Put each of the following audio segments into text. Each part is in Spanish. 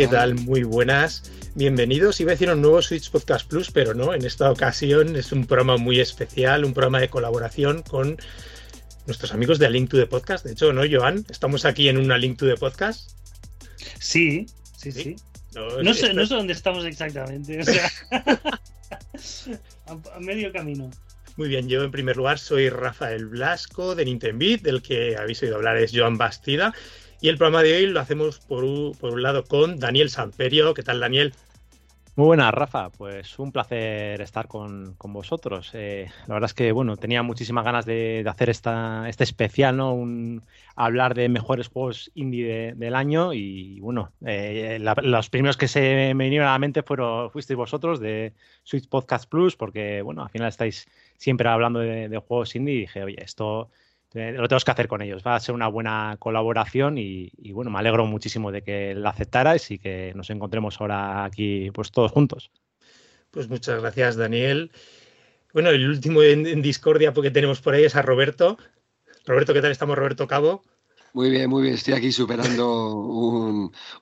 ¿Qué tal? Muy buenas. Bienvenidos. Iba a decir un nuevo Switch Podcast Plus, pero no, en esta ocasión es un programa muy especial, un programa de colaboración con nuestros amigos de A Link to the Podcast. De hecho, ¿no, Joan? Estamos aquí en una Link to the Podcast. Sí, sí, sí. No, sé, no, sé, dónde estamos exactamente. O sea, a, medio camino. Muy bien, yo en primer lugar soy Rafael Blasco de Nintendo del que habéis oído hablar es Joan Bastida. Y el programa de hoy lo hacemos por un, por un lado con Daniel Samperio. ¿Qué tal, Daniel? Muy buenas, Rafa. Pues un placer estar con, vosotros. Eh, la verdad es que, bueno, tenía muchísimas ganas de, hacer esta, este especial, ¿no? Un, hablar de mejores juegos indie del año y, bueno, eh, los primeros que se me vinieron a la mente fueron, fuisteis vosotros de Switch Podcast Plus, porque, bueno, al final estáis siempre hablando de, de juegos indie y dije, oye, esto lo tenemos que hacer con ellos. Va a ser una buena colaboración y, bueno, me alegro muchísimo de que la aceptarais y que nos encontremos ahora aquí pues todos juntos. Pues muchas gracias, Daniel. Bueno, el último en, discordia porque tenemos por ahí es a Roberto. Roberto, ¿qué tal estamos, Roberto Cabo? Muy bien, muy bien. Estoy aquí superando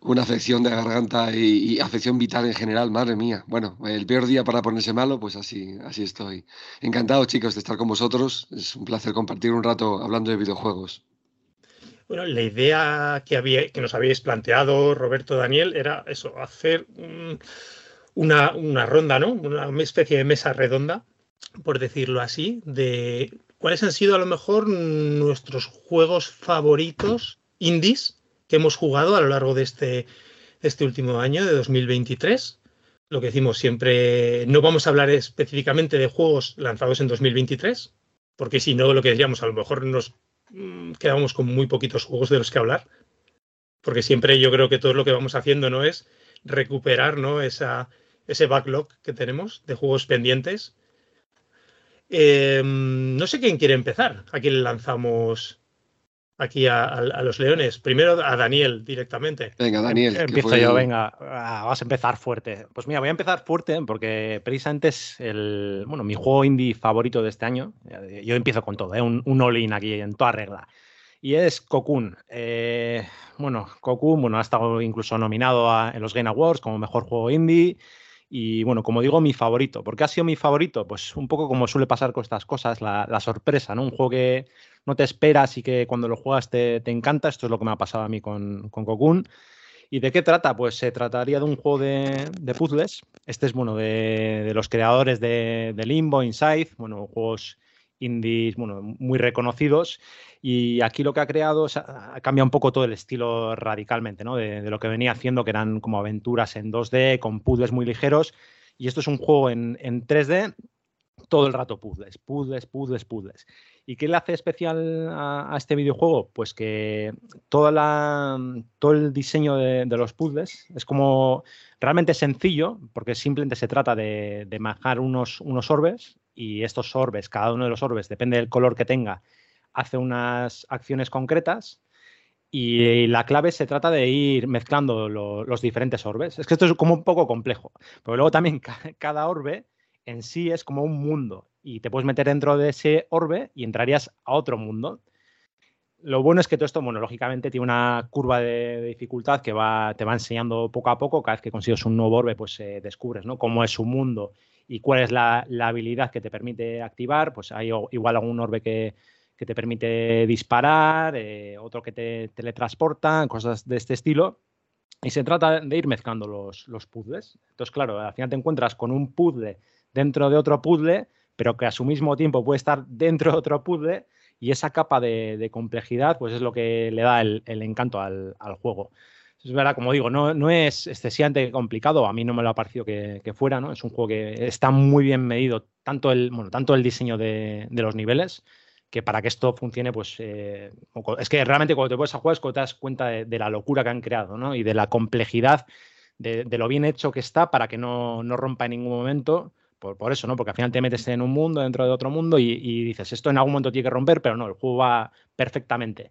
una afección de garganta y, afección vital en general, madre mía. Bueno, el peor día para ponerse malo, pues así, así estoy. Encantado, chicos, de estar con vosotros. Es un placer compartir un rato hablando de videojuegos. Bueno, la idea que, había, que nos habíais planteado, Roberto Daniel, era eso, hacer una, una ronda, ¿no? Una especie de mesa redonda, por decirlo así, de ¿cuáles han sido a lo mejor nuestros juegos favoritos indies que hemos jugado a lo largo de este, este último año, de 2023? Lo que decimos siempre, no vamos a hablar específicamente de juegos lanzados en 2023, porque si no, lo que decíamos, a lo mejor nos mm, quedamos con muy poquitos juegos de los que hablar, porque siempre yo creo que todo lo que vamos haciendo no es recuperar ¿no? Esa, ese backlog que tenemos de juegos pendientes Em, no sé quién quiere empezar. ¿A quién le lanzamos aquí a, los leones? Primero a Daniel directamente. Venga, Daniel. Empiezo yo, venga. Ah, vas a empezar fuerte. Pues mira, voy a empezar fuerte porque precisamente es el, bueno, mi juego indie favorito de este año. Yo empiezo con todo, ¿eh? un, un all-in aquí en toda regla. Y es Cocoon. Eh, bueno, Cocoon bueno, ha estado incluso nominado en los Game Awards como mejor juego indie. Y bueno, como digo, mi favorito. ¿Por qué ha sido mi favorito? Pues un poco como suele pasar con estas cosas, la, sorpresa, ¿no? Un juego que no te esperas y que cuando lo juegas te, encanta. Esto es lo que me ha pasado a mí con, con Cocoon. ¿Y de qué trata? Pues se trataría de un juego de, puzzles. Este es, bueno, de, los creadores de, de, Limbo, Inside, bueno, juegos indies, bueno, muy reconocidos. Y aquí lo que ha creado ha cambiado un poco todo el estilo radicalmente, ¿no? De, lo que venía haciendo, que eran como aventuras en 2D, con puzzles muy ligeros. Y esto es un juego en, 3D, todo el rato puzzles, puzzles, puzzles, puzzles. ¿Y qué le hace especial a, este videojuego? Pues que toda la, todo el diseño de, los puzzles es como realmente sencillo, porque simplemente se trata de, de manejar unos, unos orbes y estos orbes, cada uno de los orbes, depende del color que tenga, hace unas acciones concretas y la clave se trata de ir mezclando los diferentes orbes. Es que esto es como un poco complejo, pero luego también cada orbe en sí es como un mundo y te puedes meter dentro de ese orbe y entrarías a otro mundo. Lo bueno es que todo esto, bueno, lógicamente tiene una curva de, dificultad que va, te va enseñando poco a poco. Cada vez que consigues un nuevo orbe, pues eh, descubres ¿no? cómo es su mundo y cuál es la, la, habilidad que te permite activar. Pues hay igual algún orbe que, que te permite disparar, eh, otro que te teletransporta, cosas de este estilo. Y se trata de ir mezclando los, los, puzzles. Entonces, claro, al final te encuentras con un puzzle dentro de otro puzzle, pero que a su mismo tiempo puede estar dentro de otro puzzle, y esa capa de, complejidad, pues es lo que le da el, encanto al, juego. Es verdad, como digo, no, no, es excesivamente complicado, a mí no me lo ha parecido que, fuera, ¿no? Es un juego que está muy bien medido, tanto el, bueno, tanto el diseño de, de los niveles, que para que esto funcione, pues eh, es que realmente cuando te pones a jugar es cuando te das cuenta de, la locura que han creado, ¿no? Y de la complejidad de, lo bien hecho que está para que no, rompa en ningún momento. Por, eso, ¿no? Porque al final te metes en un mundo dentro de otro mundo y, dices, esto en algún momento tiene que romper, pero no, el juego va perfectamente.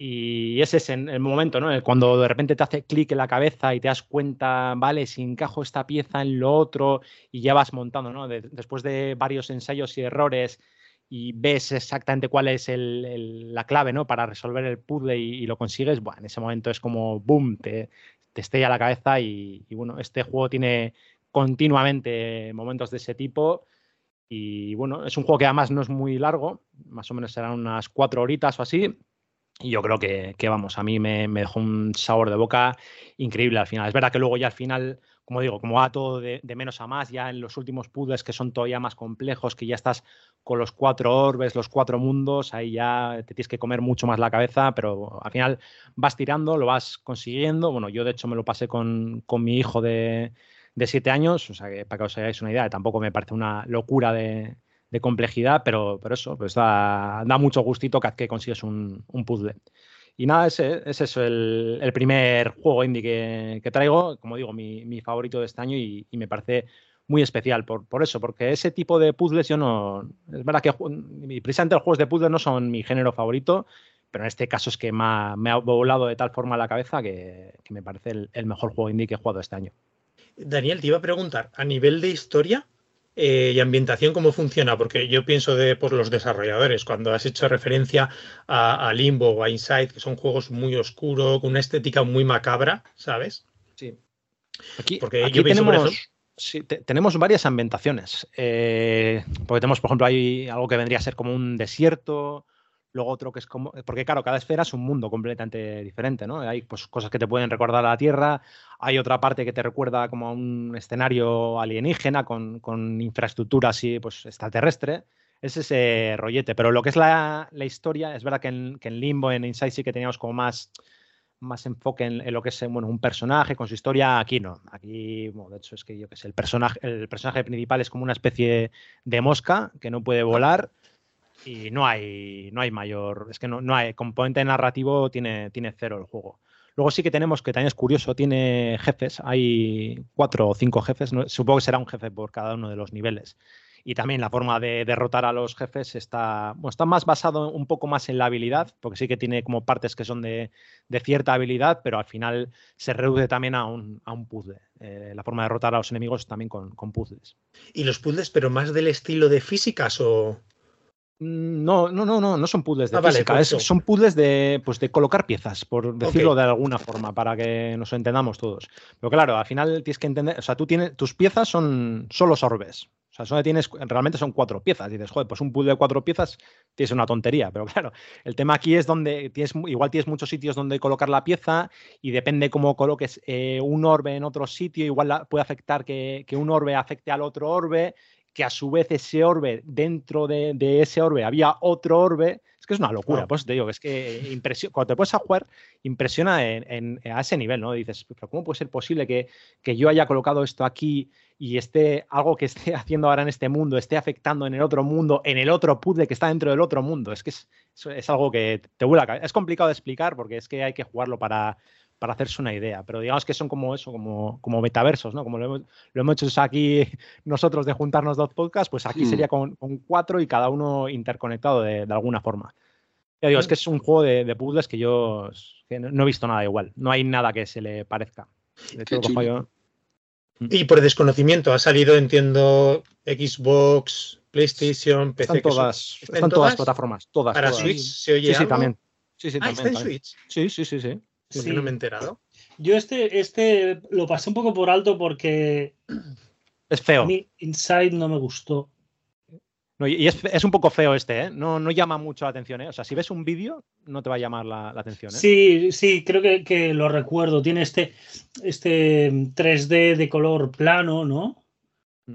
Y ese es el momento, ¿no? Cuando de repente te hace clic en la cabeza y te das cuenta, vale, si encajo esta pieza en lo otro y ya vas montando, ¿no? después de varios ensayos y errores y ves exactamente cuál es la clave ¿no? para resolver el puzzle y, lo consigues, bueno, en ese momento es como boom, te, te la cabeza y, bueno, este juego tiene continuamente momentos de ese tipo y bueno, es un juego que además no es muy largo, más o menos serán unas cuatro horitas o así. Y yo creo que, vamos, a mí me, dejó un sabor de boca increíble al final. Es verdad que luego ya al final, como digo, como va todo de, menos a más, ya en los últimos puzzles que son todavía más complejos, que ya estás con los cuatro orbes, los cuatro mundos, ahí ya te tienes que comer mucho más la cabeza, pero al final vas tirando, lo vas consiguiendo. Bueno, yo de hecho me lo pasé con, con mi hijo de, de siete años, o sea que para que os hagáis una idea, tampoco me parece una locura de, complejidad, pero, pero eso, pues da, mucho gustito que, consigues un, puzzle. Y nada, ese, es eso, el, primer juego indie que, traigo, como digo, mi, favorito de este año y, me parece muy especial por, por, eso, porque ese tipo de puzzles yo no... Es verdad que precisamente los juegos de puzzles no son mi género favorito, pero en este caso es que me ha, volado de tal forma la cabeza que, me parece el, el, mejor juego indie que he jugado este año. Daniel, te iba a preguntar, a nivel de historia eh, y ambientación, ¿cómo funciona? Porque yo pienso de por los desarrolladores, cuando has hecho referencia a, Limbo o a Inside, que son juegos muy oscuros, con una estética muy macabra, ¿sabes? Sí. Aquí, Porque tenemos, tenemos varias ambientaciones. Eh, porque tenemos, por ejemplo, hay algo que vendría a ser como un desierto, Luego otro que es como. Porque, claro, cada esfera es un mundo completamente diferente, ¿no? Hay pues, cosas que te pueden recordar a la Tierra, hay otra parte que te recuerda como a un escenario alienígena con, con infraestructura así, pues extraterrestre. Es ese rollete. Pero lo que es la, historia, es verdad que en, Limbo, en Inside, sí que teníamos como más, más enfoque en, lo que es bueno, un personaje con su historia. Aquí no. Aquí, bueno, de hecho, es que yo que sé, el personaje, el personaje principal es como una especie de mosca que no puede volar y no hay, no hay mayor, es que no, no hay componente narrativo, tiene, tiene cero el juego. Luego sí que tenemos, que también es curioso, tiene jefes, hay cuatro o cinco jefes, supongo que será un jefe por cada uno de los niveles. Y también la forma de derrotar a los jefes está, bueno, está más basado un poco más en la habilidad, porque sí que tiene como partes que son de, de cierta habilidad, pero al final se reduce también a un, a un puzzle. Eh, la forma de derrotar a los enemigos también con, con puzzles. ¿Y los puzzles, pero más del estilo de físicas o...? Mm, no, no, no, no, no son puzzles de ah, física, son puzzles de, pues, de colocar piezas, por decirlo de alguna forma, para que nos entendamos todos. Pero claro, al final tienes que entender, o sea, tú tienes, tus piezas son solo sorbes. O sea, solo tienes, realmente son cuatro piezas. Y dices, joder, pues un puzzle de cuatro piezas tienes una tontería. Pero claro, el tema aquí es donde tienes, igual tienes muchos sitios donde colocar la pieza y depende cómo coloques eh, un orbe en otro sitio, igual puede afectar que, que un orbe afecte al otro orbe que a su vez ese orbe, dentro de, ese orbe había otro orbe, es que es una locura, pues te digo, que es que cuando te puedes a jugar, impresiona en, a ese nivel, ¿no? Dices, pero ¿cómo puede ser posible que, yo haya colocado esto aquí y esté algo que esté haciendo ahora en este mundo, esté afectando en el otro mundo, en el otro puzzle que está dentro del otro mundo? Es que es, es algo que te vuela. Es complicado de explicar porque es que hay que jugarlo para, para hacerse una idea. Pero digamos que son como eso, como, como metaversos, ¿no? Como lo hemos, lo hemos hecho aquí nosotros de juntarnos dos podcasts, pues aquí sería con, cuatro y cada uno interconectado de, alguna forma. Ya digo, es que es un juego de, puzzles que yo no, he visto nada igual. No hay nada que se le parezca. Mm. Y por desconocimiento, ha salido, entiendo, Xbox, PlayStation, PC. Están todas, están todas, plataformas, todas. Para Switch se oye. Sí, sí, también. Sí, sí, ah, ¿está en Switch? Sí, sí, sí, sí. Sí. no me he enterado. Yo este, este lo pasé un poco por alto porque. Es feo. A mí Inside no me gustó. y es, un poco feo este, ¿eh? No, no llama mucho la atención, ¿eh? O sea, si ves un vídeo, no te va a llamar la, atención, ¿eh? Sí, sí, creo que, que, lo recuerdo. Tiene este, este 3D de color plano, ¿no?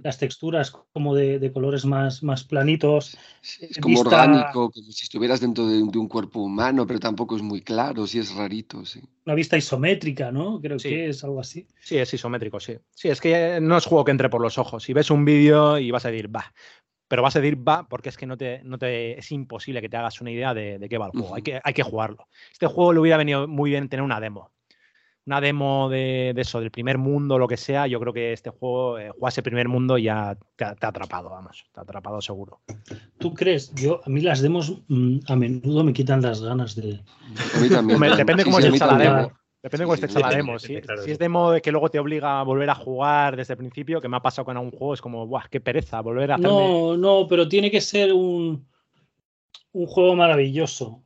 Las texturas como de, colores más, más planitos. Es como orgánico, como si estuvieras dentro de, un cuerpo humano, pero tampoco es muy claro, sí es rarito, sí. Una vista isométrica, ¿no? Creo que es algo así. Sí, es isométrico, sí. Sí, es que no es juego que entre por los ojos. Si ves un vídeo y vas a decir, va, pero vas a decir va porque es que no te, no te es imposible que te hagas una idea de, qué va el juego. hay, que, hay que jugarlo. Este juego le hubiera venido muy bien tener una demo una demo de, eso, del primer mundo, lo que sea, yo creo que este juego, eh, ese primer mundo ya te ha, atrapado, vamos, te ha atrapado seguro. ¿Tú crees? Yo, a mí las demos mm, a menudo me quitan las ganas de... A mí también. depende cómo esté la demo. Depende cómo esté hecha la demo. Si, es demo de que luego te obliga a volver a jugar desde el principio, que me ha pasado con algún juego, es como, ¡buah, qué pereza! Volver a hacerme... No, no, pero tiene que ser un, un juego maravilloso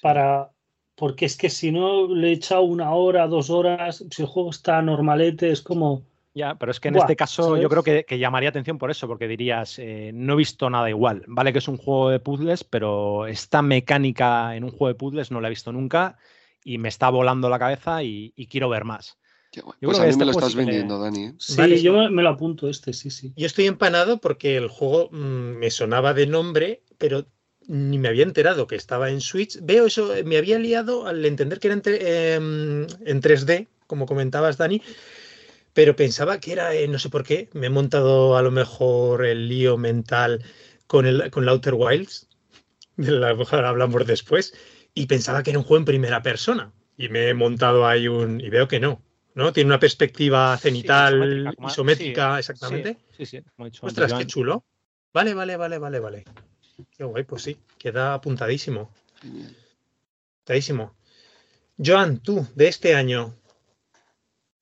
para porque es que si no le he echado una hora, dos horas, si el juego está normalete, es como... Ya, pero es que en Buah, este caso ¿sabes? yo creo que, que llamaría atención por eso, porque dirías, eh, no he visto nada igual. Vale que es un juego de puzzles, pero esta mecánica en un juego de puzzles no la he visto nunca y me está volando la cabeza y, y quiero ver más. Qué guay. Yo Pues creo a que mí este me lo estás vendiendo, Dani. ¿eh? Sí, Vale. yo me, me lo apunto este, sí, sí. Yo estoy empanado porque el juego mm, me sonaba de nombre, pero ni me había enterado que estaba en Switch. Veo eso, eh, me había liado al entender que era en, em, en 3D, como comentabas, Dani, pero pensaba que era, eh, no sé por qué, me he montado a lo mejor el lío mental con el con la Outer Wilds, de la mejor hablamos después, y pensaba que era un juego en primera persona. Y me he montado ahí un. y veo que no. ¿No? Tiene una perspectiva cenital, isométrica, sí, exactamente. Sí, sí, dicho Ostras, qué chulo. Vale, vale, vale, vale, vale. Qué guay, pues sí, queda apuntadísimo. Genial. Apuntadísimo. Joan, tú, de este año,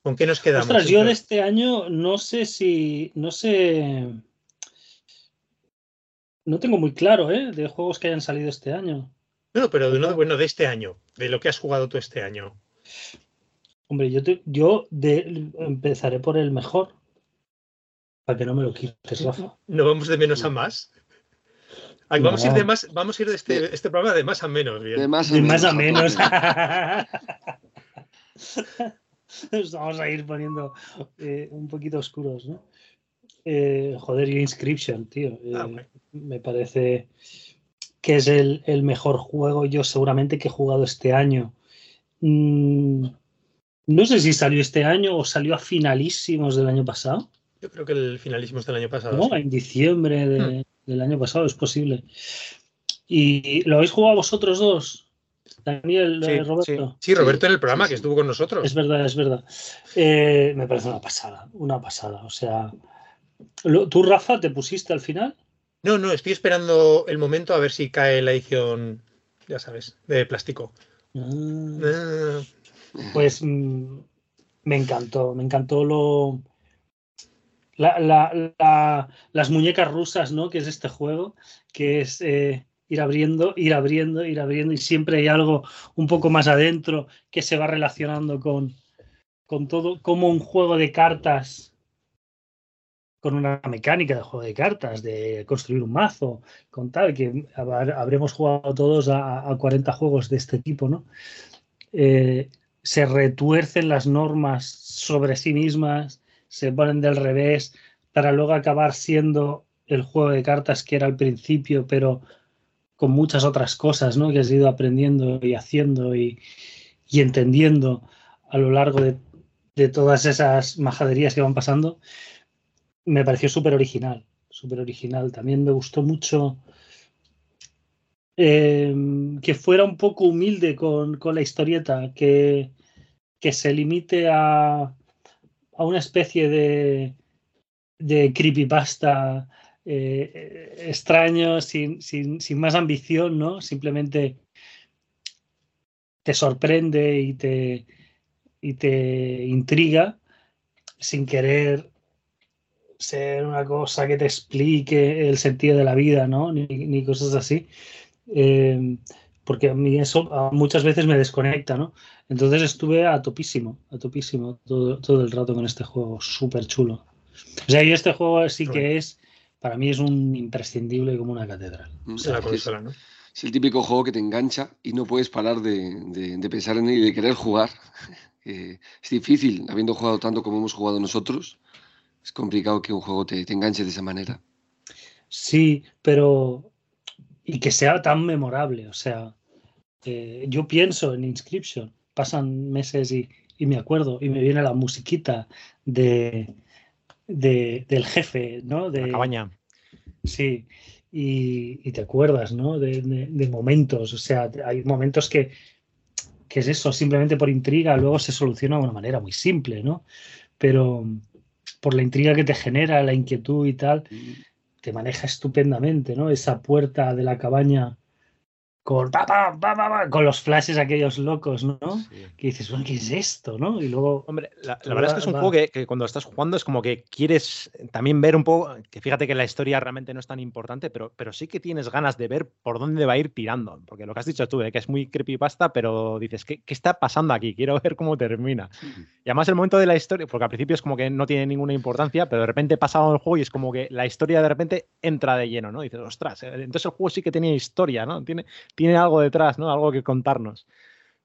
¿con qué nos quedamos? Ostras, yo de este año no sé si, no sé, no tengo muy claro, ¿eh? De juegos que hayan salido este año. No, pero de, uno- bueno, de este año, de lo que has jugado tú este año. Hombre, yo, te- yo de- empezaré por el mejor, para que no me lo quites, Rafa. No vamos de menos a más. Vamos a ir de más, vamos a ir de este, este programa de más a menos, bien. De más a De más a menos. Nos vamos a ir poniendo eh, un poquito oscuros, ¿no? Eh, joder, yo Inscription, tío. eh, Ah. Me parece que es el, el mejor juego yo seguramente que he jugado este año. Mm, no sé si salió este año o salió a finalísimos del año pasado. Yo creo que el finalismo es del año pasado. ¿no? sí. En diciembre de- del año pasado, es posible. ¿Y lo habéis jugado vosotros dos? Daniel, Sí, eh, Roberto. Sí, Roberto en el programa sí, que estuvo con nosotros. Es verdad, es verdad. Eh, me parece una pasada, una pasada. O sea, lo- ¿tú, Rafa, te pusiste al final? No, no, estoy esperando el momento a ver si cae la edición, ya sabes, de plástico. Ah, Ah, Pues mm, me encantó, me encantó lo. La- la- la- las muñecas rusas, ¿no? Que es este juego, que es eh, ir abriendo, ir abriendo, ir abriendo, y siempre hay algo un poco más adentro que se va relacionando con, con todo, como un juego de cartas, con una mecánica de juego de cartas, de construir un mazo, con tal, que habremos jugado todos a, a 40 juegos de este tipo, ¿no? Eh, se retuercen las normas sobre sí mismas, se ponen del revés, para luego acabar siendo el juego de cartas que era al principio, pero con muchas otras cosas, ¿no? Que has ido aprendiendo y haciendo y, y entendiendo a lo largo de, de todas esas majaderías que van pasando. Me pareció súper original, súper original. También me gustó mucho eh, que fuera un poco humilde con, con la historieta, que, que se limite a, a una especie de, de creepypasta eh, eh, extraño, sin, sin, sin más ambición, ¿no? Simplemente te sorprende y te, y te intriga sin querer ser una cosa que te explique el sentido de la vida, ¿no? Ni, ni cosas así. Eh, porque a mí eso a- muchas veces me desconecta, ¿no? Entonces estuve a topísimo, a topísimo todo, todo el rato con este juego, súper chulo. O sea, y este juego sí que es, para mí es un imprescindible como una catedral. Mm, en la es- consola, ¿no? Es el típico juego que te engancha y no puedes parar de, de- de pensar en él y de querer jugar. Eh, es difícil, habiendo jugado tanto como hemos jugado nosotros, es complicado que un juego te, te enganche de esa manera. Sí, pero y que sea tan memorable. O sea, eh, yo pienso en Inscription, pasan meses y, y me acuerdo y me viene la musiquita de, de- del jefe, ¿no? De, La cabaña. Sí, y, y te acuerdas, ¿no? De, de- de momentos, o sea, hay momentos que, que es eso, simplemente por intriga, luego se soluciona de una manera muy simple, ¿no? Pero por la intriga que te genera, la inquietud y tal, Mm, te maneja estupendamente, ¿no? Esa puerta de la cabaña con, con los flashes aquellos locos, ¿no? Que dices, bueno, ¿qué es esto? ¿no? Y luego. Hombre, la, verdad es que es un juego que, cuando estás jugando es como que quieres también ver un poco. Que fíjate que la historia realmente no es tan importante, pero, pero sí que tienes ganas de ver por dónde va a ir tirando. Porque lo que has dicho tú, de que es muy creepypasta, pero dices, ¿qué, qué está pasando aquí? Quiero ver cómo termina. Y además el momento de la historia, porque al principio es como que no tiene ninguna importancia, pero de repente pasa el juego y es como que la historia de repente entra de lleno, ¿no? dices, ostras, eh, entonces el juego sí que tenía historia, ¿no? Tiene tiene algo detrás, ¿no? Algo que contarnos.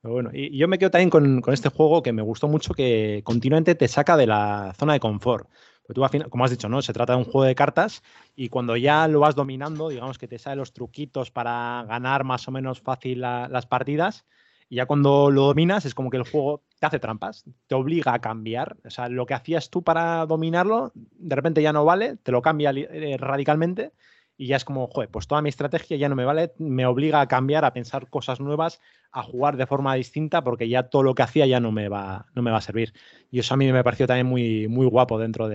Bueno, y, yo me quedo también con, este juego que me gustó mucho, que continuamente te saca de la zona de confort. Porque tú, como has dicho, ¿no? Se trata de un juego de cartas y cuando ya lo vas dominando, digamos que te sale los truquitos para ganar más o menos fácil las partidas, y ya cuando lo dominas es como que el juego te hace trampas, te obliga a cambiar. O sea, lo que hacías tú para dominarlo, de repente ya no vale, te lo cambia eh, radicalmente y ya es como, joder, pues toda mi estrategia ya no me vale, me obliga a cambiar, a pensar cosas nuevas, a jugar de forma distinta, porque ya todo lo que hacía ya no me va, no me va a servir. Y eso a mí me pareció también muy, muy guapo dentro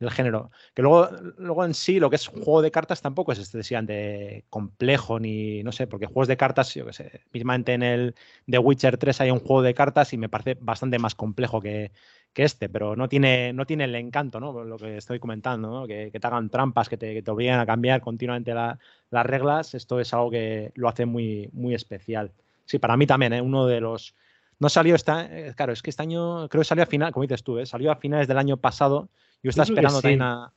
del género. Que luego, luego en sí, lo que es juego de cartas tampoco es excesivamente complejo, ni no sé, porque juegos de cartas, yo qué sé, mismamente en el The Witcher 3 hay un juego de cartas y me parece bastante más complejo que, que este, pero no tiene, no tiene el encanto, ¿no? Lo que estoy comentando, ¿no? que, te hagan trampas, que te, que obliguen a cambiar continuamente las reglas, esto es algo que lo hace muy, muy especial. Sí, para mí también, ¿eh? uno de los... No salió esta, eh, claro, es que este año creo que salió a final, como dices tú, ¿eh? salió a finales del año pasado yo estaba esperando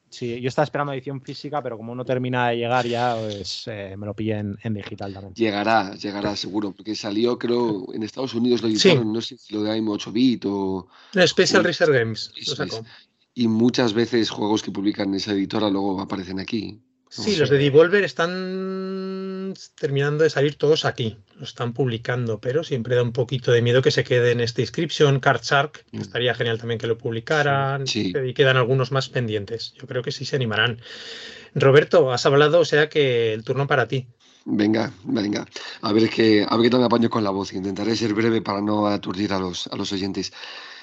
sí. yo estaba esperando edición física, pero como no termina de llegar ya, pues eh, me lo pillé en, digital también. Llegará, llegará seguro, porque salió, creo, en Estados Unidos lo editaron, no sé si lo de AIM 8 bit o. Special Research Games. Y muchas veces juegos que publican esa editora luego aparecen aquí. Sí, los de Devolver están terminando de salir todos aquí, lo están publicando, pero siempre da un poquito de miedo que se quede en esta inscripción. Card Shark, mm. estaría genial también que lo publicaran, y quedan algunos más pendientes. Yo creo que sí se animarán. Roberto, has hablado, o sea que el turno para ti. Venga, venga. A ver que, a ver que me apaño con la voz. Intentaré ser breve para no aturdir a los, a los oyentes.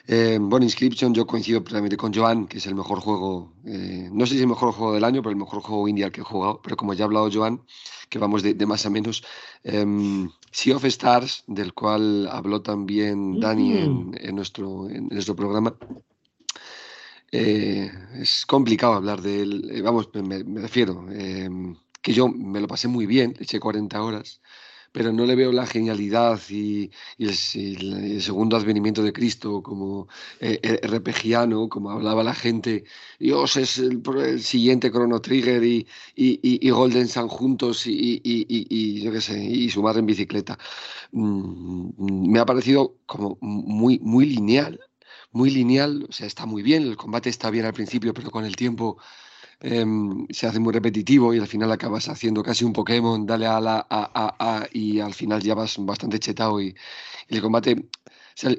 Eh, bueno, Inscription, yo coincido plenamente con Joan, que es el mejor juego, eh, no sé si es el mejor juego del año, pero el mejor juego indie que he jugado. Pero como ya ha hablado Joan, que vamos de, más a menos, em, Sea of Stars, del cual habló también Dani en, nuestro, en nuestro programa. Eh, es complicado hablar de él. vamos, me, me refiero em, que yo me lo pasé muy bien, eché 40 horas pero no le veo la genialidad y, el, segundo advenimiento de Cristo como eh, eh RPGiano, como hablaba la gente, Dios es el, siguiente Chrono Trigger y, y, Golden Sun juntos y, yo qué sé, y su madre en bicicleta. Mm, me ha parecido como muy, muy lineal, muy lineal, o sea, está muy bien, el combate está bien al principio, pero con el tiempo Em, se hace muy repetitivo y al final acabas haciendo casi un Pokémon, dale a la a, a, y al final ya vas bastante chetado y, y el combate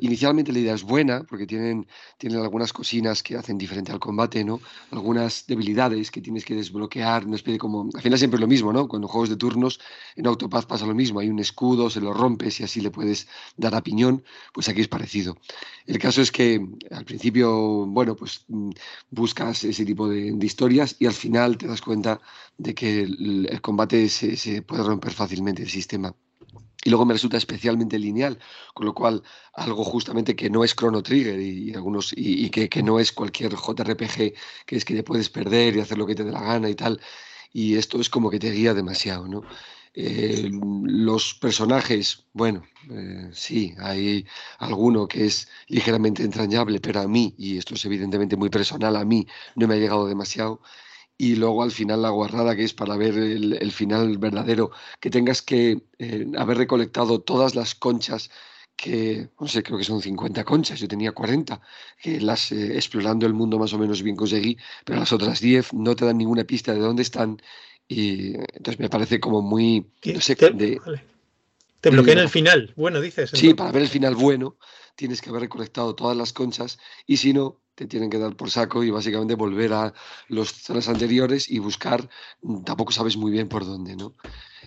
inicialmente la idea es buena porque tienen, tienen algunas cocinas que hacen diferente al combate, ¿no? Algunas debilidades que tienes que desbloquear, no especie como... Al final siempre es lo mismo, ¿no? Cuando juegos de turnos en Autopath pasa lo mismo, hay un escudo, se lo rompes y así le puedes dar a piñón, pues aquí es parecido. El caso es que al principio, bueno, pues mm, buscas ese tipo de, historias y al final te das cuenta de que el, combate se puede romper fácilmente el sistema y luego me resulta especialmente lineal, con lo cual algo justamente que no es Chrono Trigger y, algunos y, que, que, no es cualquier JRPG que es que te puedes perder y hacer lo que te dé la gana y tal. Y esto es como que te guía demasiado, ¿no? Eh, los personajes, bueno, eh, sí, hay alguno que es ligeramente entrañable, pero a mí, y esto es evidentemente muy personal, a mí no me ha llegado demasiado y luego al final la guarrada que es para ver el, final verdadero, que tengas que eh, haber recolectado todas las conchas que, no sé, creo que son 50 conchas, yo tenía 40, que las eh, explorando el mundo más o menos bien conseguí, pero las otras 10 no te dan ninguna pista de dónde están y entonces me parece como muy, no sé, de, te bloquean el final, bueno, dices. Sí, para ver el final bueno tienes que haber recolectado todas las conchas y si no, te tienen que dar por saco y básicamente volver a los zonas anteriores y buscar, mm, tampoco sabes muy bien por dónde, ¿no?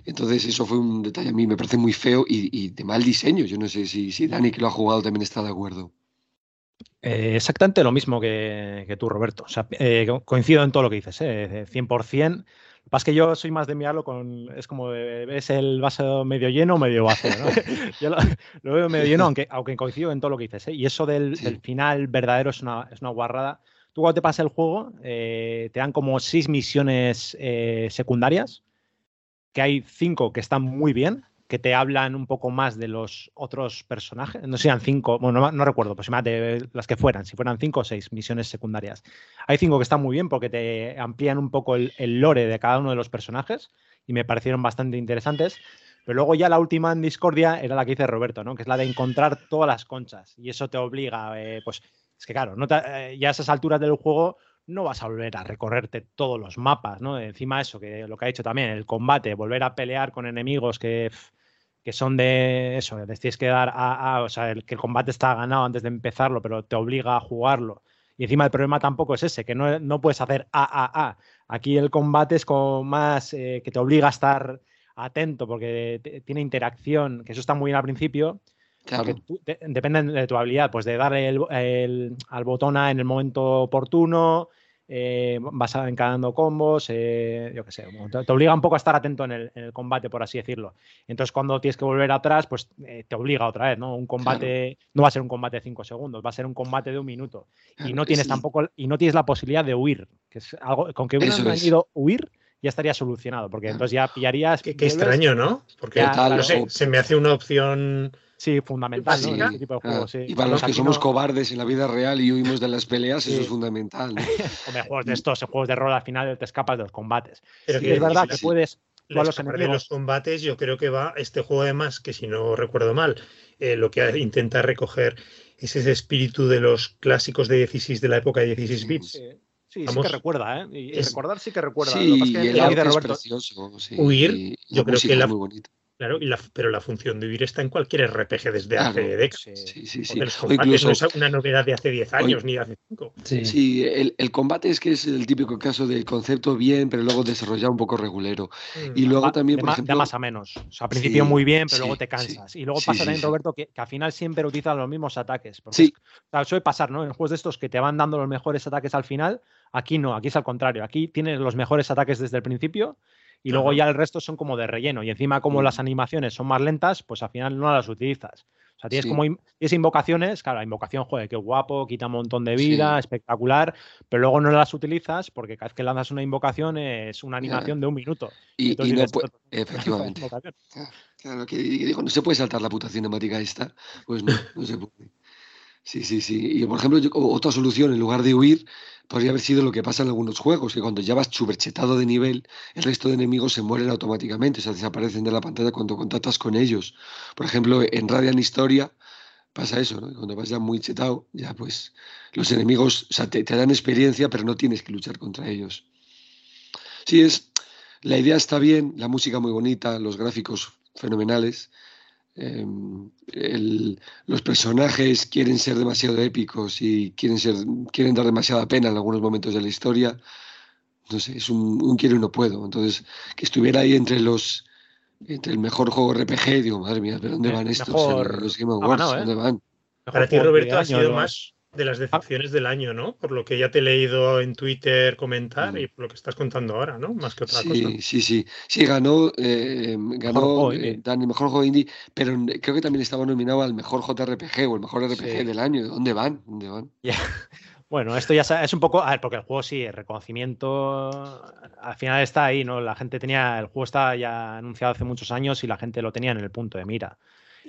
Entonces eso fue un detalle a mí, me parece muy feo y, de mal diseño. Yo no sé si, Dani, que lo ha jugado, también está de acuerdo. Eh, exactamente lo mismo que, tú, Roberto. Eh, coincido en todo lo que dices, eh, 100%. Pasa que yo soy más de mirarlo con. Es como ves el vaso medio lleno o medio vacío. ¿no? yo lo, veo medio lleno, aunque, aunque coincido en todo lo que dices. ¿eh? Y eso del, final verdadero es una, es una guarrada. Tú cuando te pasa el juego, eh, te dan como seis misiones eh, secundarias, que hay cinco que están muy bien, que te hablan un poco más de los otros personajes. No sean cinco, bueno, no, recuerdo, pues de las que fueran, si fueran cinco o seis misiones secundarias. Hay cinco que están muy bien porque te amplían un poco el, lore de cada uno de los personajes y me parecieron bastante interesantes. Pero luego ya la última en Discordia era la que dice Roberto, ¿no? Que es la de encontrar todas las conchas. Y eso te obliga, eh, pues, es que claro, no eh, ya a esas alturas del juego no vas a volver a recorrerte todos los mapas, ¿no? Encima eso, que lo que ha hecho también, el combate, volver a pelear con enemigos que, que son de eso, les tienes que dar a, o sea, el, que el combate está ganado antes de empezarlo, pero te obliga a jugarlo. Y encima el problema tampoco es ese, que no, no puedes hacer A, A, A. Aquí el combate es como más que te obliga a estar atento porque tiene interacción, que eso está muy bien al principio, Claro. depende de tu habilidad, pues de darle el, al botón A en el momento oportuno, eh, vas encadenando combos, eh, yo qué sé, te, obliga un poco a estar atento en el, combate, por así decirlo. Entonces, cuando tienes que volver atrás, pues eh, te obliga otra vez, ¿no? Un combate no va a ser un combate de 5 segundos, va a ser un combate de un minuto. y no tienes tampoco, y no tienes la posibilidad de huir, que es algo, con que hubieran a huir, ya estaría solucionado, porque entonces ya pillarías. Qué, extraño, ¿no? Porque no sé, se me hace una opción Sí, fundamental, ¿no? Este tipo de juego, sí. Y para los que somos cobardes en la vida real y huimos de las peleas, eso es fundamental. ¿no? Hombre, juegos de estos, juegos de rol al final te escapas de los combates. Pero es verdad que puedes. Los, de los combates, yo creo que va este juego además, que si no recuerdo mal, eh, lo que intenta recoger es ese espíritu de los clásicos de 16 de la época de 16 bits. Sí. Sí, sí que recuerda, ¿eh? Y recordar sí que recuerda. Sí, lo que y el arte de Roberto... es precioso. Sí, Huir, yo creo que la, Claro, y la, pero la función de huir está en cualquier RPG desde hace décadas. Sí, sí, sí. incluso, no es una novedad de hace 10 años ni de hace 5. Sí, el, combate es que es el típico caso del concepto bien, pero luego desarrollado un poco regulero. Mm. Y luego también, por ejemplo. De más a menos. O sea, al principio muy bien, pero luego te cansas. y luego pasa también, Roberto, que, al final siempre utilizan los mismos ataques. sí. O sea, suele pasar, ¿no? En juegos de estos que te van dando los mejores ataques al final. Aquí no, aquí es al contrario. Aquí tienes los mejores ataques desde el principio y luego ya el resto son como de relleno. Y encima, como las animaciones son más lentas, pues al final no las utilizas. O sea, tienes como tienes invocaciones, claro, la invocación, joder, qué guapo, quita un montón de vida, espectacular, pero luego no las utilizas porque cada vez que lanzas una invocación es una animación de un minuto. Y, no puede, efectivamente. claro, que digo, no se puede saltar la puta cinemática esta, pues no, no se puede. Sí, sí, sí. Y por ejemplo, otra solución, en lugar de huir, podría haber sido lo que pasa en algunos juegos, que cuando ya vas chuberchetado de nivel, el resto de enemigos se mueren automáticamente, o sea, desaparecen de la pantalla cuando contactas con ellos. Por ejemplo, en Radiant Historia pasa eso, ¿no? Cuando vas ya muy chetado, ya pues los enemigos, o sea, te, te dan experiencia, pero no tienes que luchar contra ellos. Sí, es, la idea está bien, la música muy bonita, los gráficos fenomenales, Em, los personajes quieren ser demasiado épicos y quieren, ser, quieren dar demasiada pena en algunos momentos de la historia. No sé, es un, quiero y no puedo. Entonces, que estuviera ahí entre los entre el mejor juego RPG, digo, madre mía, ¿pero dónde van estos? Los Game Awards, ¿eh? ¿dónde van? Para ti, Roberto, ha sido más de las decepciones del año, ¿no? Por lo que ya te he leído en Twitter comentar mm. y por lo que estás contando ahora, ¿no? Más que otra sí, cosa. Sí, sí, sí. ganó, eh, ganó eh, Dani, mejor juego indie, pero creo que también estaba nominado al mejor JRPG o el mejor RPG del año. ¿Dónde van? ¿Dónde van? Bueno, esto ya es un poco, a ver, porque el juego sí, el reconocimiento al final está ahí, ¿no? La gente tenía, el juego está ya anunciado hace muchos años y la gente lo tenía en el punto de mira.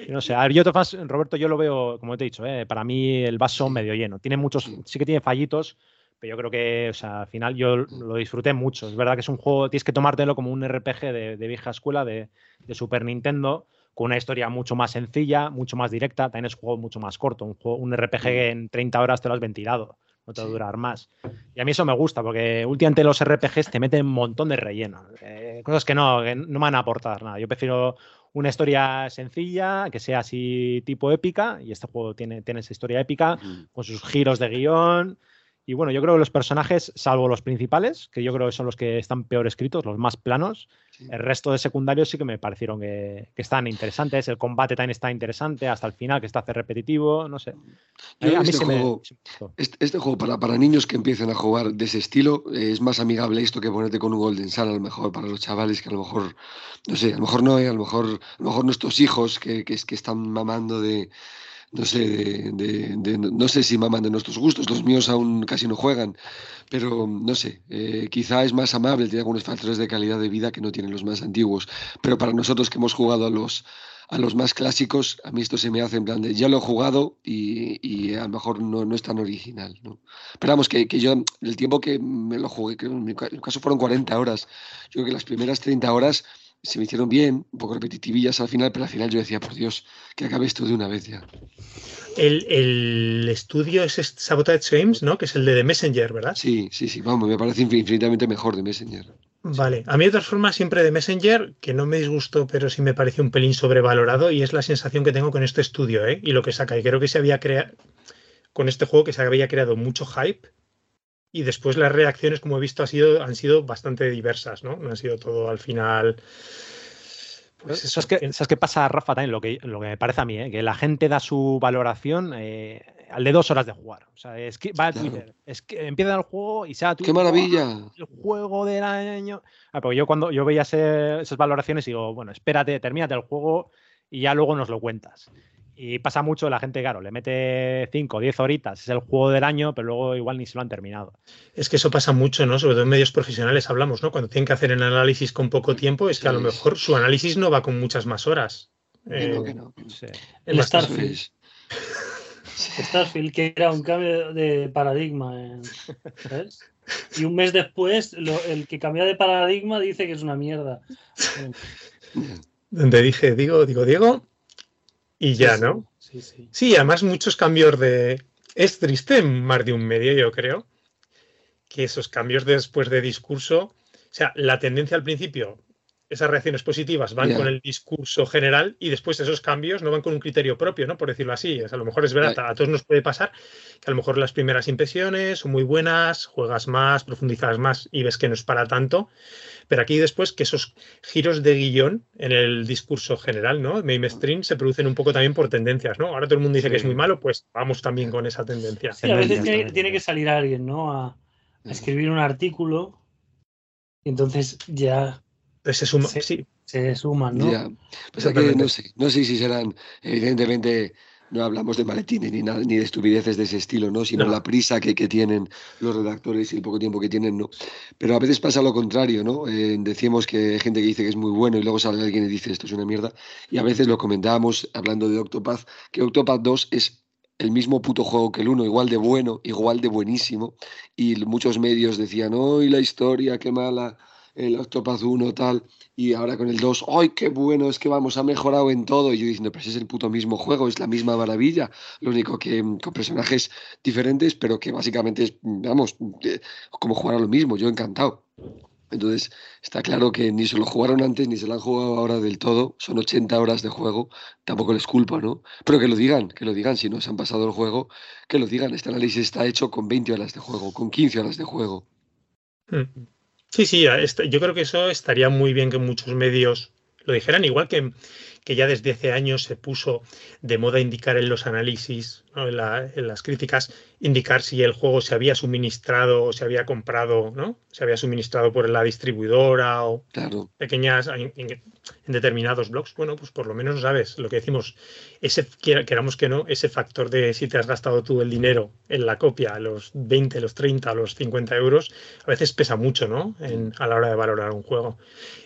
No sé, a ver, yo, Roberto, yo lo veo, como te he dicho, ¿eh? para mí el vaso medio lleno. Tiene muchos, sí que tiene fallitos, pero yo creo que, o sea, al final yo lo disfruté mucho. Es verdad que es un juego, tienes que tomártelo como un RPG de, vieja escuela de, Super Nintendo, con una historia mucho más sencilla, mucho más directa. También es un juego mucho más corto. Un, juego, un RPG en 30 horas te lo has ventilado, no te va a durar más. Y a mí eso me gusta, porque últimamente los RPGs te meten un montón de relleno. Eh, cosas que no, que no me van a aportar nada. Yo prefiero una historia sencilla, que sea así tipo épica, y este juego tiene, tiene esa historia épica, con sus giros de guion Y bueno, yo creo que los personajes, salvo los principales, que yo creo que son los que están peor escritos, los más planos, el resto de secundarios sí que me parecieron que, están interesantes. El combate también está interesante hasta el final, que está hace repetitivo, no sé. este, juego, este, juego, para, para niños que empiecen a jugar de ese estilo, eh, es más amigable esto que ponerte con un Golden Sun, a lo mejor para los chavales que a lo mejor, no sé, a lo mejor no, eh, a lo mejor, a lo mejor nuestros hijos que, que, que están mamando de no sé, no sé si maman de nuestros gustos, los míos aún casi no juegan, pero no sé, eh, quizá es más amable, tiene algunos factores de calidad de vida que no tienen los más antiguos, pero para nosotros que hemos jugado a los, a los más clásicos, a mí esto se me hace en plan de, ya lo he jugado y, a lo mejor no, no, es tan original, ¿no? Pero vamos, que, que, yo, el tiempo que me lo jugué, que en mi caso fueron 40 horas, yo creo que las primeras 30 horas se me hicieron bien, un poco repetitivillas al final, pero al final yo decía, por Dios, que acabe esto de una vez ya. El, estudio es Sabotage Games, ¿no? Que es el de The Messenger, ¿verdad? Sí, sí, sí, vamos, me parece infinitamente mejor de Messenger. Vale, a mí de todas formas siempre de Messenger, que no me disgustó, pero sí me parece un pelín sobrevalorado y es la sensación que tengo con este estudio, ¿eh? Y lo que saca, y creo que se había creado, con este juego que se había creado mucho hype y después las reacciones, como he visto, ha sido, han sido bastante diversas, ¿no? No ha sido todo al final. Pues eso es que, ¿Sabes qué pasa, Rafa? También lo que, lo que me parece a mí, ¿eh? que la gente da su valoración eh, al de dos horas de jugar. O sea, es que va a Twitter, es que empieza el juego y se Twitter. ¡Qué maravilla! El juego del año. Ah, porque yo cuando yo veía esas valoraciones digo, bueno, espérate, termínate el juego y ya luego nos lo cuentas. Y pasa mucho, la gente, claro, le mete 5 o 10 horitas, es el juego del año, pero luego igual ni se lo han terminado. Es que eso pasa mucho, ¿no? Sobre todo en medios profesionales hablamos, ¿no? Cuando tienen que hacer el análisis con poco tiempo, es que a lo mejor su análisis no va con muchas más horas. Eh, que no. El Starfield. Starfield, que era un cambio de paradigma. ¿sabes? Y un mes después, el que cambia de paradigma dice que es una mierda. Donde dije, digo, digo, Diego, y ya, ¿no? Sí, sí. Sí, además muchos cambios de... Es triste más de un medio, yo creo, que esos cambios después de discurso, o sea, la tendencia al principio, esas reacciones positivas van con el discurso general y después esos cambios no van con un criterio propio, ¿no? Por decirlo así. a lo mejor es verdad, a todos nos puede pasar que a lo mejor las primeras impresiones son muy buenas, juegas más, profundizas más y ves que no es para tanto, pero aquí después que esos giros de guion en el discurso general, ¿no? Mainstream se producen un poco también por tendencias, ¿no? Ahora todo el mundo dice que es muy malo, pues vamos también con esa tendencia. Sí, a veces tiene, que salir alguien, ¿no? A, escribir un artículo y entonces ya pues se, suma, sí. se suman, ¿no? Pues que no sé, no sé si serán, evidentemente, no hablamos de maletines ni, nada, ni de estupideces de ese estilo, ¿no? Sino la prisa que, que, tienen los redactores y el poco tiempo que tienen, ¿no? Pero a veces pasa lo contrario, ¿no? Eh, decimos que hay gente que dice que es muy bueno y luego sale alguien y dice esto es una mierda. Y a veces lo comentábamos hablando de Octopath, que Octopath 2 es el mismo puto juego que el 1, igual de bueno, igual de buenísimo. Y muchos medios decían, ¡ay, la historia, qué mala! El Octopath 1 tal, y ahora con el 2, ¡ay, qué bueno! Es que vamos, ha mejorado en todo. Y yo diciendo, pues es el puto mismo juego, es la misma maravilla. Lo único que mm, con personajes diferentes, pero que básicamente es, mm, vamos, como jugar a lo mismo. Yo encantado. Entonces, está claro que ni se lo jugaron antes ni se lo han jugado ahora del todo. Son 80 horas de juego, tampoco les culpa, ¿no? Pero que lo digan, que lo digan. Si no se han pasado el juego, que lo digan. Este análisis está hecho con 20 horas de juego, con 15 horas de juego. Mm. Sí, sí, yo creo que eso estaría muy bien que muchos medios lo dijeran, igual que que ya desde hace años se puso de moda indicar en los análisis, en, las críticas, indicar si el juego se había suministrado o se había comprado, ¿no? Se había suministrado por la distribuidora o pequeñas en, determinados blogs. Bueno, pues por lo menos sabes lo que decimos, ese queramos que no, ese factor de si te has gastado tú el dinero en la copia, los 20, los 30, los 50 euros, a veces pesa mucho, ¿no? a la hora de valorar un juego.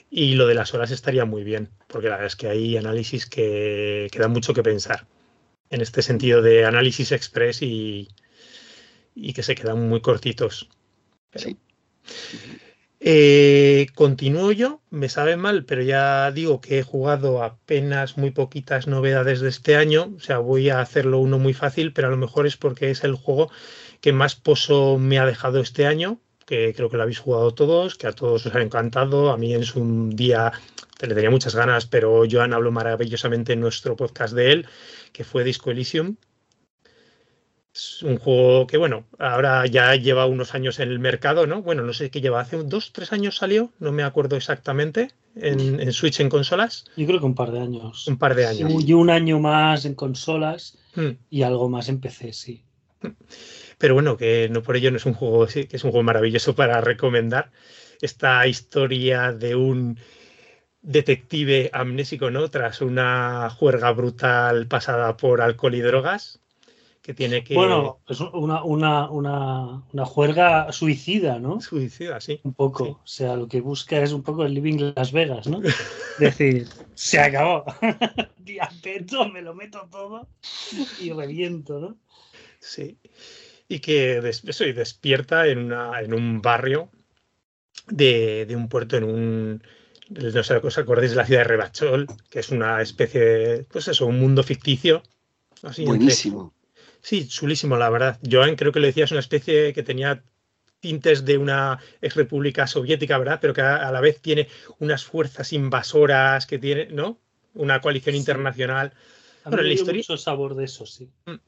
Y lo de las horas estaría muy bien, porque la verdad es que hay análisis que, que dan mucho que pensar. En este sentido de análisis express y, y que se quedan muy cortitos. Sí. Eh, continúo yo, me sabe mal, pero ya digo que he jugado apenas muy poquitas novedades de este año. O sea, voy a hacerlo uno muy fácil, pero a lo mejor es porque es el juego que más pozo me ha dejado este año que creo que lo habéis jugado todos, que a todos os ha encantado. A mí en su día le tenía muchas ganas, pero Joan habló maravillosamente en nuestro podcast de él, que fue Disco Elysium. Es un juego que, bueno, ahora ya lleva unos años en el mercado, ¿no? Bueno, no sé qué lleva, hace dos, tres años salió, no me acuerdo exactamente, en, en Switch en consolas. Yo creo que un par de años. Un par de años. Y un año más en consolas Hmm. y algo más en PC, sí. Pero bueno, que no por ello no es un juego, sí, que es un juego maravilloso para recomendar. Esta historia de un detective amnésico, ¿no? Tras una juerga brutal pasada por alcohol y drogas, que tiene que... Bueno, es una, una, una, una juerga suicida, ¿no? Suicida, sí. Un poco. Sí. O sea, lo que busca es un poco el Living Las Vegas, ¿no? decir, se acabó. Diapeto, me lo meto todo y reviento, ¿no? Sí. Y que des- eso, y despierta en, una, en un barrio de, de un puerto, en un. No sé, os acordáis de la ciudad de Rebachol, que es una especie de. Pues eso, un mundo ficticio. Así, entre- Buenísimo. Sí, chulísimo, la verdad. Joan, creo que lo decías, una especie que tenía tintes de una ex república soviética, ¿verdad? Pero que a, a la vez tiene unas fuerzas invasoras, que tiene, ¿no? Una coalición Sí. internacional. A mí Bueno, me la historia- mucho sabor de eso, sí. Pero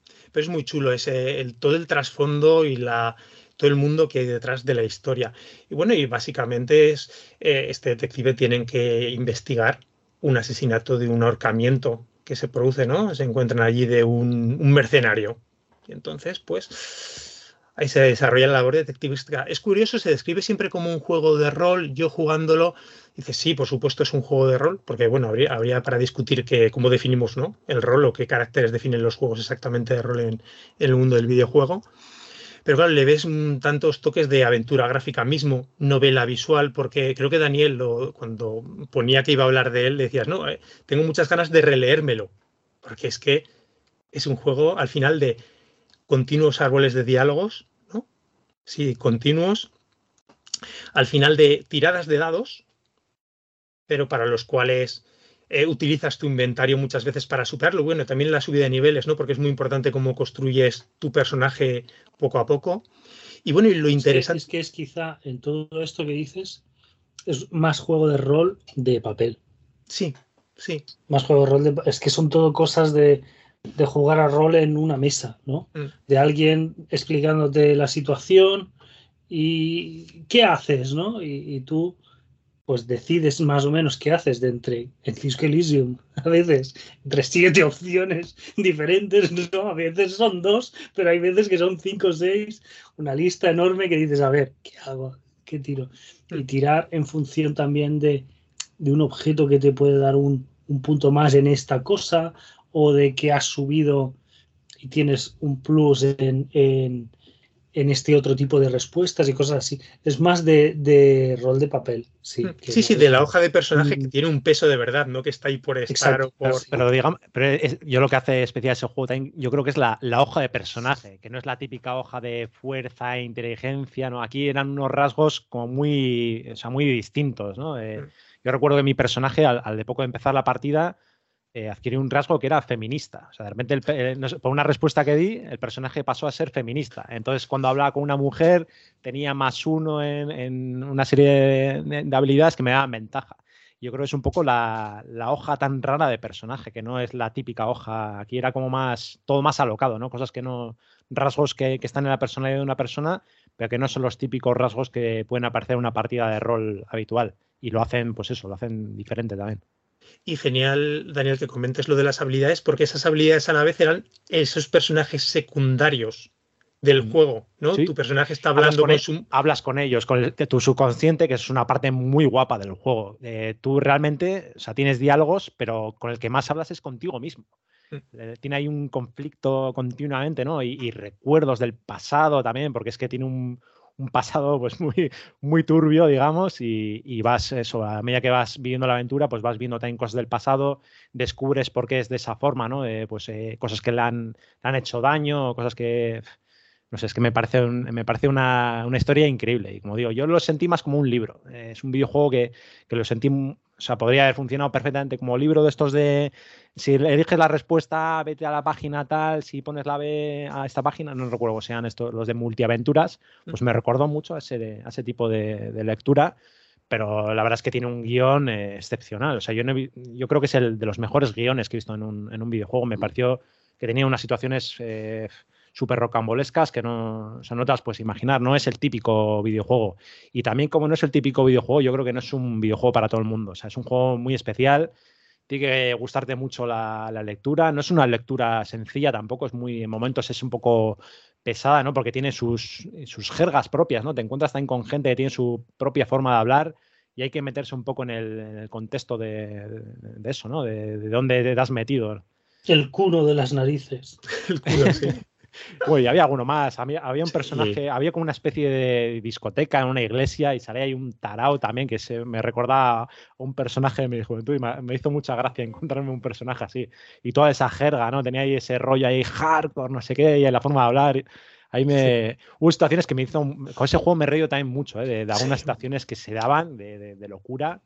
es muy chulo ese, el, todo el trasfondo y la, todo el mundo que hay detrás de la historia. Y bueno, y básicamente es, eh, este detective tienen que investigar un asesinato de un ahorcamiento que se produce, ¿no? Se encuentran allí de un, un mercenario. Y entonces, pues, ahí se desarrolla la labor detectivística. Es curioso, se describe siempre como un juego de rol. Yo jugándolo, dice, sí, por supuesto es un juego de rol, porque bueno, habría, habría para discutir que, cómo definimos, ¿no? El rol o qué caracteres definen los juegos exactamente de rol en, el mundo del videojuego. Pero claro, le ves tantos toques de aventura gráfica mismo, novela visual, porque creo que Daniel, cuando ponía que iba a hablar de él, decías, no, eh, tengo muchas ganas de releérmelo, porque es que es un juego al final de continuos árboles de diálogos, ¿no? Sí, continuos, al final de tiradas de dados, pero para los cuales eh, utilizas tu inventario muchas veces para superarlo. Bueno, también la subida de niveles, ¿no? Porque es muy importante cómo construyes tu personaje poco a poco. Y bueno, y lo Es que- interesante. Es que es quizá en todo esto que dices, es más juego de rol de papel. Sí, sí. Más juego de rol de... Es que son todo cosas de, de jugar a rol en una mesa, ¿no? Mm. De alguien explicándote la situación y qué haces, ¿no? Y, y tú pues decides más o menos qué haces de entre el Disco Elysium, a veces, entre siete opciones diferentes, ¿no? A veces son dos, pero hay veces que son cinco o seis, una lista enorme que dices, a ver, ¿qué hago? ¿Qué tiro? Y Mm. tirar en función también de, de un objeto que te puede dar un, un punto más en esta cosa, o de que has subido y tienes un plus en, en, en este otro tipo de respuestas y cosas así. Es más de, de rol de papel, sí. que Sí, sí, es- de la hoja de personaje que tiene un peso de verdad, ¿no? Que está ahí por estar Exacto, o por. sí. Pero digamos, pero es- yo lo que hace especial ese juego también, yo creo que es la, la hoja de personaje, que no es la típica hoja de fuerza e inteligencia, ¿no? Aquí eran unos rasgos como muy, o sea, muy distintos, ¿no? Eh, Mm. yo recuerdo que mi personaje, al, al de poco de empezar la partida, eh, adquirió un rasgo que era feminista. O sea, de repente, eh, por una respuesta que di, el personaje pasó a ser feminista. Entonces, cuando hablaba con una mujer, tenía más uno en, en una serie de habilidades que me daban ventaja. Yo creo que es un poco la, la hoja tan rara de personaje, que no es la típica hoja. Aquí era como más, todo más alocado, ¿no? Cosas que no, rasgos que, que están en la personalidad de una persona, pero que no son los típicos rasgos que pueden aparecer en una partida de rol habitual. Y lo hacen, pues eso, lo hacen diferente también. Y genial, Daniel, que comentes lo de las habilidades, porque esas habilidades a la vez eran esos personajes secundarios del Mm. juego, ¿no? Sí. Tu personaje está Hablas hablando con, con su. hablas con ellos, con el- tu subconsciente, que es una parte muy guapa del juego. Eh, tú realmente, o sea, tienes diálogos, pero con el que más hablas es contigo mismo. Mm. Tiene ahí un conflicto continuamente, ¿no? Y, y recuerdos del pasado también, porque es que tiene un, un pasado pues muy, muy turbio, digamos, y, y vas eso, a medida que vas viviendo la aventura, pues vas viendo también cosas del pasado, descubres por qué es de esa forma, ¿no? Eh, pues eh, cosas que le han, le han hecho daño, cosas que no sé, es que me parece, un- me parece una, una historia increíble. Y como digo, yo lo sentí más como un libro. Eh, es un videojuego que, que lo sentí, o sea, podría haber funcionado perfectamente como libro de estos de, si eliges la respuesta, vete a la página tal, si pones la B a esta página, no recuerdo cómo sean estos, los de multiaventuras, pues me recordó mucho a ese, a ese tipo de, de lectura. Pero la verdad es que tiene un guion eh, excepcional. O sea, yo, no he yo creo que es el de los mejores guiones que he visto en un, en un videojuego. Me pareció que tenía unas situaciones eh, súper rocambolescas que no, o sea, no te las puedes imaginar, no es el típico videojuego. Y también como no es el típico videojuego, yo creo que no es un videojuego para todo el mundo, o sea, es un juego muy especial, tiene que gustarte mucho la, lectura, no es una lectura sencilla tampoco, es muy, en momentos es un poco pesada, ¿no? Porque tiene sus, sus jergas propias, ¿no? Te encuentras también con gente que tiene su propia forma de hablar y hay que meterse un poco en el, contexto de, eso, ¿no? De, de, dónde te has metido. El cuno de las narices. El cuno, sí. Uy, había alguno más. Había, un personaje, había como una especie de discoteca en una iglesia y salía ahí un tarao también que se, me recordaba a un personaje de mi juventud y me, hizo mucha gracia encontrarme un personaje así. Y toda esa jerga, ¿no? Tenía ahí ese rollo ahí hardcore, no sé qué, y la forma de hablar. Ahí me. Hubo situaciones que me hizo. Con ese juego me he reído también mucho, ¿eh? de, algunas situaciones que se daban de, locura.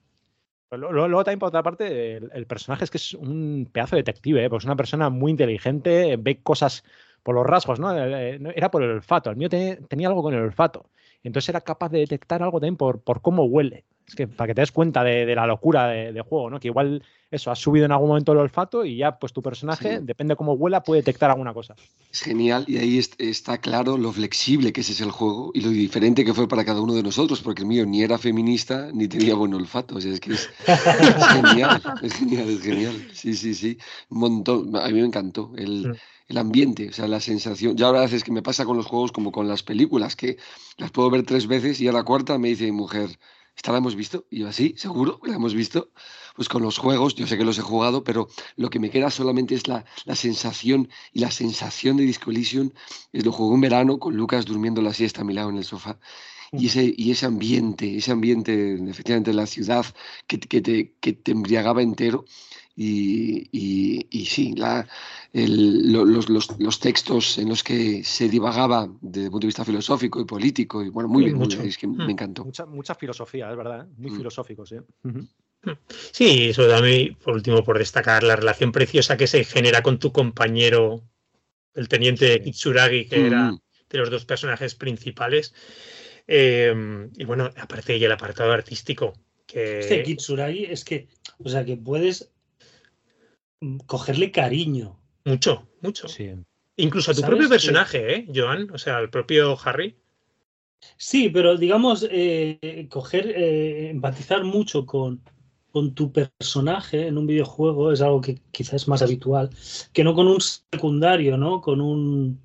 luego, también, por otra parte, el, personaje es que es un pedazo de detective, ¿eh? pues una persona muy inteligente, ve cosas por los rasgos, ¿no? Eh, era por el olfato. El mío tenía algo con el olfato. Entonces era capaz de detectar algo también por, por cómo huele. Es que para que te des cuenta de, la locura de, juego, ¿no? Que igual eso, has subido en algún momento el olfato y ya pues tu personaje, depende de cómo huela, puede detectar alguna cosa. Es genial y ahí está claro lo flexible que ese es el juego y lo diferente que fue para cada uno de nosotros, porque el mío ni era feminista ni tenía buen olfato. O sea, es que es, genial, es genial, es genial. Sí, sí, sí. Un montón. A mí me encantó. El, mm el ambiente, o sea, la sensación. Ya ahora veces que me pasa con los juegos como con las películas, que las puedo ver tres veces y a la cuarta me dice mi mujer, ¿esta la hemos visto? Y yo así, seguro la hemos visto. Pues con los juegos, yo sé que los he jugado, pero lo que me queda solamente es la, la sensación y la sensación de Disco Elysium. Es lo jugué en verano con Lucas durmiendo la siesta a mi lado en el sofá. Y ese, y ese ambiente, ese ambiente, efectivamente, de la ciudad que, que, te, que te embriagaba entero. Y, y, y sí, la, los, los, textos en los que se divagaba desde el punto de vista filosófico y político, y bueno, muy bien, mucho. es que me mm. encantó. Mucha, mucha filosofía, es verdad, ¿eh? muy mm. filosófico, sí. Sí, eso también, por último, por destacar la relación preciosa que se genera con tu compañero, el teniente Kitsuragi, que era mm. de los dos personajes principales. Em, y bueno, aparte y el apartado artístico. Que... Este Kitsuragi es que, o sea, que puedes cogerle cariño mucho, mucho. Sí. Incluso a tu propio personaje, ¿eh, Joan? O sea, al propio Harry. Sí, pero digamos, eh, coger, eh, empatizar mucho con, con tu personaje en un videojuego es algo que quizás es más habitual que no con un secundario, ¿no? Con un,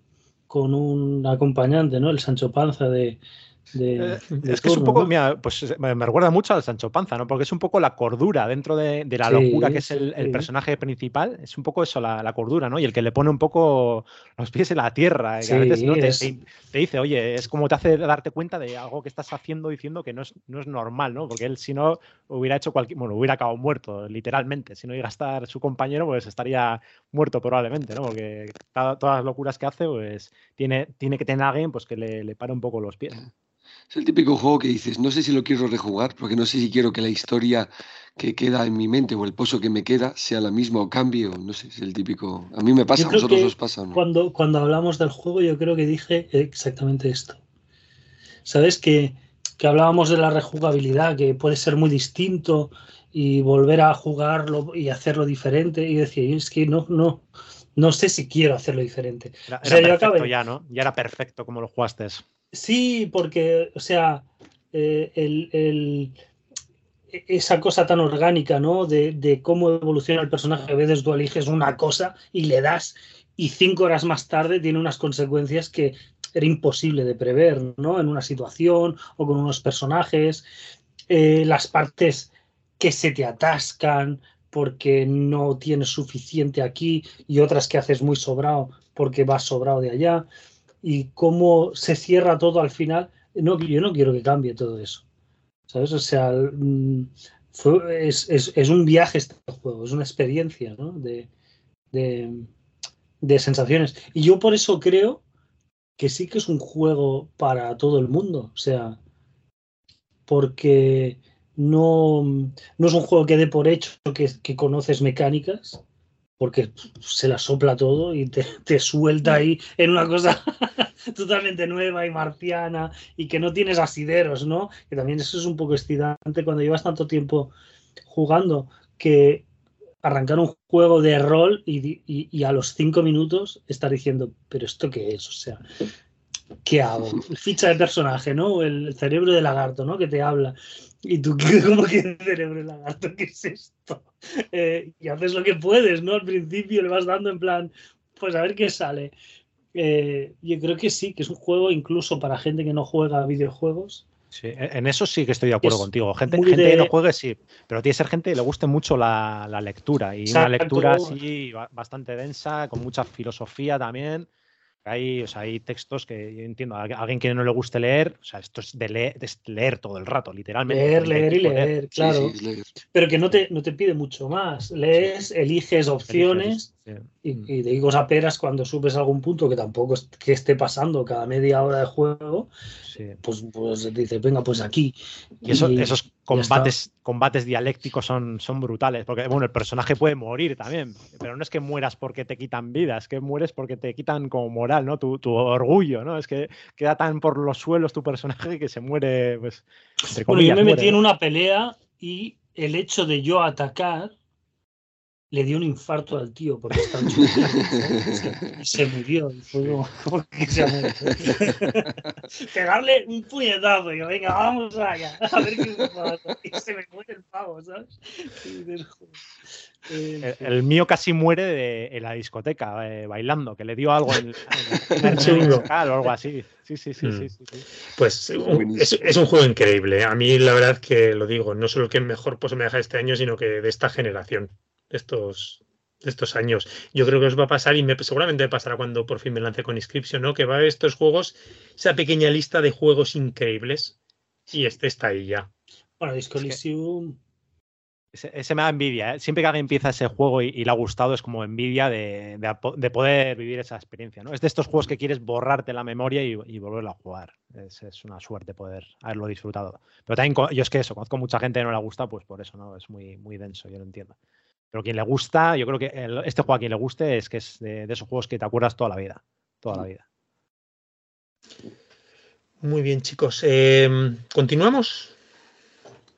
con un acompañante, ¿no? El Sancho Panza de, eh, es que es un poco, pues me, recuerda mucho al Sancho Panza, ¿no? Porque es un poco la cordura dentro de, la locura que es el, personaje principal, es un poco eso, la, cordura, ¿no? Y el que le pone un poco los pies en la tierra, que a veces ¿no? te, dice, oye, es como te hace darte cuenta de algo que estás haciendo diciendo que no es, no es normal, ¿no? Porque él si no hubiera hecho cualquier, bueno, hubiera acabado muerto, literalmente, si no llega a estar su compañero, pues estaría muerto probablemente, ¿no? Porque todas las locuras que hace, pues tiene, tiene que tener a alguien pues, que le, le pare un poco los pies. Es el típico juego que dices, no sé si lo quiero rejugar, porque no sé si quiero que la historia que queda en mi mente o el pozo que me queda sea la misma o cambie, o no sé, es el típico... A mí me pasa, a vosotros os pasa. ¿no? Cuando, cuando hablamos del juego yo creo que dije exactamente esto. ¿Sabes? Que, que hablábamos de la rejugabilidad, que puede ser muy distinto y volver a jugarlo y hacerlo diferente y decir, es que no, no, no sé si quiero hacerlo diferente. Era, perfecto ya, ¿no? Ya era perfecto como lo jugaste. Sí, porque, o sea, eh, el, esa cosa tan orgánica, ¿no? De, cómo evoluciona el personaje. A veces tú eliges una cosa y le das, y cinco horas más tarde tiene unas consecuencias que era imposible de prever, ¿no? En una situación o con unos personajes. Eh, las partes que se te atascan porque no tienes suficiente aquí y otras que haces muy sobrado porque vas sobrado de allá y cómo se cierra todo al final. No, yo no quiero que cambie todo eso. ¿Sabes? O sea, mm, es, un viaje este juego, es una experiencia ¿no? de, de, sensaciones. Y yo por eso creo que sí que es un juego para todo el mundo. O sea, porque no, no es un juego que dé por hecho que, que conoces mecánicas, porque se la sopla todo y te, suelta ahí en una cosa totalmente nueva y marciana y que no tienes asideros, ¿no? Que también eso es un poco excitante cuando llevas tanto tiempo jugando que arrancar un juego de rol y, a los cinco minutos estar diciendo, pero ¿esto qué es? O sea, ¿qué hago? Ficha de personaje, ¿no? El cerebro de lagarto, ¿no? Que te habla. Y tú, ¿cómo que cerebro de lagarto? ¿Qué es esto? Eh, y haces lo que puedes, ¿no? Al principio le vas dando en plan, pues a ver qué sale. Eh, yo creo que sí, que es un juego incluso para gente que no juega videojuegos Sí, e, en eso sí que estoy de acuerdo contigo. Gente, gente que no juegue, sí, pero tiene que ser gente que le guste mucho la, lectura y una lectura así bastante densa, con mucha filosofía también. Hay, o sea, hay textos que yo entiendo, a alguien que no le guste leer, o sea, esto es de leer, leer todo el rato, literalmente. Leer, leer y leer, claro. Pero que no te, no te pide mucho más. Lees, eliges opciones y, mm. y, de higos a peras cuando subes algún punto que tampoco es, que esté pasando cada media hora de juego, pues, pues dice, venga, pues aquí. Y, esos combates, combates dialécticos son, son brutales, porque bueno, el personaje puede morir también, pero no es que mueras porque te quitan vida, es que mueres porque te quitan como moral, ¿no? Tu, tu orgullo, ¿no? Es que queda tan por los suelos tu personaje que se muere, pues. bueno, yo me metí en una pelea y el hecho de yo atacar le dio un infarto al tío porque estaba y se murió. Y fue como, que se Pegarle un puñetazo y yo, venga, vamos allá, a ver qué pasa. Y se me muere el pavo, ¿sabes? el, mío casi muere de, en la discoteca, eh, bailando, que le dio algo en, el o algo así. Sí, sí, sí. sí, sí, Pues es, es, un juego increíble. A mí, la verdad que lo digo, no solo que mejor pues, me deja este año, sino que de esta generación estos, estos años. Yo creo que os va a pasar y me, seguramente me pasará cuando por fin me lance con Inscription, ¿no? Que va a haber estos juegos, esa pequeña lista de juegos increíbles y este está ahí ya. Bueno, Disco Elysium... Ese, me da envidia. ¿eh? Siempre que alguien empieza ese juego y, le ha gustado, es como envidia de, de, poder vivir esa experiencia. ¿no? Es de estos juegos que quieres borrarte la memoria y, y volverlo a jugar. Es, es, una suerte poder haberlo disfrutado. Pero también, yo es que eso, conozco mucha gente que no le gusta, pues por eso, ¿no? Es muy, muy denso, yo lo entiendo. Pero quien le gusta, yo creo que este juego a quien le guste es que es de, esos juegos que te acuerdas toda la vida. Toda la vida. Muy bien, chicos. Em, ¿Continuamos?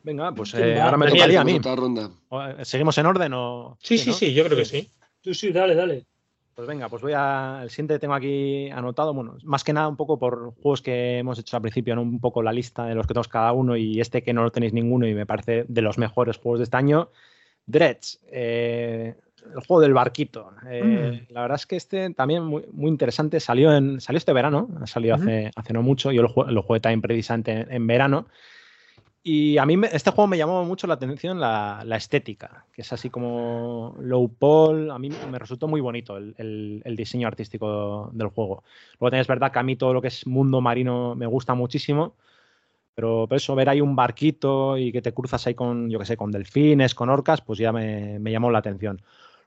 Venga, pues eh, ahora me tocaría a mí. Eh, ¿Seguimos en orden o...? Sí, sí, sí, yo creo que sí. Sí, sí, dale, dale. Pues venga, pues voy a. El siguiente tengo aquí anotado, bueno, más que nada un poco por juegos que hemos hecho al principio, ¿no? un poco la lista de los que tenemos cada uno y este que no lo tenéis ninguno y me parece de los mejores juegos de este año. Dredge, eh, el juego del barquito. Eh, mm. La verdad es que este también muy, muy, interesante. Salió, en, salió este verano, ha salido hace, hace no mucho. Yo lo, lo jugué también precisamente en, verano. Y a mí este juego me llamó mucho la atención la, la, estética, que es así como low poll. A mí me resultó muy bonito el, el, el, diseño artístico del juego. Luego también es verdad que a mí todo lo que es mundo marino me gusta muchísimo. Pero, eso, ver ahí un barquito y que te cruzas ahí con, yo qué sé, con delfines, con orcas, pues ya me, llamó la atención.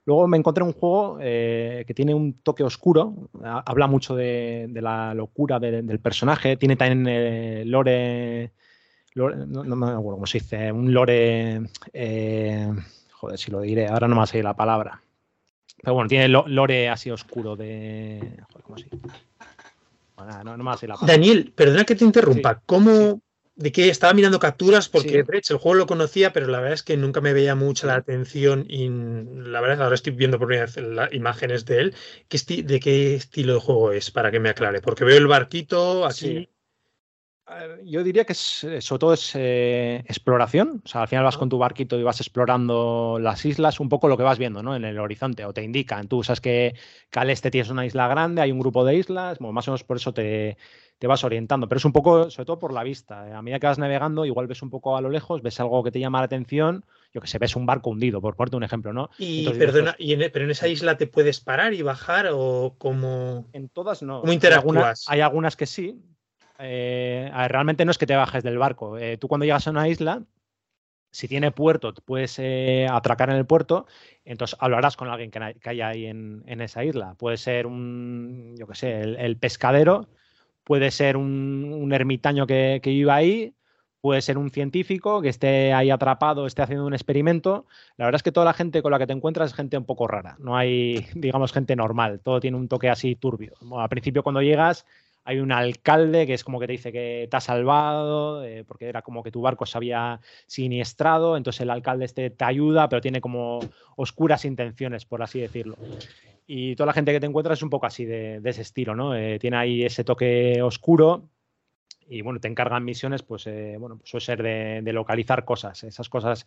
Luego me encontré un juego eh, que tiene un toque oscuro, habla mucho de, la locura del personaje, tiene también eh, lore, no, me acuerdo cómo se dice, un lore, eh, joder, si lo diré, ahora no me salir la palabra. Pero bueno, tiene lore así oscuro de... Joder, ¿cómo dice? Bueno, no, me a salir la palabra. Daniel, perdona que te interrumpa. ¿Cómo, de que estaba mirando capturas porque el juego lo conocía, pero la verdad es que nunca me veía mucho la atención y la verdad ahora estoy viendo por primera vez las imágenes de él. ¿Qué ¿De qué estilo de juego es? Para que me aclare, porque veo el barquito aquí. Yo diría que sobre todo es eh, exploración, o sea, al final vas con tu barquito y vas explorando las islas, un poco lo que vas viendo, ¿no? En el horizonte, o te indican, tú sabes que, que al este tienes una isla grande, hay un grupo de islas, más o menos por eso te, te vas orientando, pero es un poco, sobre todo por la vista. ¿eh? A medida que vas navegando, igual ves un poco a lo lejos, ves algo que te llama la atención, yo que sé, ves un barco hundido, por ponerte un ejemplo, ¿no? Y perdona, y e, pero en esa isla te puedes parar y bajar o como... En todas no. ¿Cómo interactúas? Hay algunas, que sí. Eh, realmente no es que te bajes del barco. Eh, tú cuando llegas a una isla, si tiene puerto, puedes atracar en el puerto, entonces hablarás con alguien que, haya ahí en, esa isla. Puede ser un, yo que sé, el pescadero puede ser un, ermitaño que, que viva ahí, puede ser un científico que esté ahí atrapado, esté haciendo un experimento. La verdad es que toda la gente con la que te encuentras es gente un poco rara. No hay, digamos, gente normal. Todo tiene un toque así turbio. al principio cuando llegas hay un alcalde que es como que te dice que te ha salvado, eh, porque era como que tu barco se había siniestrado, entonces el alcalde este te ayuda, pero tiene como oscuras intenciones, por así decirlo. Y toda la gente que te encuentras es un poco así de, ese estilo, ¿no? Eh, tiene ahí ese toque oscuro y bueno, te encargan misiones, pues eh, bueno, pues suele ser de, localizar cosas. Esas cosas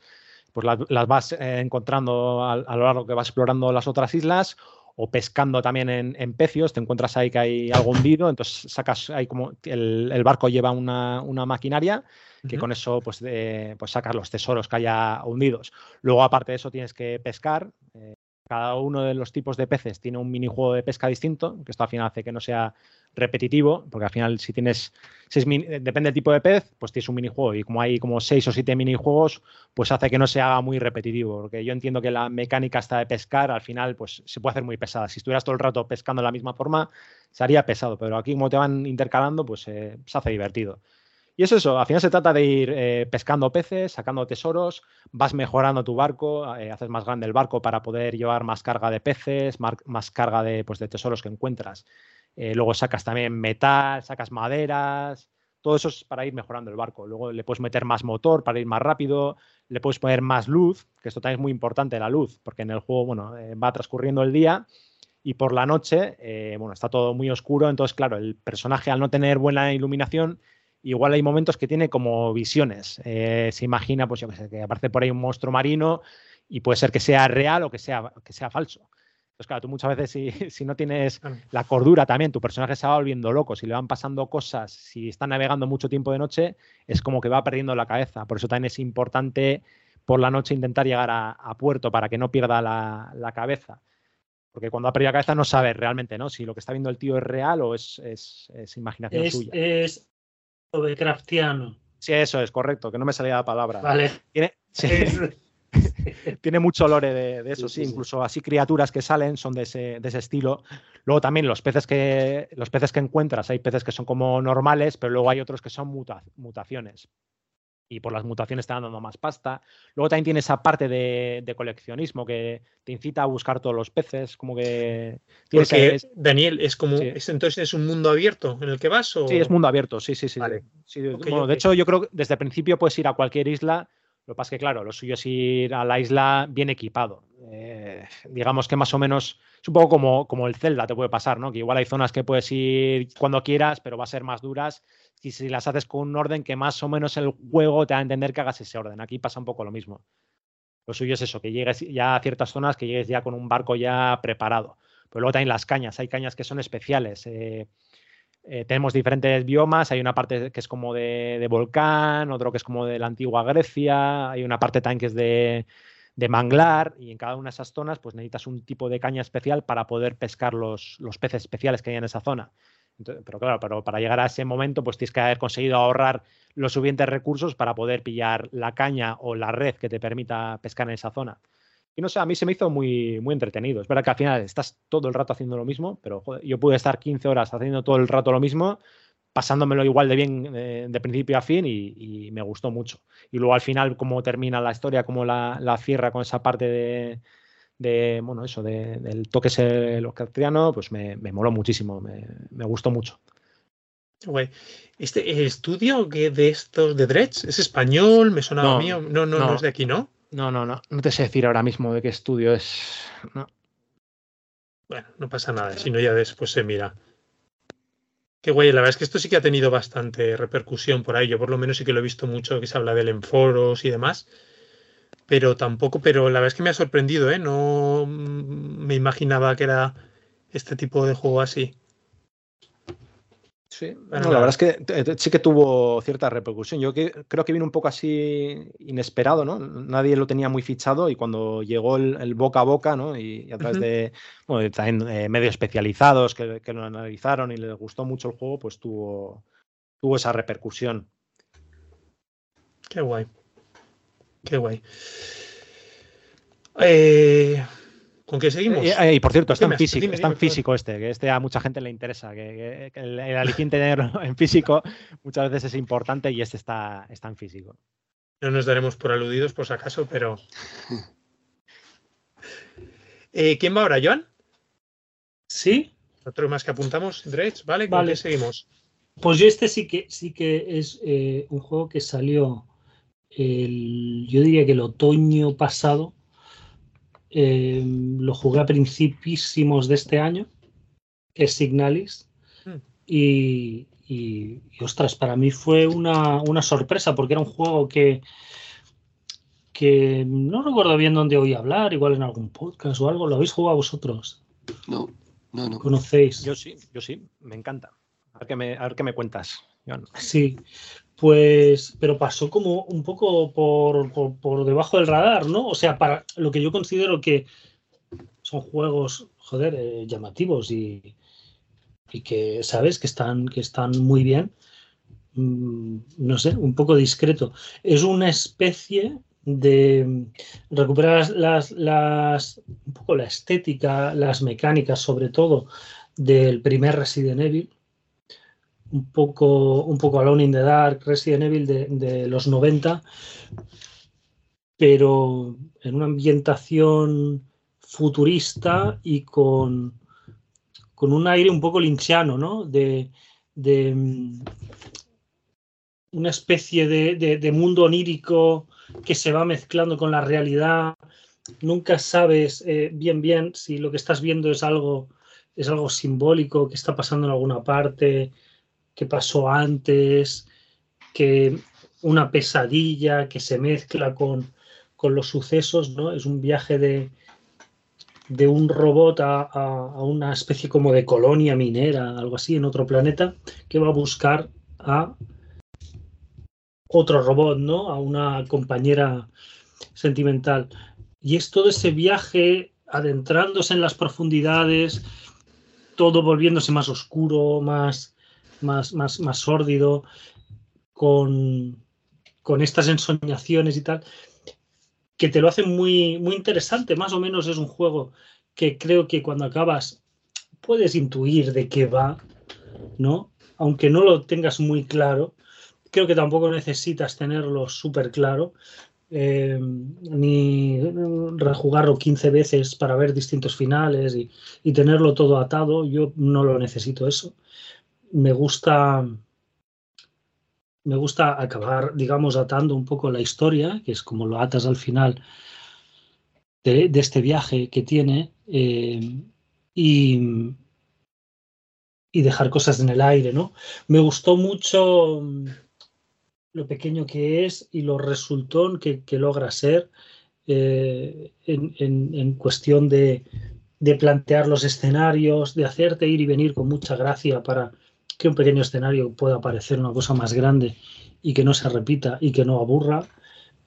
pues las, vas encontrando a, a, lo largo que vas explorando las otras islas o pescando también en, pecios, te encuentras ahí que hay algo hundido, entonces sacas ahí como el, barco lleva una, maquinaria que con eso pues, pues sacas los tesoros que haya hundidos. Luego, aparte de eso, tienes que pescar. Eh, cada uno de los tipos de peces tiene un minijuego de pesca distinto, que esto al final hace que no sea repetitivo, porque al final si tienes seis depende del tipo de pez, pues tienes un minijuego y como hay como seis o siete minijuegos, pues hace que no se haga muy repetitivo, porque yo entiendo que la mecánica hasta de pescar al final pues se puede hacer muy pesada. Si estuvieras todo el rato pescando de la misma forma, se haría pesado, pero aquí como te van intercalando, pues eh, se hace divertido. Y es eso, al final se trata de ir eh, pescando peces, sacando tesoros, vas mejorando tu barco, eh, haces más grande el barco para poder llevar más carga de peces, más, carga de, pues, de tesoros que encuentras. Eh, luego sacas también metal, sacas maderas, todo eso es para ir mejorando el barco. Luego le puedes meter más motor para ir más rápido, le puedes poner más luz, que esto también es muy importante, la luz, porque en el juego, bueno, va transcurriendo el día y por la noche, bueno, está todo muy oscuro, entonces, claro, el personaje al no tener buena iluminación igual hay momentos que tiene como visiones. Eh, se imagina, pues yo que sé, que aparece por ahí un monstruo marino y puede ser que sea real o que sea, que sea falso. Entonces, claro, tú muchas veces si, si no tienes la cordura también, tu personaje se va volviendo loco, si le van pasando cosas, si está navegando mucho tiempo de noche, es como que va perdiendo la cabeza. Por eso también es importante por la noche intentar llegar a, puerto para que no pierda la, la, cabeza. Porque cuando ha perdido la cabeza no sabe realmente ¿no? si lo que está viendo el tío es real o es, es, es imaginación suya. Es Craftiano. Sí, eso es correcto, que no me salía la palabra. Vale. Tiene, tiene mucho lore de, eso, sí, incluso así criaturas que salen son de ese, estilo. Luego también los peces, que, los peces que encuentras, hay peces que son como normales, pero luego hay otros que son mutaciones y por las mutaciones te van dando más pasta. Luego también tiene esa parte de, coleccionismo que te incita a buscar todos los peces, como que... Porque, Daniel, es como... Es, entonces es un mundo abierto en el que vas o... Sí, es mundo abierto, sí, sí, sí. De hecho, yo creo que desde el principio puedes ir a cualquier isla, lo que pasa es que, claro, lo suyo es ir a la isla bien equipado. Eh, digamos que más o menos es un poco como, como el Zelda te puede pasar, ¿no? Que igual hay zonas que puedes ir cuando quieras, pero va a ser más duras y si las haces con un orden que más o menos el juego te va a entender que hagas ese orden. Aquí pasa un poco lo mismo. Lo suyo es eso, que llegues ya a ciertas zonas, que llegues ya con un barco ya preparado. Pero luego también las cañas, hay cañas que son especiales. Eh, eh, tenemos diferentes biomas, hay una parte que es como de, volcán, otro que es como de la antigua Grecia, hay una parte también que es de, de, manglar y en cada una de esas zonas pues necesitas un tipo de caña especial para poder pescar los, los peces especiales que hay en esa zona pero claro, pero para llegar a ese momento, pues tienes que haber conseguido ahorrar los suficientes recursos para poder pillar la caña o la red que te permita pescar en esa zona. Y no sé, a mí se me hizo muy, muy entretenido. Es verdad que al final estás todo el rato haciendo lo mismo, pero yo pude estar 15 horas haciendo todo el rato lo mismo, pasándomelo igual de bien eh, de principio a fin y, me gustó mucho. Y luego al final, cómo termina la historia, cómo la, la cierra con esa parte de, de, bueno, eso, de, del toque castellano, pues me, me moló muchísimo, me, me gustó mucho. Güey. ¿Este estudio que de estos de Dredge es español? ¿Me sonaba no, mío? No, no, no, es de aquí, ¿no? No, no, no. No te sé decir ahora mismo de qué estudio es. No. Bueno, no pasa nada, si no ya después se mira. Qué guay, la verdad es que esto sí que ha tenido bastante repercusión por ahí. Yo por lo menos sí que lo he visto mucho, que se habla de él en foros y demás pero tampoco, pero la verdad es que me ha sorprendido, ¿eh? No me imaginaba que era este tipo de juego así. Sí, la verdad es que sí que tuvo cierta repercusión. Yo creo que vino un poco así inesperado, ¿no? Nadie lo tenía muy fichado y cuando llegó el, boca a boca, ¿no? Y, a través de bueno, también eh, medios especializados que, que, lo analizaron y les gustó mucho el juego, pues tuvo, tuvo esa repercusión. Qué guay. Qué guay. Eh, ¿Con qué seguimos? Y, eh, por cierto, está en físico, está en físico este, que este a mucha gente le interesa, que, el, el tenerlo en físico muchas veces es importante y este está, está en físico. No nos daremos por aludidos por si acaso, pero. Eh, ¿Quién va ahora, Joan? Sí. Otro más que apuntamos, Dredge, ¿vale? ¿Con Vale. qué seguimos? Pues yo este sí que sí que es eh, un juego que salió el, yo diría que el otoño pasado. Eh, lo jugué a principísimos de este año, que es Signalis. Mm. Y, y- y, ostras, para mí fue una, una sorpresa porque era un juego que, que no recuerdo bien dónde oí hablar, igual en algún podcast o algo. ¿Lo habéis jugado vosotros? No, no, no. ¿Conocéis? Yo sí, yo sí, me encanta. A ver qué me, a ver qué me cuentas. Sí, pues, pero pasó como un poco por, por, debajo del radar, ¿no? O sea, para lo que yo considero que son juegos, joder, eh, llamativos y, y que, ¿sabes? Que están, que están muy bien. Mm, No sé, un poco discreto. Es una especie de recuperar las, las- un poco la estética, las mecánicas, sobre todo, del primer Resident Evil un poco, un poco Alone in the Dark, Resident Evil de, los 90, pero en una ambientación futurista y con, con un aire un poco lynchiano, ¿no? De, de, mm, una especie de, de- de mundo onírico que se va mezclando con la realidad. Nunca sabes eh, bien bien si lo que estás viendo es algo, es algo simbólico que está pasando en alguna parte que pasó antes, que una pesadilla que se mezcla con, con los sucesos, ¿no? Es un viaje de, de un robot a, a- a una especie como de colonia minera, algo así, en otro planeta, que va a buscar a otro robot, ¿no? A una compañera sentimental. Y es todo ese viaje adentrándose en las profundidades, todo volviéndose más oscuro, más, más, más, más sórdido, con, con estas ensoñaciones y tal, que te lo hacen muy, muy interesante. Más o menos es un juego que creo que cuando acabas puedes intuir de qué va, ¿no? Aunque no lo tengas muy claro, creo que tampoco necesitas tenerlo súper claro, eh, ni rejugarlo 15 veces para ver distintos finales y, y tenerlo todo atado. Yo no lo necesito eso me gusta me gusta acabar, digamos, atando un poco la historia, que es como lo atas al final de, este viaje que tiene, eh, y, y dejar cosas en el aire, ¿no? Me gustó mucho mm, lo pequeño que es y lo resultón que, que logra ser eh, en, en- en cuestión de, de plantear los escenarios, de hacerte ir y venir con mucha gracia para que un pequeño escenario pueda parecer una cosa más grande y que no se repita y que no aburra.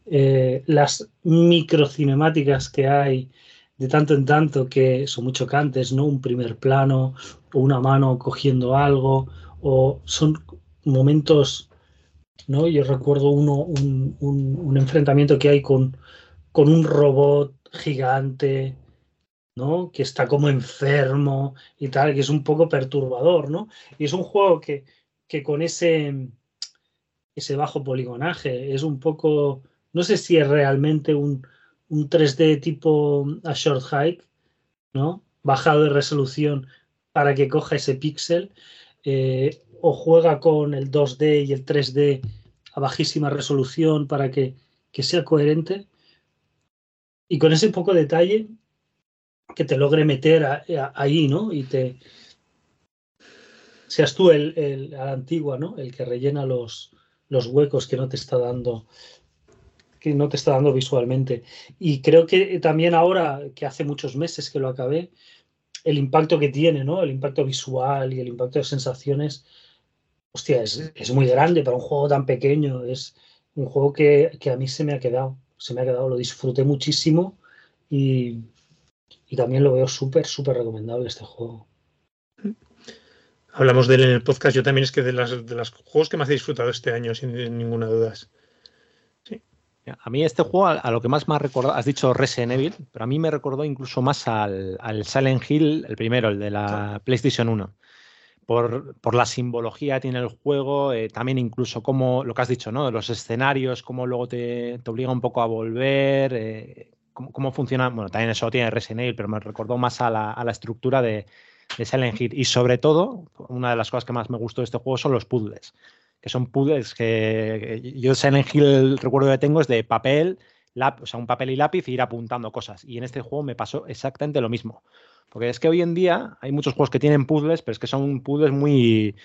Eh, las microcinemáticas que hay de tanto en tanto que son muy chocantes, ¿no? Un primer plano o una mano cogiendo algo o son momentos, ¿no? Yo recuerdo uno, un, un- un enfrentamiento que hay con, con un robot gigante, ¿no? Que está como enfermo y tal, que es un poco perturbador, ¿no? Y es un juego que, que con ese, ese bajo poligonaje es un poco, no sé si es realmente un, un 3D tipo a short hike, ¿no? Bajado de resolución para que coja ese píxel, eh, o juega con el 2D y el 3D a bajísima resolución para que, que sea coherente. Y con ese poco detalle que te logre meter a- a- ahí, ¿no? Y te seas tú el, el- a la antigua, ¿no? El que rellena los, los huecos que no te está dando que no te está dando visualmente. Y creo que también ahora, que hace muchos meses que lo acabé, el impacto que tiene, ¿no? El impacto visual y el impacto de sensaciones, hostia, es, es muy grande para un juego tan pequeño. Es un juego que, que a mí se me ha quedado, se me ha quedado, lo disfruté muchísimo y, y también lo veo súper, súper recomendable este juego. Hablamos de él en el podcast. Yo también es que de, las, de los juegos que más he disfrutado este año, sin ninguna duda. A mí este juego, a, a lo que más me ha recordado, has dicho Resident Evil, pero a mí me recordó incluso más al, al Silent Hill, el primero, el de la PlayStation 1. Por, por la simbología que tiene el juego, eh, también incluso como lo que has dicho, ¿no? De los escenarios, cómo luego te, te obliga un poco a volver, eh, cómo, funciona. Bueno, también eso tiene Resident Evil, pero me recordó más a la, estructura de, de Silent Hill. Y sobre todo, una de las cosas que más me gustó de este juego son los puzzles, que son puzzles que yo Silent Hill recuerdo que tengo es de papel, o sea, un papel y lápiz e ir apuntando cosas. Y en este juego me pasó exactamente lo mismo. Porque es que hoy en día hay muchos juegos que tienen puzzles, pero es que son puzzles muy,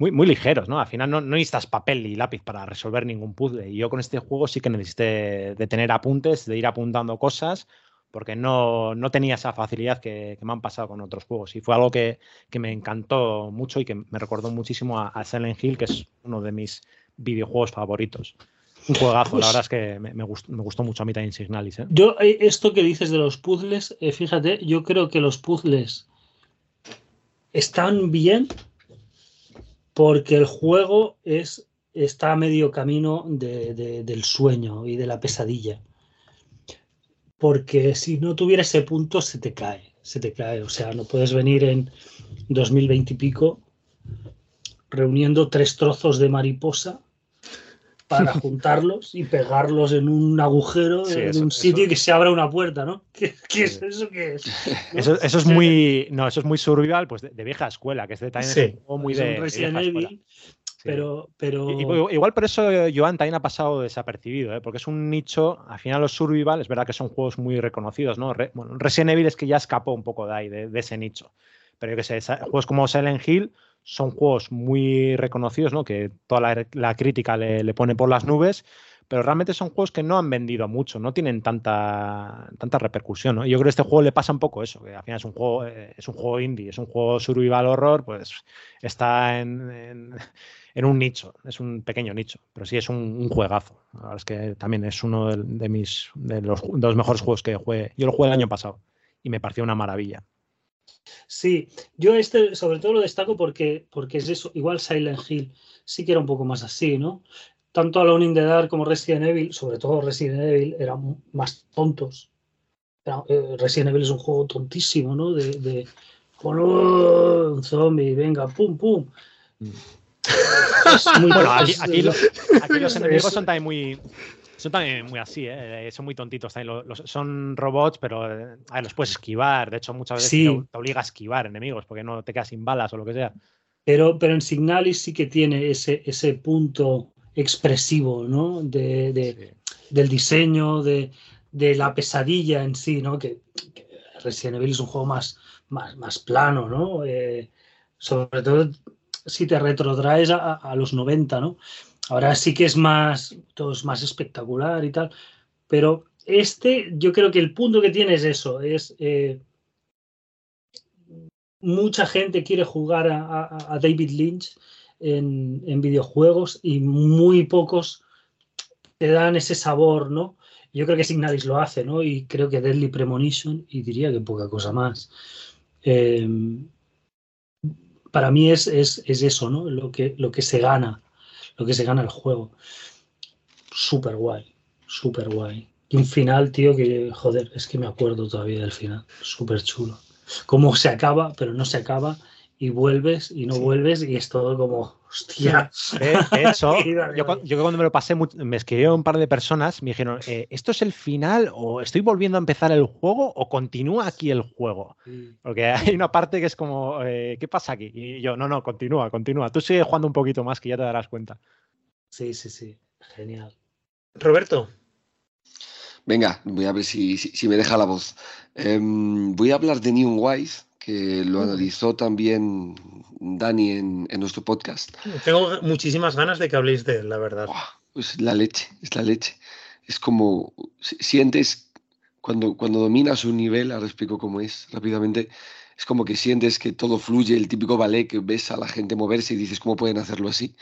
muy, muy ligeros, ¿no? Al final no, necesitas papel y lápiz para resolver ningún puzzle. Y yo con este juego sí que necesité de tener apuntes, de ir apuntando cosas, porque no, tenía esa facilidad que, me han pasado con otros juegos. Y fue algo que, me encantó mucho y que me recordó muchísimo a, Silent Hill, que es uno de mis videojuegos favoritos. Un juegazo, la pues verdad es que me, gustó, mucho a mí también Signalis. ¿eh? Yo, eh, esto que dices de los puzzles, eh, fíjate, yo creo que los puzzles están bien, porque el juego es, está a medio camino del sueño y de la pesadilla. Porque si no tuviera ese punto, se te cae, se te cae. O sea, no puedes venir en 2020 y pico reuniendo tres trozos de mariposa para juntarlos y pegarlos en un agujero en un sitio y que se abra una puerta, ¿no? ¿Qué, es eso? ¿Qué es? Eso, es muy, no, eso es muy survival, pues de, vieja escuela, que es de, también muy de, Resident Evil, pero, pero... Igual por eso Joan también ha pasado desapercibido, ¿eh? porque es un nicho, al final los survival, es verdad que son juegos muy reconocidos, ¿no? bueno, Resident Evil es que ya escapó un poco de ahí, de, ese nicho. Pero yo que sé, juegos como Silent Hill son juegos muy reconocidos, ¿no? que toda la, crítica le, pone por las nubes, pero realmente son juegos que no han vendido mucho, no tienen tanta, tanta repercusión. ¿no? Yo creo que a este juego le pasa un poco eso, que al final es un juego, eh, es un juego indie, es un juego survival horror, pues está en, un nicho, es un pequeño nicho, pero sí es un, juegazo. La verdad es que también es uno de, mis de los, de mejores juegos que jugué. Yo lo jugué el año pasado y me pareció una maravilla. Sí, yo este sobre todo lo destaco porque, porque es eso, igual Silent Hill sí que era un poco más así, ¿no? Tanto Alone in the Dark como Resident Evil, sobre todo Resident Evil, eran más tontos. Eh, Resident Evil es un juego tontísimo, ¿no? De, de oh, un zombie, venga, pum, pum. Mm. bueno, aquí, aquí, los enemigos son también muy, son también muy así, ¿eh? son muy tontitos. son robots, pero eh, los puedes esquivar. De hecho, muchas veces te, obliga a esquivar enemigos porque no te quedas sin balas o lo que sea. Pero, pero en Signalis sí que tiene ese, ese punto expresivo, ¿no? De, Del diseño, de, la pesadilla en sí, ¿no? Que, Resident Evil es un juego más, más, más plano, ¿no? Eh, sobre todo si te retrotraes a, a, los 90, ¿no? Ahora sí que es más, todo es más espectacular y tal, pero este, yo creo que el punto que tiene es eso, es eh, mucha gente quiere jugar a, David Lynch en, videojuegos y muy pocos te dan ese sabor, ¿no? Yo creo que Signalis lo hace, ¿no? Y creo que Deadly Premonition, y diría que poca cosa más. Eh, para mí es, es, es, eso, ¿no? Lo que, lo que se gana lo que se gana el juego. Súper guay, súper guay. Y un final, tío, que, joder, es que me acuerdo todavía del final. Súper chulo. Cómo se acaba, pero no se acaba y vuelves y no vuelves y es todo como, hostia. De, hecho, yo, cuando me lo pasé, me escribieron un par de personas, me dijeron, eh, ¿esto es el final o estoy volviendo a empezar el juego o continúa aquí el juego? Porque hay una parte que es como, eh, ¿qué pasa aquí? Y yo, no, no, continúa, continúa. Tú sigue jugando un poquito más que ya te darás cuenta. Sí, sí, sí, genial. Roberto. Venga, voy a ver si, me deja la voz. Em, voy a hablar de New Wise que lo analizó también Dani en, nuestro podcast. Tengo muchísimas ganas de que habléis de él, la verdad. pues la leche, es la leche. Es como sientes cuando, cuando dominas un nivel, ahora explico cómo es rápidamente, es como que sientes que todo fluye, el típico ballet que ves a la gente moverse y dices, ¿cómo pueden hacerlo así?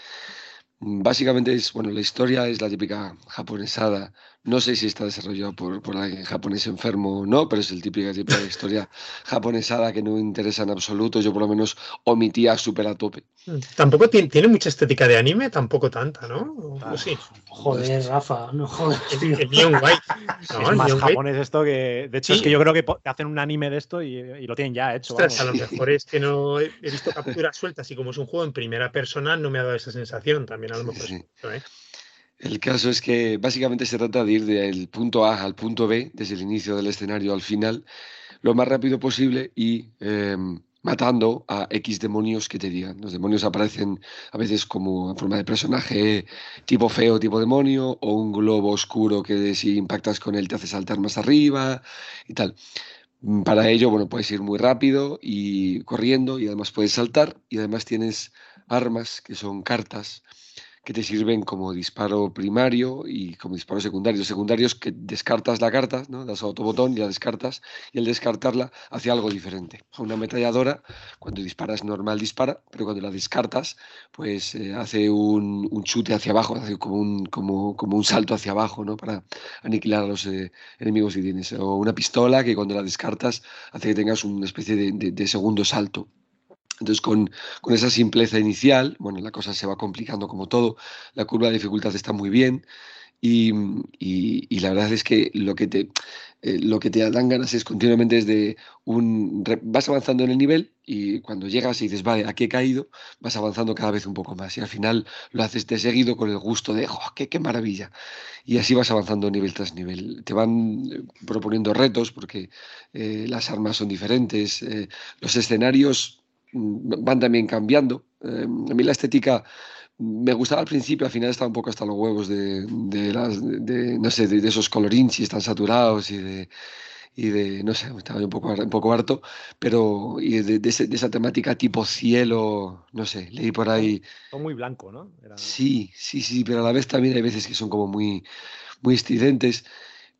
Básicamente es, bueno, la historia es la típica japonesada no sé si está desarrollado por, por alguien japonés enfermo o no, pero es el típico tipo de historia japonesada que no interesa en absoluto. Yo por lo menos omitía súper a tope. Tampoco tiene, tiene, mucha estética de anime, tampoco tanta, ¿no? Ah, sí. Joder, Rafa, no joder. es más japonés esto que. De hecho, es que yo creo que hacen un anime de esto y, lo tienen ya hecho. a lo mejor es que no he, visto capturas sueltas y como es un juego en primera persona, no me ha dado esa sensación también. A lo mejor. ¿eh? El caso es que básicamente se trata de ir del punto A al punto B, desde el inicio del escenario al final, lo más rápido posible y em, matando a X demonios que te digan. Los demonios aparecen a veces como en forma de personaje tipo feo, tipo demonio, o un globo oscuro que si impactas con él te hace saltar más arriba y tal. Para ello, bueno, puedes ir muy rápido y corriendo y además puedes saltar y además tienes armas que son cartas que te sirven como disparo primario y como disparo secundario. Secundarios que descartas la carta, ¿no? das a otro botón y la descartas, y al descartarla hace algo diferente. Una ametralladora, cuando disparas normal dispara, pero cuando la descartas, pues eh, hace un, un, chute hacia abajo, hace como un, como, como un salto hacia abajo, ¿no? Para aniquilar a los eh, enemigos que tienes. O una pistola que cuando la descartas hace que tengas una especie de, de segundo salto. Entonces, con, con, esa simpleza inicial, bueno, la cosa se va complicando como todo, la curva de dificultad está muy bien y, y, la verdad es que lo que, te, eh, lo que te dan ganas es continuamente desde un... vas avanzando en el nivel y cuando llegas y dices, vale, aquí he caído, vas avanzando cada vez un poco más y al final lo haces de seguido con el gusto de, ¡oh, qué, maravilla! Y así vas avanzando nivel tras nivel. Te van eh, proponiendo retos porque eh, las armas son diferentes, los escenarios van también cambiando. Eh, a mí la estética me gustaba al principio, al final estaba un poco hasta los huevos de, de las, de, no sé, de, esos colorinchis tan saturados y de, y de, no sé, estaba un poco, un poco harto, pero y de, de, esa temática tipo cielo, no sé, leí por ahí. Son muy blanco, ¿no? Sí, sí, sí, pero a la vez también hay veces que son como muy, muy estridentes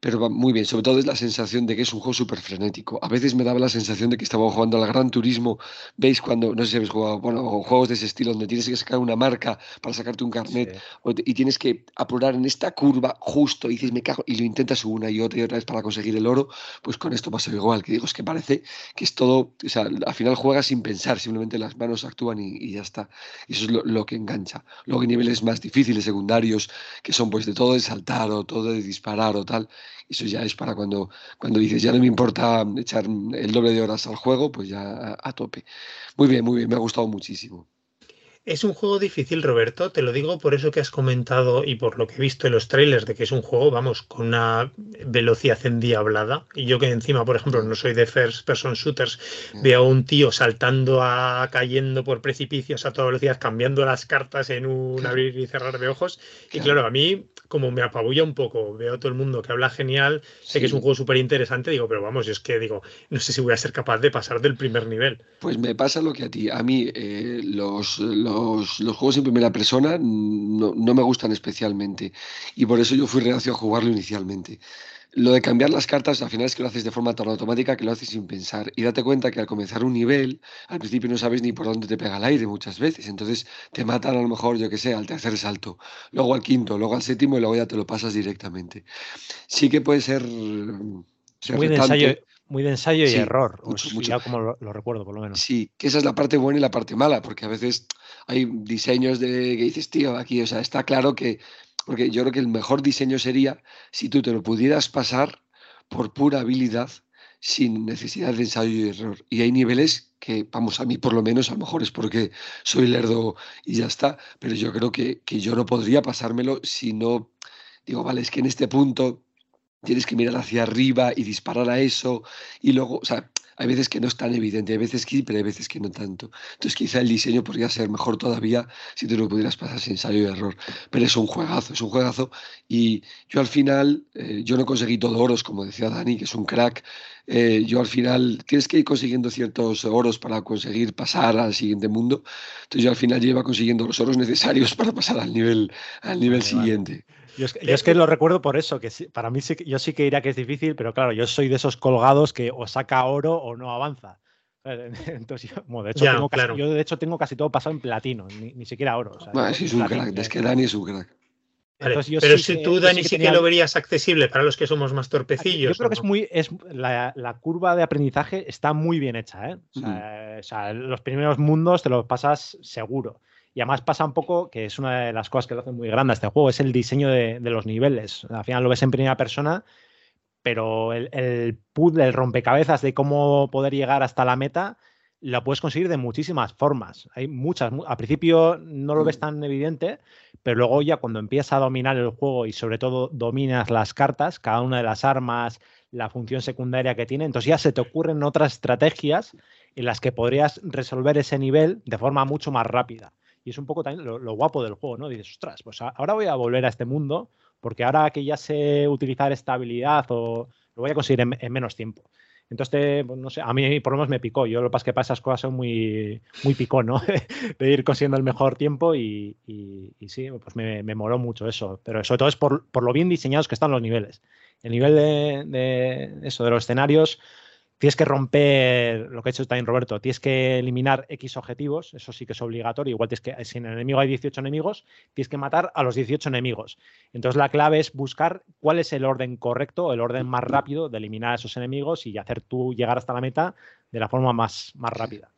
pero va muy bien. Sobre todo es la sensación de que es un juego súper frenético. A veces me daba la sensación de que estaba jugando al Gran Turismo. ¿Veis cuando, no sé si habéis jugado, bueno, juegos de ese estilo, donde tienes que sacar una marca para sacarte un carnet y tienes que apurar en esta curva justo y dices, me cago, y lo intentas una y otra y otra vez para conseguir el oro? Pues con esto pasa igual, que digo, es que parece que es todo, o sea, al final juegas sin pensar, simplemente las manos actúan y, ya está. Eso es lo, lo, que engancha. Luego hay niveles más difíciles, secundarios, que son pues de todo de saltar o todo de disparar o tal eso ya es para cuando, cuando dices, ya no me importa echar el doble de horas al juego, pues ya a, tope. Muy bien, muy bien, me ha gustado muchísimo. Es un juego difícil, Roberto, te lo digo por eso que has comentado y por lo que he visto en los trailers de que es un juego, vamos, con una velocidad endiablada. Y yo que encima, por ejemplo, no soy de first person shooters, veo a un tío saltando a cayendo por precipicios a toda velocidad, cambiando las cartas en un abrir y cerrar de ojos. Y claro, a mí como me apabulla un poco, veo a todo el mundo que habla genial, sé que es un juego súper interesante, digo, pero vamos, es que digo, no sé si voy a ser capaz de pasar del primer nivel. Pues me pasa lo que a ti, a mí eh, los, los, los, juegos en primera persona no, no me gustan especialmente y por eso yo fui reacio a jugarlo inicialmente. Lo de cambiar las cartas, al final es que lo haces de forma tan automática que lo haces sin pensar. Y date cuenta que al comenzar un nivel, al principio no sabes ni por dónde te pega el aire muchas veces. Entonces te matan a lo mejor, yo que sé, al tercer salto, luego al quinto, luego al séptimo y luego ya te lo pasas directamente. Sí que puede ser. muy, de ensayo, muy de ensayo y error. Mucho, mucho. como lo, lo, recuerdo, por lo menos. Sí, que esa es la parte buena y la parte mala, porque a veces hay diseños de que dices, tío, aquí, o sea, está claro que porque yo creo que el mejor diseño sería si tú te lo pudieras pasar por pura habilidad sin necesidad de ensayo y error. Y hay niveles que, vamos, a mí por lo menos, a lo mejor es porque soy lerdo y ya está, pero yo creo que, que yo no podría pasármelo si no, digo, vale, es que en este punto tienes que mirar hacia arriba y disparar a eso y luego, o sea, hay veces que no es tan evidente, hay veces que sí, pero hay veces que no tanto. Entonces quizá el diseño podría ser mejor todavía si tú lo pudieras pasar sin ensayo y error. Pero es un juegazo, es un juegazo. Y yo al final, eh, yo no conseguí todo oros, como decía Dani, que es un crack. Eh, yo al final, tienes que ir consiguiendo ciertos oros para conseguir pasar al siguiente mundo. Entonces yo al final lleva consiguiendo los oros necesarios para pasar al nivel, al nivel siguiente. Yo es, que, lo recuerdo por eso, que para mí sí, yo sí que diría que es difícil, pero claro, yo soy de esos colgados que o saca oro o no avanza. Entonces, yo, de hecho, tengo casi, yo de hecho tengo casi todo pasado en platino, ni, siquiera oro. es un crack, es que Dani es un crack. pero si tú, Dani, sí que lo verías accesible para los que somos más torpecillos. Yo creo que es muy. Es, la, curva de aprendizaje está muy bien hecha. ¿eh? o sea, los primeros mundos te los pasas seguro. Y además pasa un poco, que es una de las cosas que lo hace muy grande este juego, es el diseño de, los niveles. Al final lo ves en primera persona, pero el, el puzzle, el rompecabezas de cómo poder llegar hasta la meta, lo puedes conseguir de muchísimas formas. Hay muchas. Al principio no lo ves mm. tan evidente, pero luego ya cuando empiezas a dominar el juego y sobre todo dominas las cartas, cada una de las armas, la función secundaria que tiene, entonces ya se te ocurren otras estrategias en las que podrías resolver ese nivel de forma mucho más rápida. Y es un poco también lo, guapo del juego, ¿no? Dices, ostras, pues ahora voy a volver a este mundo porque ahora que ya sé utilizar esta habilidad o lo voy a conseguir en menos tiempo. Entonces, pues, no sé, a mí por lo menos me picó. Yo lo que pasa es que para esas cosas son muy, muy picón, ¿no? de ir consiguiendo el mejor tiempo y, sí, pues me, me, moló mucho eso. Pero sobre todo es por, lo bien diseñados que están los niveles. El nivel de eso, de los escenarios, tienes que romper lo que ha hecho también Roberto, tienes que eliminar X objetivos, eso sí que es obligatorio, igual tienes que, si en el enemigo hay 18 enemigos, tienes que matar a los 18 enemigos. Entonces la clave es buscar cuál es el orden correcto, el orden más rápido de eliminar a esos enemigos y hacer tú llegar hasta la meta de la forma más, más rápida.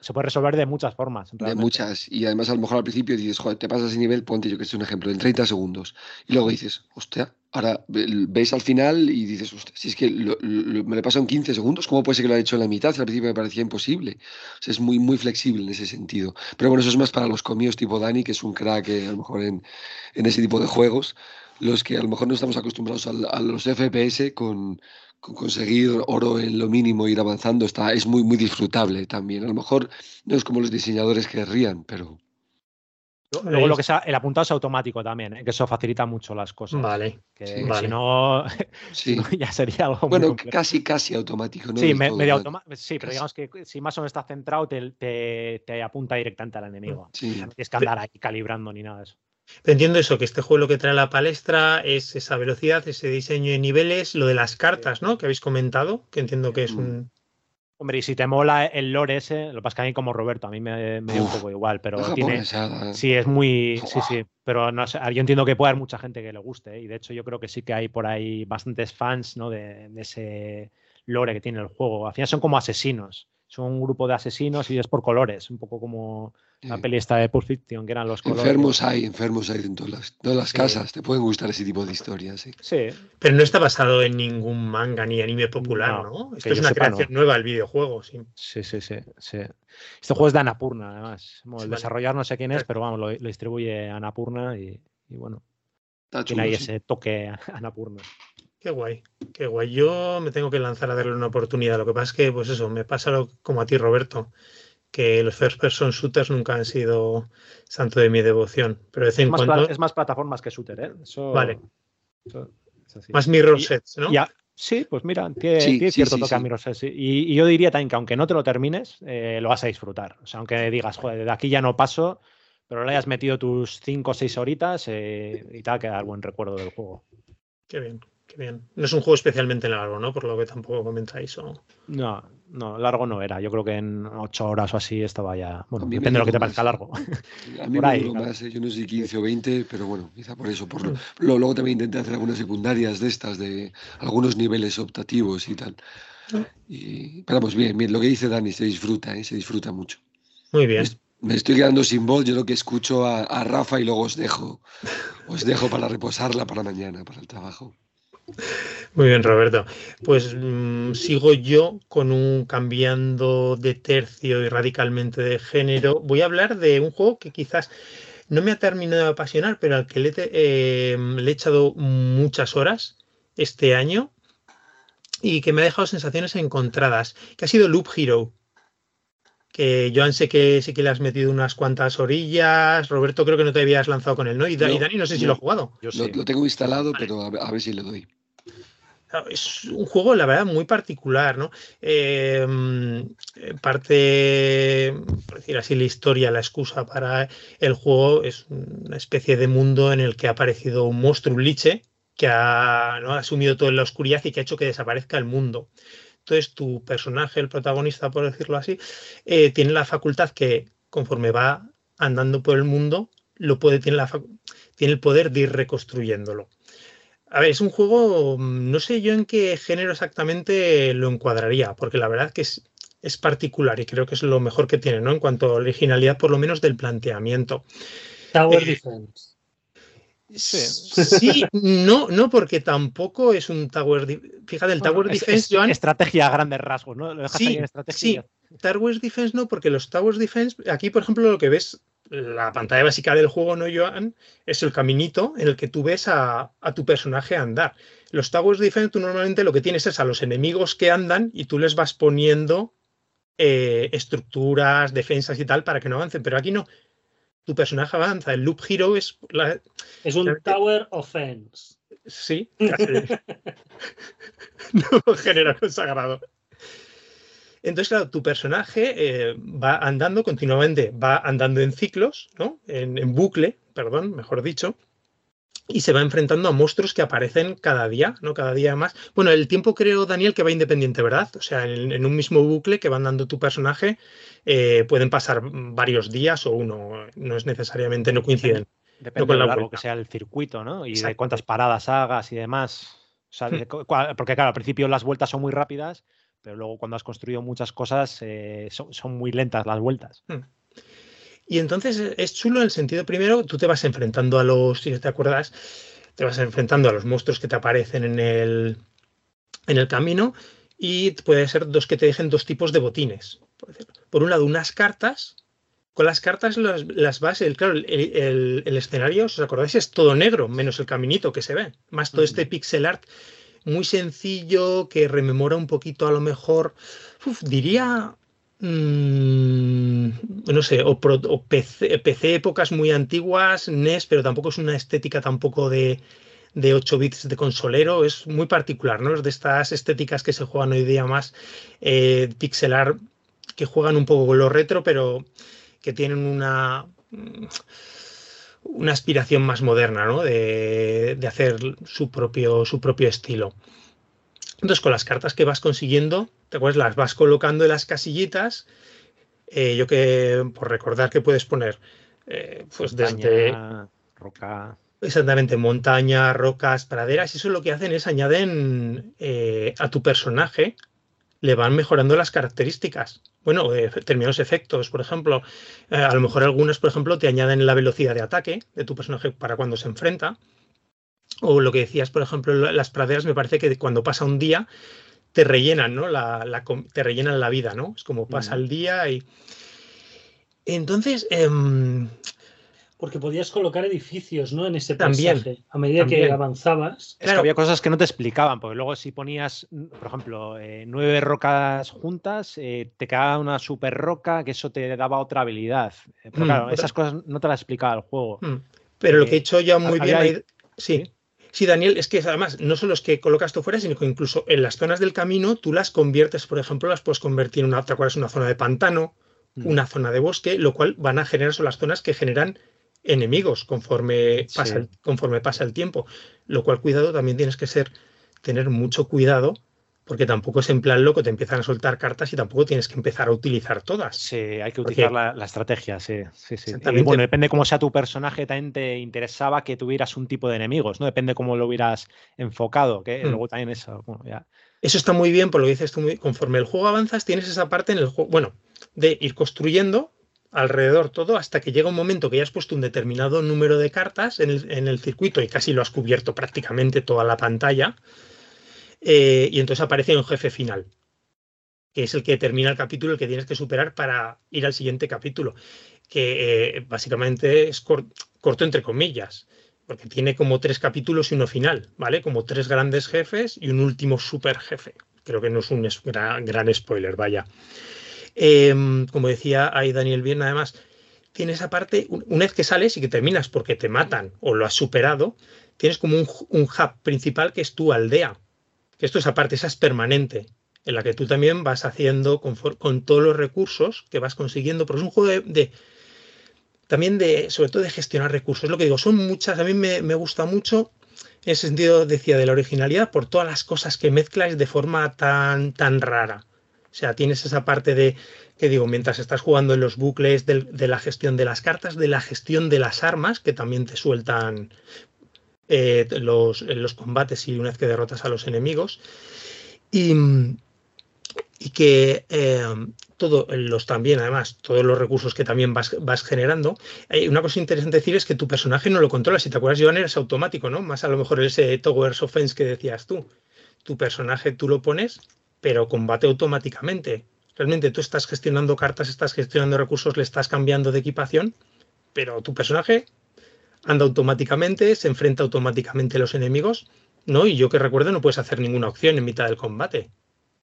se puede resolver de muchas formas. De muchas. Y además a lo mejor al principio dices, joder, te pasas ese nivel, ponte yo que es un ejemplo, en 30 segundos. Y luego dices, hostia, ahora ves al final y dices, hostia, si es que me lo he pasado en 15 segundos, ¿cómo puede ser que lo haya hecho en la mitad? Al principio me parecía imposible. Es muy, muy flexible en ese sentido. Pero bueno, eso es más para los comidos tipo Dani, que es un crack eh, a lo mejor en, en ese tipo de juegos los que a lo mejor no estamos acostumbrados a, los FPS con, conseguir oro en lo mínimo, ir avanzando, está, es muy, muy disfrutable también. A lo mejor no es como los diseñadores querrían, pero... Luego lo que sea, el apuntado es automático también, ¿eh? que eso facilita mucho las cosas. Vale. Que, si, no, ya sería algo Bueno, casi, casi automático. ¿no? Sí, medio automático. Sí, pero digamos que si más o menos está centrado, te, te, apunta directamente al enemigo. No tienes que andar ahí calibrando ni nada de eso. Entiendo eso, que este juego lo que trae a la palestra es esa velocidad, ese diseño de niveles, lo de las cartas, ¿no? Que habéis comentado, que entiendo que es un. Hombre, y si te mola el lore ese, lo que pasa que a mí como Roberto, a mí me, me dio un poco igual, pero tiene. ¿eh? Sí, es muy. Sí, sí. Pero no sé, yo entiendo que puede haber mucha gente que le guste, ¿eh? y de hecho yo creo que sí que hay por ahí bastantes fans, ¿no? De, de ese lore que tiene el juego. Al final son como asesinos son un grupo de asesinos y es por colores, un poco como la peli esta de Pulp Fiction, que eran los colores. Enfermos hay, enfermos hay en todas las, casas, te pueden gustar ese tipo de historias. Sí. sí. Pero no está basado en ningún manga ni anime popular, ¿no? Esto es una creación nueva el videojuego, sí. Sí, sí, sí, Este juego es de Anapurna, además. el desarrollador no sé quién es, pero vamos, lo, distribuye Anapurna y, y bueno, tiene ahí ese toque Anapurna. Qué guay, qué guay. Yo me tengo que lanzar a darle una oportunidad. Lo que pasa es que, pues eso, me pasa lo, como a ti, Roberto, que los first person shooters nunca han sido santo de mi devoción. Pero de vez en es, cuando... más es más plataformas que shooter, ¿eh? vale. más mirror sets, ¿no? Ya, sí, pues mira, tiene, cierto toque a mirror sets. Y, yo diría también que aunque no te lo termines, eh, lo vas a disfrutar. O sea, aunque digas, joder, de aquí ya no paso, pero le hayas metido tus 5 o 6 horitas eh, y te va a quedar buen recuerdo del juego. Qué bien bien. No es un juego especialmente largo, ¿no? Por lo que tampoco comentáis. ¿o? No, no, largo no era. Yo creo que en ocho horas o así estaba ya. Bueno, depende de lo que te parezca largo. A mí me más, ¿eh? yo no sé 15 o 20, pero bueno, quizá por eso. Por mm. luego también intenté hacer algunas secundarias de estas, de algunos niveles optativos y tal. Mm. Y, pero vamos, bien, bien, lo que dice Dani, se disfruta, ¿eh? se disfruta mucho. Muy bien. Me estoy quedando sin voz, yo lo que escucho a, a Rafa y luego os dejo. Os dejo para reposarla para mañana, para el trabajo. Muy bien, Roberto. Pues mm, sigo yo con un cambiando de tercio y radicalmente de género. Voy a hablar de un juego que quizás no me ha terminado de apasionar, pero al que le, eh, le he echado muchas horas este año y que me ha dejado sensaciones encontradas, que ha sido Loop Hero que Joan sé que sí que le has metido unas cuantas orillas. Roberto, creo que no te habías lanzado con él, ¿no? Y, Dani, no sé si lo ha jugado. Yo lo, tengo instalado, pero a ver, si le doy. Es un juego, la verdad, muy particular, ¿no? Em, parte, por decir así, la historia, la excusa para el juego es una especie de mundo en el que ha aparecido un monstruo, un liche, que ha, ¿no? ha asumido toda la oscuridad y que ha hecho que desaparezca el mundo. Entonces, tu personaje, el protagonista, por decirlo así, eh, tiene la facultad que conforme va andando por el mundo, lo puede, tiene, la tiene el poder de ir reconstruyéndolo. A ver, es un juego, no sé yo en qué género exactamente lo encuadraría, porque la verdad que es, es particular y creo que es lo mejor que tiene, ¿no? En cuanto a originalidad, por lo menos del planteamiento. Tower eh, Defense. Sí. no, no, porque tampoco es un Tower Fíjate, el Tower Defense, es, Estrategia a grandes rasgos, ¿no? sí, sí, Tower Defense no, porque los Tower Defense, aquí, por ejemplo, lo que ves, la pantalla básica del juego, ¿no, Joan? Es el caminito en el que tú ves a, a tu personaje andar. Los Tower Defense, tú normalmente lo que tienes es a los enemigos que andan y tú les vas poniendo eh, estructuras, defensas y tal para que no avancen. Pero aquí no. Tu personaje avanza. El Loop Hero es. La... Es un Tower Offense. Sí, casi. no genera consagrado. Entonces, claro, tu personaje eh, va andando continuamente, va andando en ciclos, ¿no? En, en, bucle, perdón, mejor dicho, y se va enfrentando a monstruos que aparecen cada día, ¿no? Cada día más. Bueno, el tiempo creo, Daniel, que va independiente, ¿verdad? O sea, en, en un mismo bucle que van dando tu personaje, eh, pueden pasar varios días o uno, no es necesariamente, no coinciden. Depende no de lo largo que sea el circuito, ¿no? Y Exacto. de cuántas paradas hagas y demás. O sea, de, porque claro, al principio las vueltas son muy rápidas, pero luego cuando has construido muchas cosas eh, son, son, muy lentas las vueltas. Hmm. Y entonces es chulo en el sentido primero, tú te vas enfrentando a los, si te acuerdas, te vas enfrentando a los monstruos que te aparecen en el, en el camino y puede ser dos que te dejen dos tipos de botines. Por, por un lado, unas cartas. Con las cartas las, las vas, el, claro, el, el, el, escenario, si os acordáis, es todo negro, menos el caminito que se ve, más todo este pixel art muy sencillo que rememora un poquito a lo mejor, uf, diría, no sé, o, PC, épocas muy antiguas, NES, pero tampoco es una estética tampoco de, de 8 bits de consolero, es muy particular, ¿no? Es de estas estéticas que se juegan hoy día más eh, pixelar, que juegan un poco con lo retro, pero que tienen una una aspiración más moderna, ¿no? De, de, hacer su propio, su propio estilo. Entonces, con las cartas que vas consiguiendo, ¿te acuerdas? Las vas colocando en las casillitas. Eh, yo que, por recordar que puedes poner, eh, pues montaña, desde... Roca. Exactamente, montaña, rocas, praderas. Y eso lo que hacen es añaden eh, a tu personaje, le van mejorando las características. Bueno, eh, determinados efectos, por ejemplo, a lo mejor algunos, por ejemplo, te añaden la velocidad de ataque de tu personaje para cuando se enfrenta. O lo que decías, por ejemplo, las praderas, me parece que cuando pasa un día te rellenan, ¿no? La, la, te rellenan la vida, ¿no? Es como pasa el día y. Entonces, eh, porque podías colocar edificios ¿no? en ese paisaje también, a medida también. que avanzabas. Es claro. que había cosas que no te explicaban, porque luego si ponías, por ejemplo, eh, nueve rocas juntas, eh, te quedaba una super roca que eso te daba otra habilidad. Eh, pero claro, mm, esas cosas no te las explicaba el juego. Mm, pero lo que he hecho ya muy bien... Sí. Sí, Daniel, es que además no solo es que colocas tú fuera, sino que incluso en las zonas del camino tú las conviertes, por ejemplo, las puedes convertir en una, ¿te acuerdas? una zona de pantano, mm. una zona de bosque, lo cual van a generar, son las zonas que generan enemigos conforme pasa, sí. conforme pasa el tiempo. Lo cual, cuidado, también tienes que ser, tener mucho cuidado, porque tampoco es en plan loco, te empiezan a soltar cartas y tampoco tienes que empezar a utilizar todas. Sí, hay que utilizar porque... la, la, estrategia, sí. sí, sí. Y bueno, depende cómo sea tu personaje, también te interesaba que tuvieras un tipo de enemigos, ¿no? Depende cómo lo hubieras enfocado, que mm. luego también eso, bueno, ya. Eso está muy bien, por lo que dices tú, muy, conforme el juego avanzas, tienes esa parte en el juego, bueno, de ir construyendo alrededor todo hasta que llega un momento que ya has puesto un determinado número de cartas en el, en el circuito y casi lo has cubierto prácticamente toda la pantalla. Eh, y entonces aparece un jefe final, que es el que termina el capítulo, el que tienes que superar para ir al siguiente capítulo, que eh, básicamente es cor corto entre comillas, porque tiene como tres capítulos y uno final, ¿vale? Como tres grandes jefes y un último super jefe. Creo que no es un gran, gran spoiler, vaya. Eh, como decía ahí Daniel bien, además, tiene esa parte, una vez que sales y que terminas porque te matan o lo has superado, tienes como un, un hub principal que es tu aldea. Esto esa parte, esa es permanente, en la que tú también vas haciendo con, todos los recursos que vas consiguiendo, porque es un juego de, también de, sobre todo de gestionar recursos. Es lo que digo, son muchas, a mí me, gusta mucho en ese sentido, decía, de la originalidad, por todas las cosas que mezclas de forma tan, tan rara. O sea, tienes esa parte de, que digo, mientras estás jugando en los bucles de, la gestión de las cartas, de la gestión de las armas, que también te sueltan eh, los, los combates y una vez que derrotas a los enemigos. Y, y que eh, todos los también, además, todos los recursos que también vas, vas generando. Eh, una cosa interesante decir es que tu personaje no lo controla. Si te acuerdas, Joan, es automático, ¿no? Más a lo mejor ese Towers Offense que decías tú. Tu personaje tú lo pones pero combate automáticamente. Realmente tú estás gestionando cartas, estás gestionando recursos, le estás cambiando de equipación, pero tu personaje anda automáticamente, se enfrenta automáticamente a los enemigos, ¿no? Y yo que recuerdo no puedes hacer ninguna opción en mitad del combate.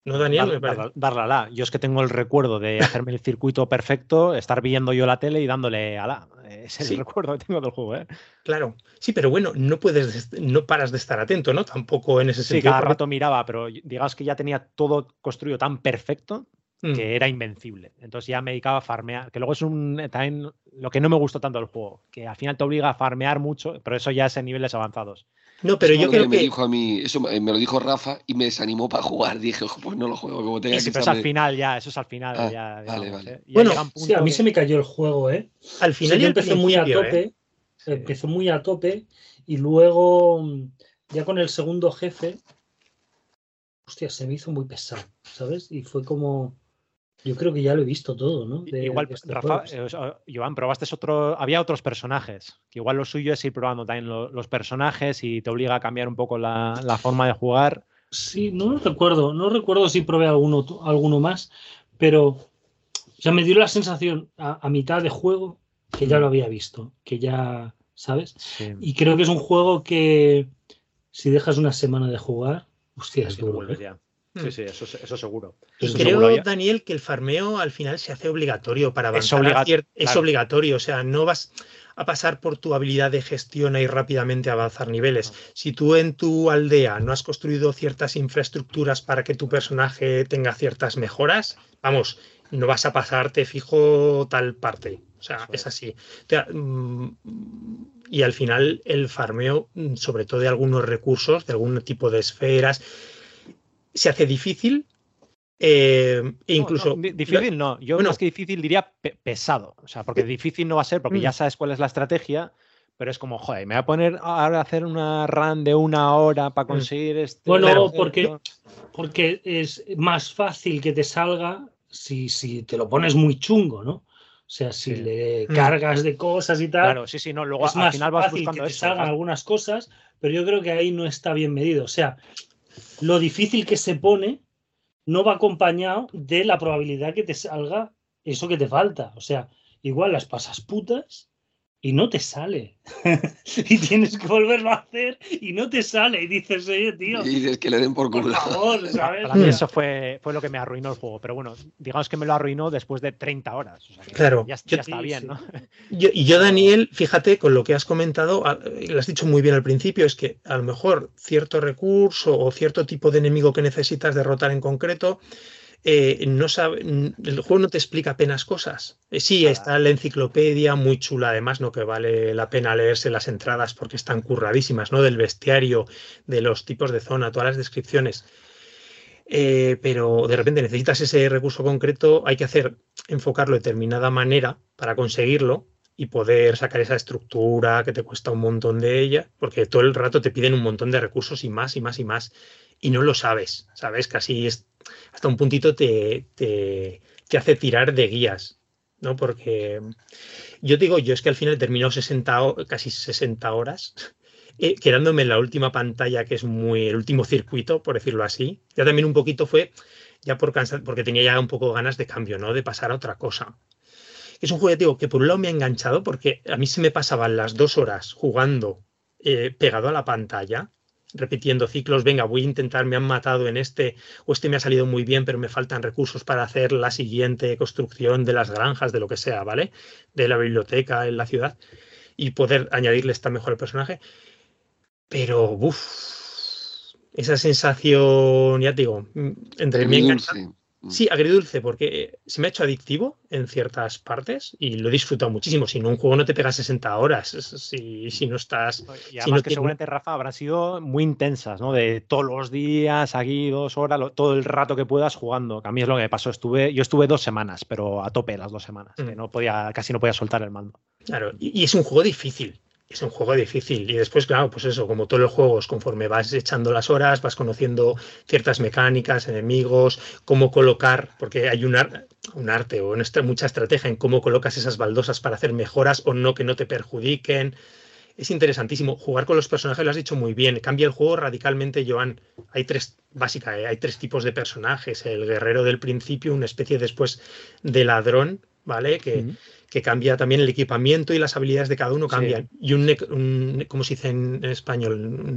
¿No, Daniel? Me parece. darle a la. Yo es que tengo el recuerdo de hacerme el circuito perfecto, estar viendo yo la tele y dándole a la. Es el Sí. recuerdo que tengo del juego, ¿eh? Claro. Sí, pero bueno, no puedes, des- no paras de estar atento, ¿no? Tampoco en ese Sí, sentido. cada porque- rato miraba, pero digamos que ya tenía todo construido tan perfecto Mm. que era invencible. Entonces ya me dedicaba a farmear, que luego es un también lo que no me gustó tanto del juego, que al final te obliga a farmear mucho, pero eso ya es en niveles avanzados. No, pero Eso yo me- creo me que. dijo a mí, eso me me lo dijo Rafa y me desanimó para jugar. Dije, "Ojo, pues no lo juego, como tenga Sí, que pero es al final ya, eso es al final Ah, ya. vale, digamos, vale. ¿eh? Bueno, Sí, a mí se me cayó el juego, ¿eh? Al O sea, final yo empecé muy a tope, ¿eh? empecé muy a tope y luego ya con el segundo jefe, hostia, se me hizo muy pesado, ¿sabes? Y fue como, yo creo que ya lo he visto todo, ¿no? De- Igual, de este Rafa, eh, Joan, probaste otro. Había otros personajes. Que igual lo suyo es ir probando también lo- los personajes y te obliga a cambiar un poco la, la forma de jugar. Sí, no lo recuerdo, no recuerdo si probé alguno, alguno más, pero o sea, me dio la sensación a, a mitad de juego que ya lo había visto, que ya, ¿sabes? Sí. Y creo que es un juego que si dejas una semana de jugar, hostia, es Así te duro. vuelves ¿eh? ya. Mm. Sí, sí, eso, eso seguro. Y Eso creo, seguro. Daniel, que el farmeo al final se hace obligatorio para avanzar. a obliga- cier- es obligatorio, o sea, no vas a pasar por tu habilidad de gestión a ir rápidamente a avanzar niveles. Si tú en tu aldea no has construido ciertas infraestructuras para que tu personaje tenga ciertas mejoras, vamos, no vas a pasarte fijo tal parte. O sea, es es. así. Mm, y al final el farmeo, mm, sobre todo de algunos recursos, de algún tipo de esferas, se hace difícil. eh, e incluso no, difícil no. Yo bueno. más que difícil diría pe- pesado. O sea, porque difícil no va a ser porque Mm. ya sabes cuál es la estrategia, pero es como, joder, me voy a poner ahora a hacer una run de una hora para conseguir este. Bueno, Pero- porque- Porque es más fácil que te salga si, si te lo pones muy chungo, ¿no? O sea, si Sí. le Mm. cargas de cosas y tal, Claro, sí, sí, no. Luego es al más final vas fácil que buscando te eso. salgan vas- algunas cosas, pero yo creo que ahí no está bien medido. O sea, lo difícil que se pone no va acompañado de la probabilidad que te salga eso que te falta. O sea, igual las pasas putas y no te sale. y tienes que volverlo a hacer y no te sale. Y dices, oye, tío, Y dices que le den por por culo. favor, ¿sabes? Para mí Mm. eso fue, fue lo que me arruinó el juego. Pero bueno, digamos que me lo arruinó después de 30 horas. O sea que Claro, ya, yo- está Sí, bien, sí. ¿no? Yo- y yo, Daniel, fíjate con lo que has comentado, a- lo has dicho muy bien al principio, es que a lo mejor cierto recurso o cierto tipo de enemigo que necesitas derrotar en concreto, eh, no sabe, el juego no te explica apenas cosas. Eh, sí, está la enciclopedia, muy chula, además, no que vale la pena leerse las entradas porque están curradísimas, ¿no? Del bestiario, de los tipos de zona, todas las descripciones. Eh, pero de repente necesitas ese recurso concreto, hay que hacer, enfocarlo de determinada manera para conseguirlo y poder sacar esa estructura que te cuesta un montón de ella, porque todo el rato te piden un montón de recursos y más y más y más, y no lo sabes, ¿sabes? Casi es, hasta un puntito te, te, te hace tirar de guías, ¿no? Porque yo digo, yo es que al final he terminado 60, ho- casi 60 horas eh, quedándome en la última pantalla, que es muy el último circuito, por decirlo así. Ya también un poquito fue ya por cansar, porque tenía ya un poco ganas de cambio, ¿no? De pasar a otra cosa. Es un juego, digo, que por un lado me ha enganchado porque a mí se me pasaban las dos horas jugando eh, pegado a la pantalla, repitiendo ciclos, venga, voy a intentar, me han matado en este, o este me ha salido muy bien, pero me faltan recursos para hacer la siguiente construcción de las granjas, de lo que sea, ¿vale? De la biblioteca en la ciudad y poder añadirle esta mejor al personaje. Pero, uff, esa sensación, ya te digo, mm, entre me Mm. Sí, agridulce, porque se me ha hecho adictivo en ciertas partes y lo he disfrutado muchísimo. Si no, un juego no te pega 60 horas. Si, si no estás. Y además Si no que tiene- seguramente, Rafa, habrán sido muy intensas, ¿no? De todos los días, aquí dos horas, lo- todo el rato que puedas jugando. Que a mí es lo que me pasó. Estuve, yo estuve dos semanas, pero a tope las dos semanas. Que Mm. no podía, casi no podía soltar el mando. Claro, y, y es un juego difícil. Es un juego difícil. Y después, claro, pues eso, como todos los juegos, conforme vas echando las horas, vas conociendo ciertas mecánicas, enemigos, cómo colocar, porque hay un, ar- un arte o nuestra- mucha estrategia en cómo colocas esas baldosas para hacer mejoras o no que no te perjudiquen. Es interesantísimo. Jugar con los personajes lo has dicho muy bien. Cambia el juego radicalmente, Joan. Hay tres, básica, ¿eh? hay tres tipos de personajes. El guerrero del principio, una especie después de ladrón, ¿vale? Que. Que cambia también el equipamiento y las habilidades de cada uno Sí. cambian. Y un, nec- un- ¿cómo se dice en español?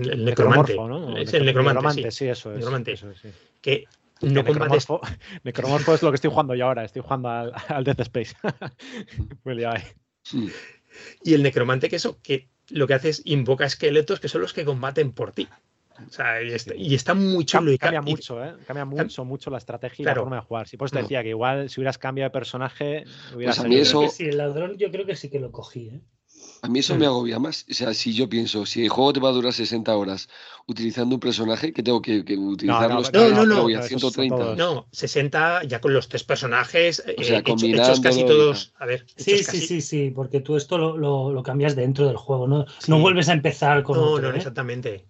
El necromante. Necromorfo, ¿no? Es el necromante, sí. sí, eso es. Necromante. eso es, sí. Que no. Necromorfo, Necromorfo es lo que estoy jugando yo ahora. Estoy jugando al, al Death Space. Y el necromante que eso, que lo que hace es invoca esqueletos que son los que combaten por ti. O sea, y está, y está muy chulo. Y ca- cambia y- mucho, ¿eh? Cambia mucho, mucho la estrategia y Claro. la forma de jugar. Sí, pues te No. decía que igual si hubieras cambiado de personaje, hubiera Pues a mí eso- sí, el ladrón yo creo que sí que lo cogí, ¿eh? A mí eso Mm. me agobia más. O sea, si yo pienso, si el juego te va a durar 60 horas utilizando un personaje, que tengo que, que utilizar no, los no, no, no, voy a esos son 130. todos. No, 60 ya con los tres personajes, eh, sea, hecho- hechos casi todos. A ver, Sí, sí, sí, sí, porque tú esto lo, lo- lo cambias dentro del juego, no, Sí. no vuelves a empezar con No, otro, no, ¿eh? exactamente.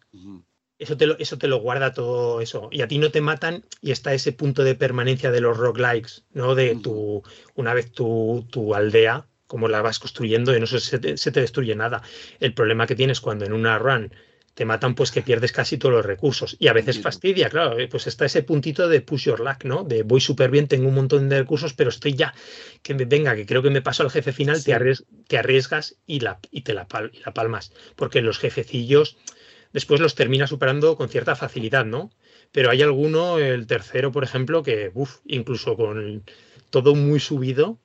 Eso te, lo, eso te lo guarda todo eso. Y a ti no te matan y está ese punto de permanencia de los roguelikes, ¿no? De tu, una vez tu, tu aldea, como la vas construyendo, y no se, se te, se te destruye nada. El problema que tienes cuando en una run te matan, pues que pierdes casi todos los recursos. Y a veces fastidia, claro. eh, Pues está ese puntito de push your luck, ¿no? De voy súper bien, tengo un montón de recursos, pero estoy ya, que me venga, que creo que me paso al jefe final, Sí. te, arries- te arriesgas y, la, y te la, pal- y la palmas. Porque los jefecillos después los termina superando con cierta facilidad, ¿no? Pero hay alguno, el tercero, por ejemplo, que, uff, incluso con todo muy subido,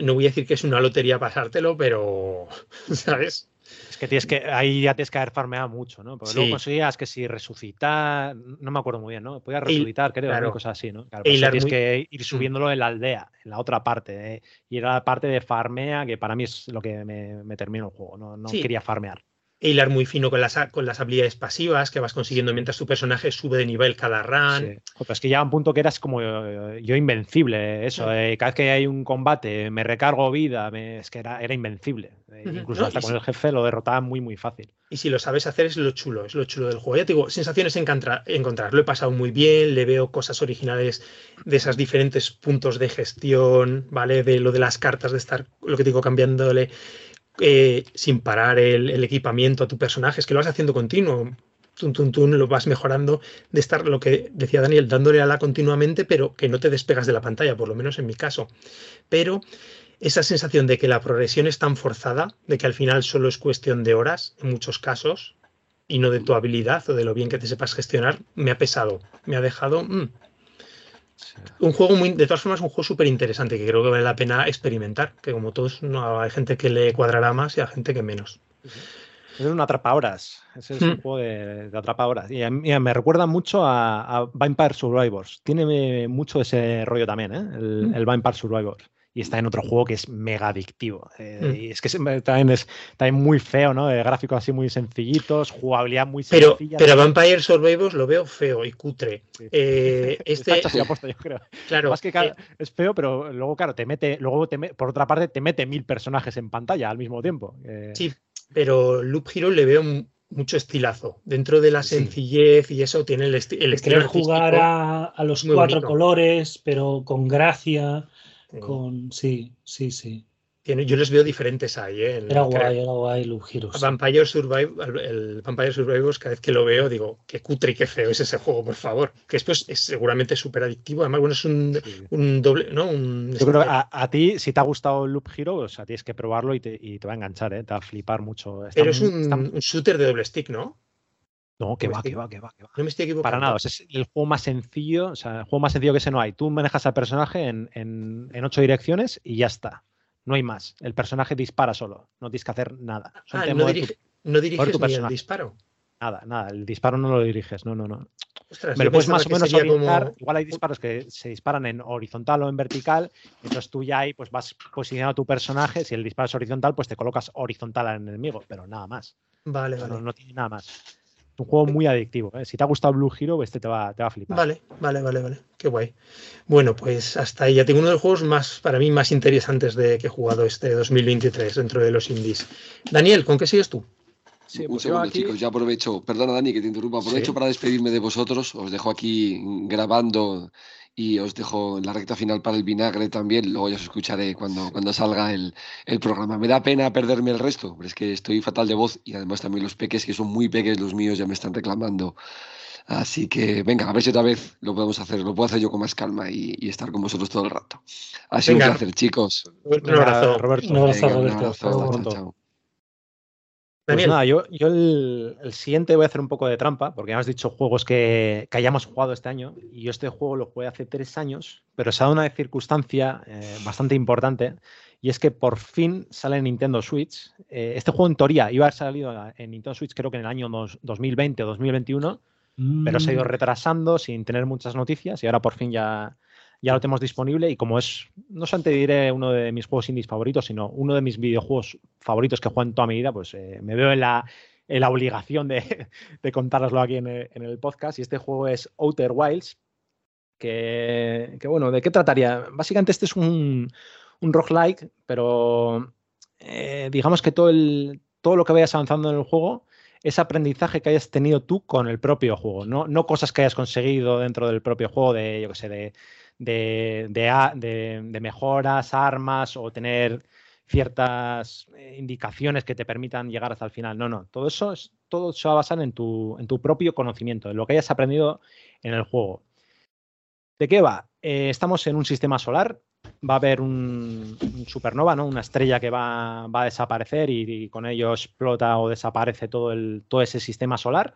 no voy a decir que es una lotería pasártelo, pero, ¿sabes? Es que tienes que, ahí ya tienes que haber farmeado mucho, ¿no? Porque Sí. luego conseguías que si resucitar, no me acuerdo muy bien, ¿no? Podías resucitar, creo, claro. cosas así, ¿no? Claro, pues eso Hilar tienes muy- que ir subiéndolo en la aldea, en la otra parte, ¿eh? Y era la parte de farmea, que para mí es lo que me, me terminó el juego, no, no Sí. quería farmear. Hilar muy fino con las, con las habilidades pasivas que vas consiguiendo mientras tu personaje sube de nivel cada run. Sí. Joder, es que llega un punto que eras como eh, yo invencible, eso, eh, cada vez que hay un combate me recargo vida, me- es que era, era invencible. Eh. Incluso No, hasta con si- el jefe lo derrotaba muy, muy fácil. Y si lo sabes hacer es lo chulo, es lo chulo del juego. Ya te digo, sensaciones encantra- encontrar. Lo he pasado muy bien, le veo cosas originales de esos diferentes puntos de gestión, ¿vale? De lo de las cartas, de estar, lo que te digo, cambiándole eh, sin parar el, equipamiento a tu personaje. Es que lo vas haciendo continuo. Tun, tun, tun, lo vas mejorando de estar, lo que decía Daniel, dándole a la continuamente, pero que no te despegas de la pantalla, por lo menos en mi caso. Pero esa sensación de que la progresión es tan forzada, de que al final solo es cuestión de horas, en muchos casos, y no de tu habilidad o de lo bien que te sepas gestionar, me ha pesado. Me ha dejado. Un juego muy. De todas formas, un juego súper interesante que creo que vale la pena experimentar. Que como todos, no, hay gente que le cuadrará más y hay gente que menos. Es un atrapahoras. Ese es un Mm. juego de, de atrapahoras. Y me recuerda mucho a, a Vampire Survivors. Tiene eh, mucho ese rollo también, ¿eh? el, Mm. el Vampire Survivors. Y está en otro juego que es mega adictivo. Eh, Mm. Y es que se- también es también muy feo, ¿no? De gráficos así muy sencillitos, jugabilidad muy Pero, sencilla. pero a Vampire Survivors lo veo feo y cutre. Sí. Eh, Está este, aposta, yo creo. claro, Más que claro, eh, es feo, pero luego, claro, te mete, luego te me- por otra parte, te mete mil personajes en pantalla al mismo tiempo. Eh, Sí, pero Loop Hero le veo mucho estilazo. Dentro de la Sí. sencillez y eso tiene el, esti- el estilo querer jugar a, a los cuatro bonito. colores, pero con gracia, Sí. con... Sí, sí, sí. Tiene- yo les veo diferentes ahí. ¿eh? El- Era creo- guay, era guay Loop Hero. a sí. Vampire Survive, el, Vampire Survivors, cada vez que lo veo, digo, qué cutre y qué feo es ese juego, por favor. Que después es seguramente súper adictivo. Además, bueno, es un, sí. un doble, ¿no? Un, Yo creo que a, a ti, si te ha gustado el Loop Hero, o sea, tienes que probarlo y te, y te va a enganchar, ¿eh? te va a flipar mucho. Está pero es muy- un, está- un shooter de doble stick, ¿no? No, que no va, estoy- que va, que va, que va. No me estoy equivocando. Para nada, es el juego más sencillo, o sea, el juego más sencillo que ese no hay. Tú manejas al personaje en, en- en ocho direcciones y ya está. No hay más. El personaje dispara solo, no tienes que hacer nada. Ah, no, tu- dirige- no diriges tu ni el disparo. Nada, nada, el disparo no lo diriges, no, no, no. Ostras, Me lo puedes más o menos orientar. como- Igual hay disparos que se disparan en horizontal o en vertical. Entonces tú ya ahí pues vas posicionando a tu personaje. Si el disparo es horizontal, pues te colocas horizontal al enemigo, pero nada más. Vale, No, vale. no tiene nada más. Un juego muy adictivo. ¿eh? Si te ha gustado Blue Hero, este te va, te va a flipar. Vale, vale, vale, vale. Qué guay. Bueno, pues hasta ahí ya tengo uno de los juegos más, para mí, más interesantes de que he jugado este 2023 dentro de los indies. Daniel, ¿con qué sigues tú? Sí, Un pues segundo, aquí- chicos, ya aprovecho, perdona Dani que te interrumpa, aprovecho Sí. para despedirme de vosotros, os dejo aquí grabando y os dejo la recta final para el vinagre también, luego ya os escucharé cuando, cuando salga el, el programa. Me da pena perderme el resto, pero es que estoy fatal de voz y además también los peques, que son muy peques los míos, ya me están reclamando. Así que venga, a ver si otra vez lo podemos hacer, lo puedo hacer yo con más calma y, y estar con vosotros todo el rato. Ha sido Venga. un placer, chicos. Un abrazo. Roberto. Un abrazo, Venga, un Roberto. abrazo, Hasta chao, chao. Pues nada, yo, yo el, siguiente voy a hacer un poco de trampa, porque ya has dicho juegos que, hayamos jugado este año, y yo este juego lo jugué hace tres años, pero se ha dado una circunstancia eh, bastante importante, y es que por fin sale en Nintendo Switch. Eh, este juego en teoría iba a haber salido en Nintendo Switch creo que en el año 2020 o 2021, pero se ha ido mm. retrasando sin tener muchas noticias, y ahora por fin ya, ya lo tenemos disponible y como es, no solamente diré uno de mis juegos indies favoritos, sino uno de mis videojuegos favoritos que juego en toda mi vida, pues eh, me veo en la, la obligación de, de aquí en el, podcast. Y este juego es Outer Wilds, que, bueno, ¿de qué trataría? Básicamente este es un, un roguelike, pero eh, digamos que todo, el, todo lo que vayas avanzando en el juego es aprendizaje que hayas tenido tú con el propio juego, no, no cosas que hayas conseguido dentro del propio juego, de, yo qué sé, de de, de, mejoras, armas o tener ciertas eh, indicaciones que te permitan llegar hasta el final. No, no, todo eso es, todo se va a basar en tu, en tu propio conocimiento, en lo que hayas aprendido en el juego. ¿De qué va? Eh, estamos en un sistema solar, va a haber un, supernova, ¿no? una estrella que va, va a desaparecer y, y, con ello explota o desaparece todo, el, todo ese sistema solar.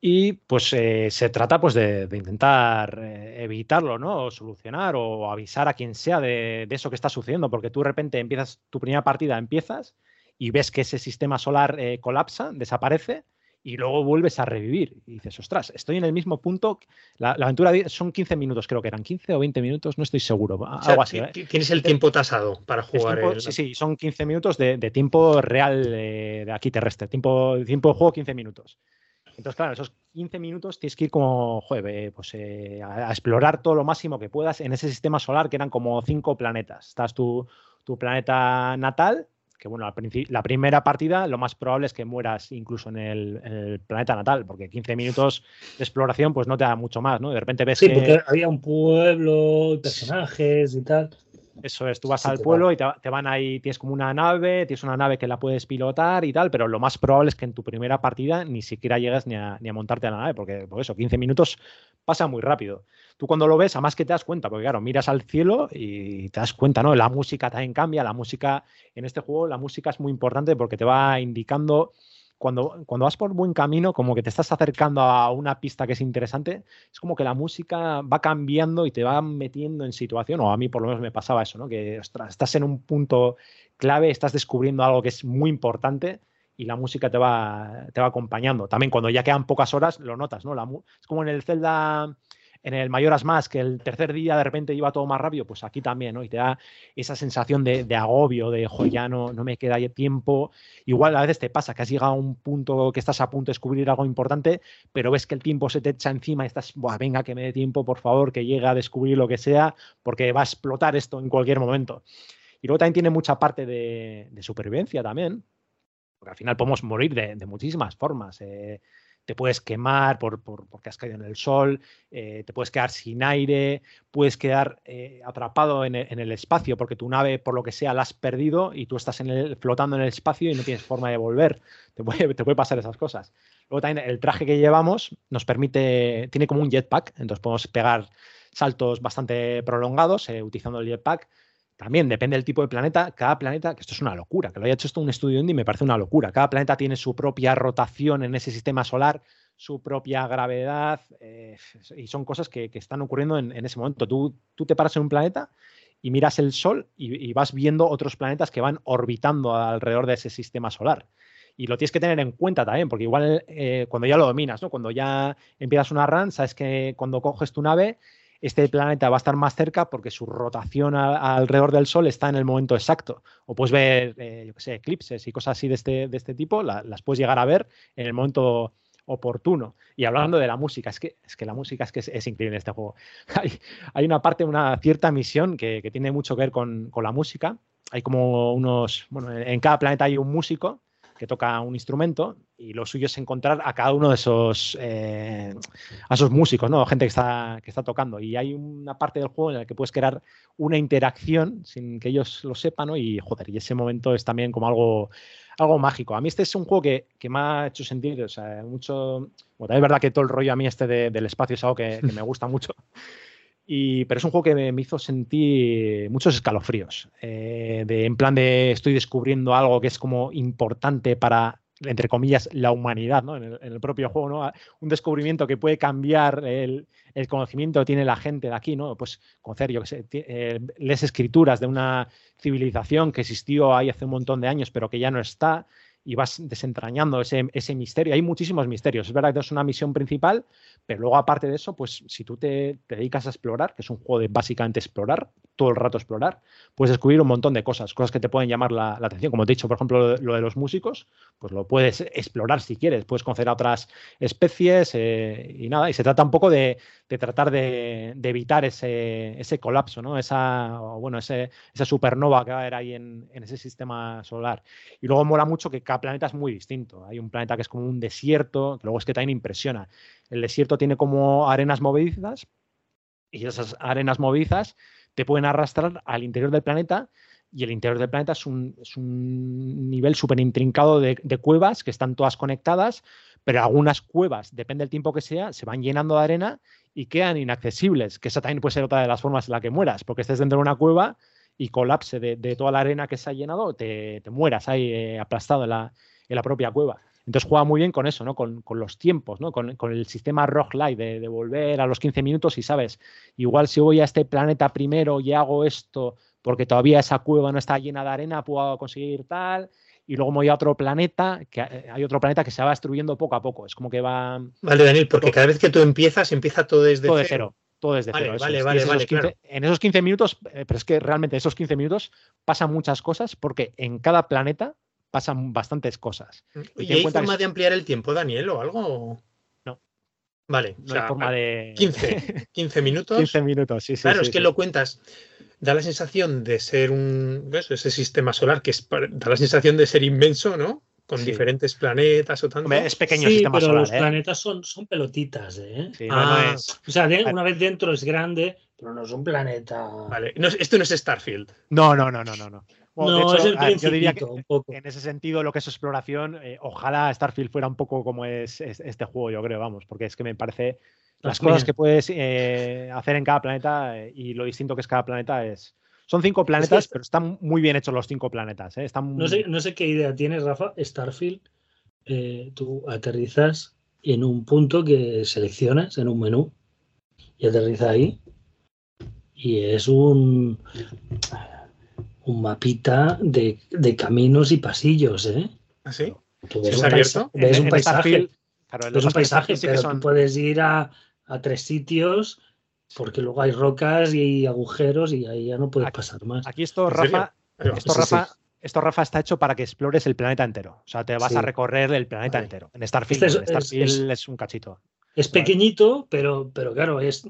Y pues eh, se trata pues de, intentar eh, evitarlo, ¿no? O solucionar o avisar a quien sea de, eso que está sucediendo, porque tú de repente empiezas tu primera partida, empiezas y ves que ese sistema solar eh, colapsa, desaparece y luego vuelves a revivir. Y dices, ostras, estoy en el mismo punto. La, aventura son 15 minutos, creo que eran 15 o 20 minutos, no estoy seguro. algo así. Tienes el tiempo tasado para jugar. Sí, sí, son 15 minutos de, tiempo real de aquí terrestre. Tiempo, tiempo de juego, 15 minutos. Entonces, claro, esos 15 minutos tienes que ir como, joder, pues, eh, a, explorar todo lo máximo que puedas en ese sistema solar que eran como cinco planetas. Estás tu, tu planeta natal, que bueno, la primera partida lo más probable es que mueras incluso en el, planeta natal, porque 15 minutos de exploración pues no te da mucho más, ¿no? De repente ves sí, porque había un pueblo, personajes y tal. Eso es, tú vas al pueblo y te, van ahí, tienes como una nave, tienes una nave que la puedes pilotar y tal, pero lo más probable es que en tu primera partida ni siquiera llegas ni a, montarte a la nave, porque por eso, 15 minutos pasa muy rápido. Tú cuando lo ves, además que te das cuenta, porque claro, miras al cielo y te das cuenta, ¿no? La música también cambia, la música en este juego, la música es muy importante porque te va indicando cuando, cuando vas por buen camino, como que te estás acercando a una pista que es interesante, es como que la música va cambiando y te va metiendo en situación, o a mí por lo menos me pasaba eso, ¿no? Que estás en un punto clave, estás descubriendo algo que es muy importante y la música te va, te va acompañando. También cuando ya quedan pocas horas, lo notas, ¿no? La, es como en el Zelda en el Mayoras Más, que el tercer día de repente iba todo más rápido, pues aquí también, ¿no? Y te da esa sensación de, agobio, de, joder, ya no, no, me queda tiempo. Igual a veces te pasa que has llegado a un punto que estás a punto de descubrir algo importante, pero ves que el tiempo se te echa encima y estás, venga, que me dé tiempo, por favor, que llegue a descubrir lo que sea, porque va a explotar esto en cualquier momento. Y luego también tiene mucha parte de, supervivencia también, porque al final podemos morir de, muchísimas formas. Eh, te puedes quemar por, porque has caído en el sol, eh, te puedes quedar sin aire, puedes quedar eh, atrapado en el, espacio porque tu nave, por lo que sea, la has perdido y tú estás flotando en el espacio y no tienes forma de volver. Te puede, te puede pasar esas cosas. Luego también el traje que llevamos nos permite, tiene como un jetpack, entonces podemos pegar saltos bastante prolongados eh, utilizando el jetpack también depende del tipo de planeta. Cada planeta, que esto es una locura, que lo haya hecho esto un estudio indie me parece una locura. Cada planeta tiene su propia rotación en ese sistema solar, su propia gravedad, eh, y son cosas que, están ocurriendo en, ese momento. Tú, te paras en un planeta y miras el Sol y, vas viendo otros planetas que van orbitando alrededor de ese sistema solar. Y lo tienes que tener en cuenta también, porque igual eh, cuando ya lo dominas, ¿no? cuando ya empiezas una run, sabes que cuando coges tu nave este planeta va a estar más cerca porque su rotación alrededor del Sol está en el momento exacto. O puedes ver, eh, yo qué sé, eclipses y cosas así de este, de este tipo, las puedes llegar a ver en el momento oportuno. Y hablando de la música, es que, es que la música es que es, increíble en este juego. Hay, hay, una parte, una cierta misión que, que tiene mucho que ver con, con, la música. Hay como unos, bueno, en cada planeta hay un músico que toca un instrumento y lo suyo es encontrar a cada uno de esos, eh, a esos músicos, ¿no? Gente que está, que está tocando. Y hay una parte del juego en la que puedes crear una interacción sin que ellos lo sepan, ¿no? Y joder, y ese momento es también como algo, algo mágico. A mí este es un juego que, que me ha hecho sentir, o sea, mucho... Bueno, es verdad que todo el rollo a mí este del espacio es algo que, que me gusta mucho. Y, pero es un juego que me, hizo sentir muchos escalofríos. Eh, de, en plan de estoy descubriendo algo que es como importante para entre comillas, la humanidad, ¿no? En el, propio juego, ¿no? Un descubrimiento que puede cambiar el, conocimiento que tiene la gente de aquí, ¿no? Pues conocer, yo que sé, eh, les escrituras de una civilización que existió ahí hace un montón de años, pero que ya no está, y vas desentrañando ese, ese, misterio. Hay muchísimos misterios. Es verdad que es una misión principal, pero luego aparte de eso, pues si tú te, dedicas a explorar, que es un juego de básicamente explorar, todo el rato explorar, puedes descubrir un montón de cosas, cosas que te pueden llamar la, atención. Como te he dicho, por ejemplo, lo, de los músicos, pues lo puedes explorar si quieres, puedes conocer a otras especies eh, y nada. Y se trata un poco de, tratar de, evitar ese, ese, colapso, ¿no? Esa, bueno, ese, esa supernova que va a haber ahí en, en ese sistema solar. Y luego mola mucho que cada planeta es muy distinto. Hay un planeta que es como un desierto, que luego es que también impresiona. El desierto tiene como arenas movedizas y esas arenas movedizas te pueden arrastrar al interior del planeta y el interior del planeta es un, nivel súper intrincado de, cuevas que están todas conectadas, pero algunas cuevas, depende del tiempo que sea, se van llenando de arena y quedan inaccesibles, que esa también puede ser otra de las formas en la que mueras, porque estés dentro de una cueva y colapse de, toda la arena que se ha llenado, te, mueras ahí eh, aplastado en la, en la propia cueva. Entonces juega muy bien con eso, ¿no? Con, los tiempos, ¿no? Con, el sistema roguelike de, de volver a los 15 minutos y sabes, igual si voy a este planeta primero y hago esto porque todavía esa cueva no está llena de arena, puedo conseguir tal, y luego me voy a otro planeta, que hay otro planeta que se va destruyendo poco a poco. Es como que va. Vale, Daniel, porque cada vez que tú empiezas, empieza todo desde todo cero. Todo desde vale, cero. Vale, vale, vale. En esos 15 minutos, eh, pero es que realmente en esos 15 minutos pasan muchas cosas porque en cada planeta pasan bastantes cosas. ¿Y, hay forma de ampliar el tiempo, Daniel, o algo? No. Vale, no hay forma de. 15, 15 minutos. 15 minutos, sí, sí. Claro, es que lo cuentas. Da la sensación de ser un. Ese sistema solar que es, da la sensación de ser inmenso, ¿no? Con diferentes planetas o tanto. es pequeño sí, sistema pero solar. Los ¿eh? planetas son, son pelotitas, ¿eh? Ah. O sea, una vez dentro es grande, pero no es un planeta. Vale, esto no es Starfield. No, no, no, no, no. no no, es el yo diría que en ese sentido lo que es exploración, eh, ojalá Starfield fuera un poco como es, este juego, yo creo, vamos, porque es que me parece las cosas que puedes eh, hacer en cada planeta eh, y lo distinto que es cada planeta es... Son cinco planetas, pero están muy bien hechos los cinco planetas. Están... No, sé, no sé qué idea tienes, Rafa. Starfield, tú aterrizas en un punto que seleccionas en un menú y aterriza ahí. Y es un un mapita de, caminos y pasillos, ¿eh? ¿Ah, sí? ¿Es abierto? Ves un paisaje. Claro, un paisaje, pero tú puedes ir a, tres sitios porque luego hay rocas y agujeros y ahí ya no puedes pasar más. Aquí esto, Rafa, esto, Rafa, esto, Rafa, está hecho para que explores el planeta entero. O sea, te vas a recorrer el planeta entero. En Starfield, este es, Starfield es, un cachito. Es pequeñito, pero, pero claro, es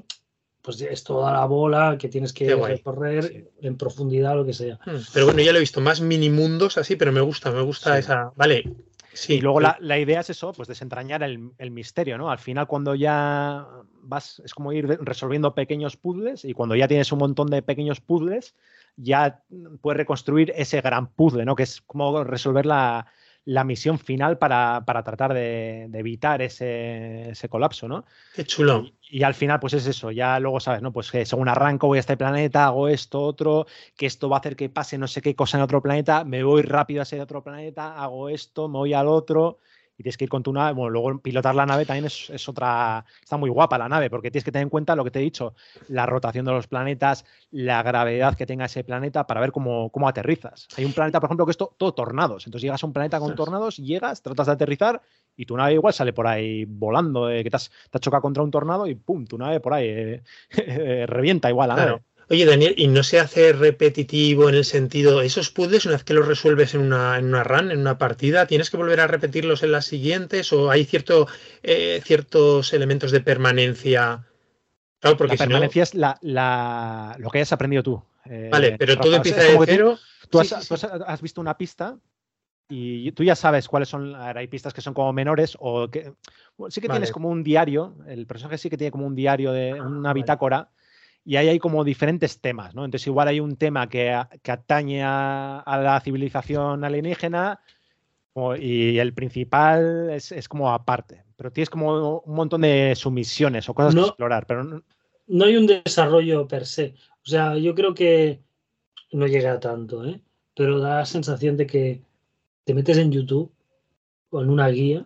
pues es toda la bola que tienes que recorrer en profundidad, lo que sea. Hmm, pero bueno, ya lo he visto, más mini mundos así, pero me gusta, me gusta esa. Vale. Sí, y luego la, idea es eso, pues desentrañar el, misterio, ¿no? Al final, cuando ya vas, es como ir resolviendo pequeños puzzles y cuando ya tienes un montón de pequeños puzzles, ya puedes reconstruir ese gran puzzle, ¿no? Que es como resolver la, la misión final para, tratar de, evitar ese, colapso, ¿no? Qué chulo. Y, al final, pues es eso, ya luego sabes, ¿no? Pues que según arranco voy a este planeta, hago esto, otro, que esto va a hacer que pase no sé qué cosa en otro planeta, me voy rápido a ese otro planeta, hago esto, me voy al otro y tienes que ir con tu nave. Bueno, luego pilotar la nave también es, otra. Está muy guapa la nave, porque tienes que tener en cuenta lo que te he dicho: la rotación de los planetas, la gravedad que tenga ese planeta para ver cómo, cómo aterrizas. Hay un planeta, por ejemplo, que es todo tornados. Entonces llegas a un planeta con tornados, llegas, tratas de aterrizar y tu nave igual sale por ahí volando, eh, que te has, chocado contra un tornado y pum, tu nave por ahí eh, revienta igual la nave. Oye, Daniel, ¿y no se hace repetitivo en el sentido, esos puzzles, una vez que los resuelves en una, en una run, en una partida, ¿tienes que volver a repetirlos en las siguientes o hay cierto, eh, ciertos elementos de permanencia? Claro, porque la permanencia es la, lo que hayas aprendido tú. Eh, vale, pero todo empieza de cero. Tú, has, visto una pista y tú ya sabes cuáles son. Hay pistas que son como menores o que. sí que tienes como un diario. El personaje sí que tiene como un diario de ah, una bitácora y ahí hay como diferentes temas, ¿no? Entonces igual hay un tema que, atañe a, la civilización alienígena y el principal es, como aparte, pero tienes como un montón de sumisiones o cosas que explorar, pero no... no hay un desarrollo per se. O sea, yo creo que no llega a tanto, ¿eh? pero da la sensación de que te metes en YouTube con una guía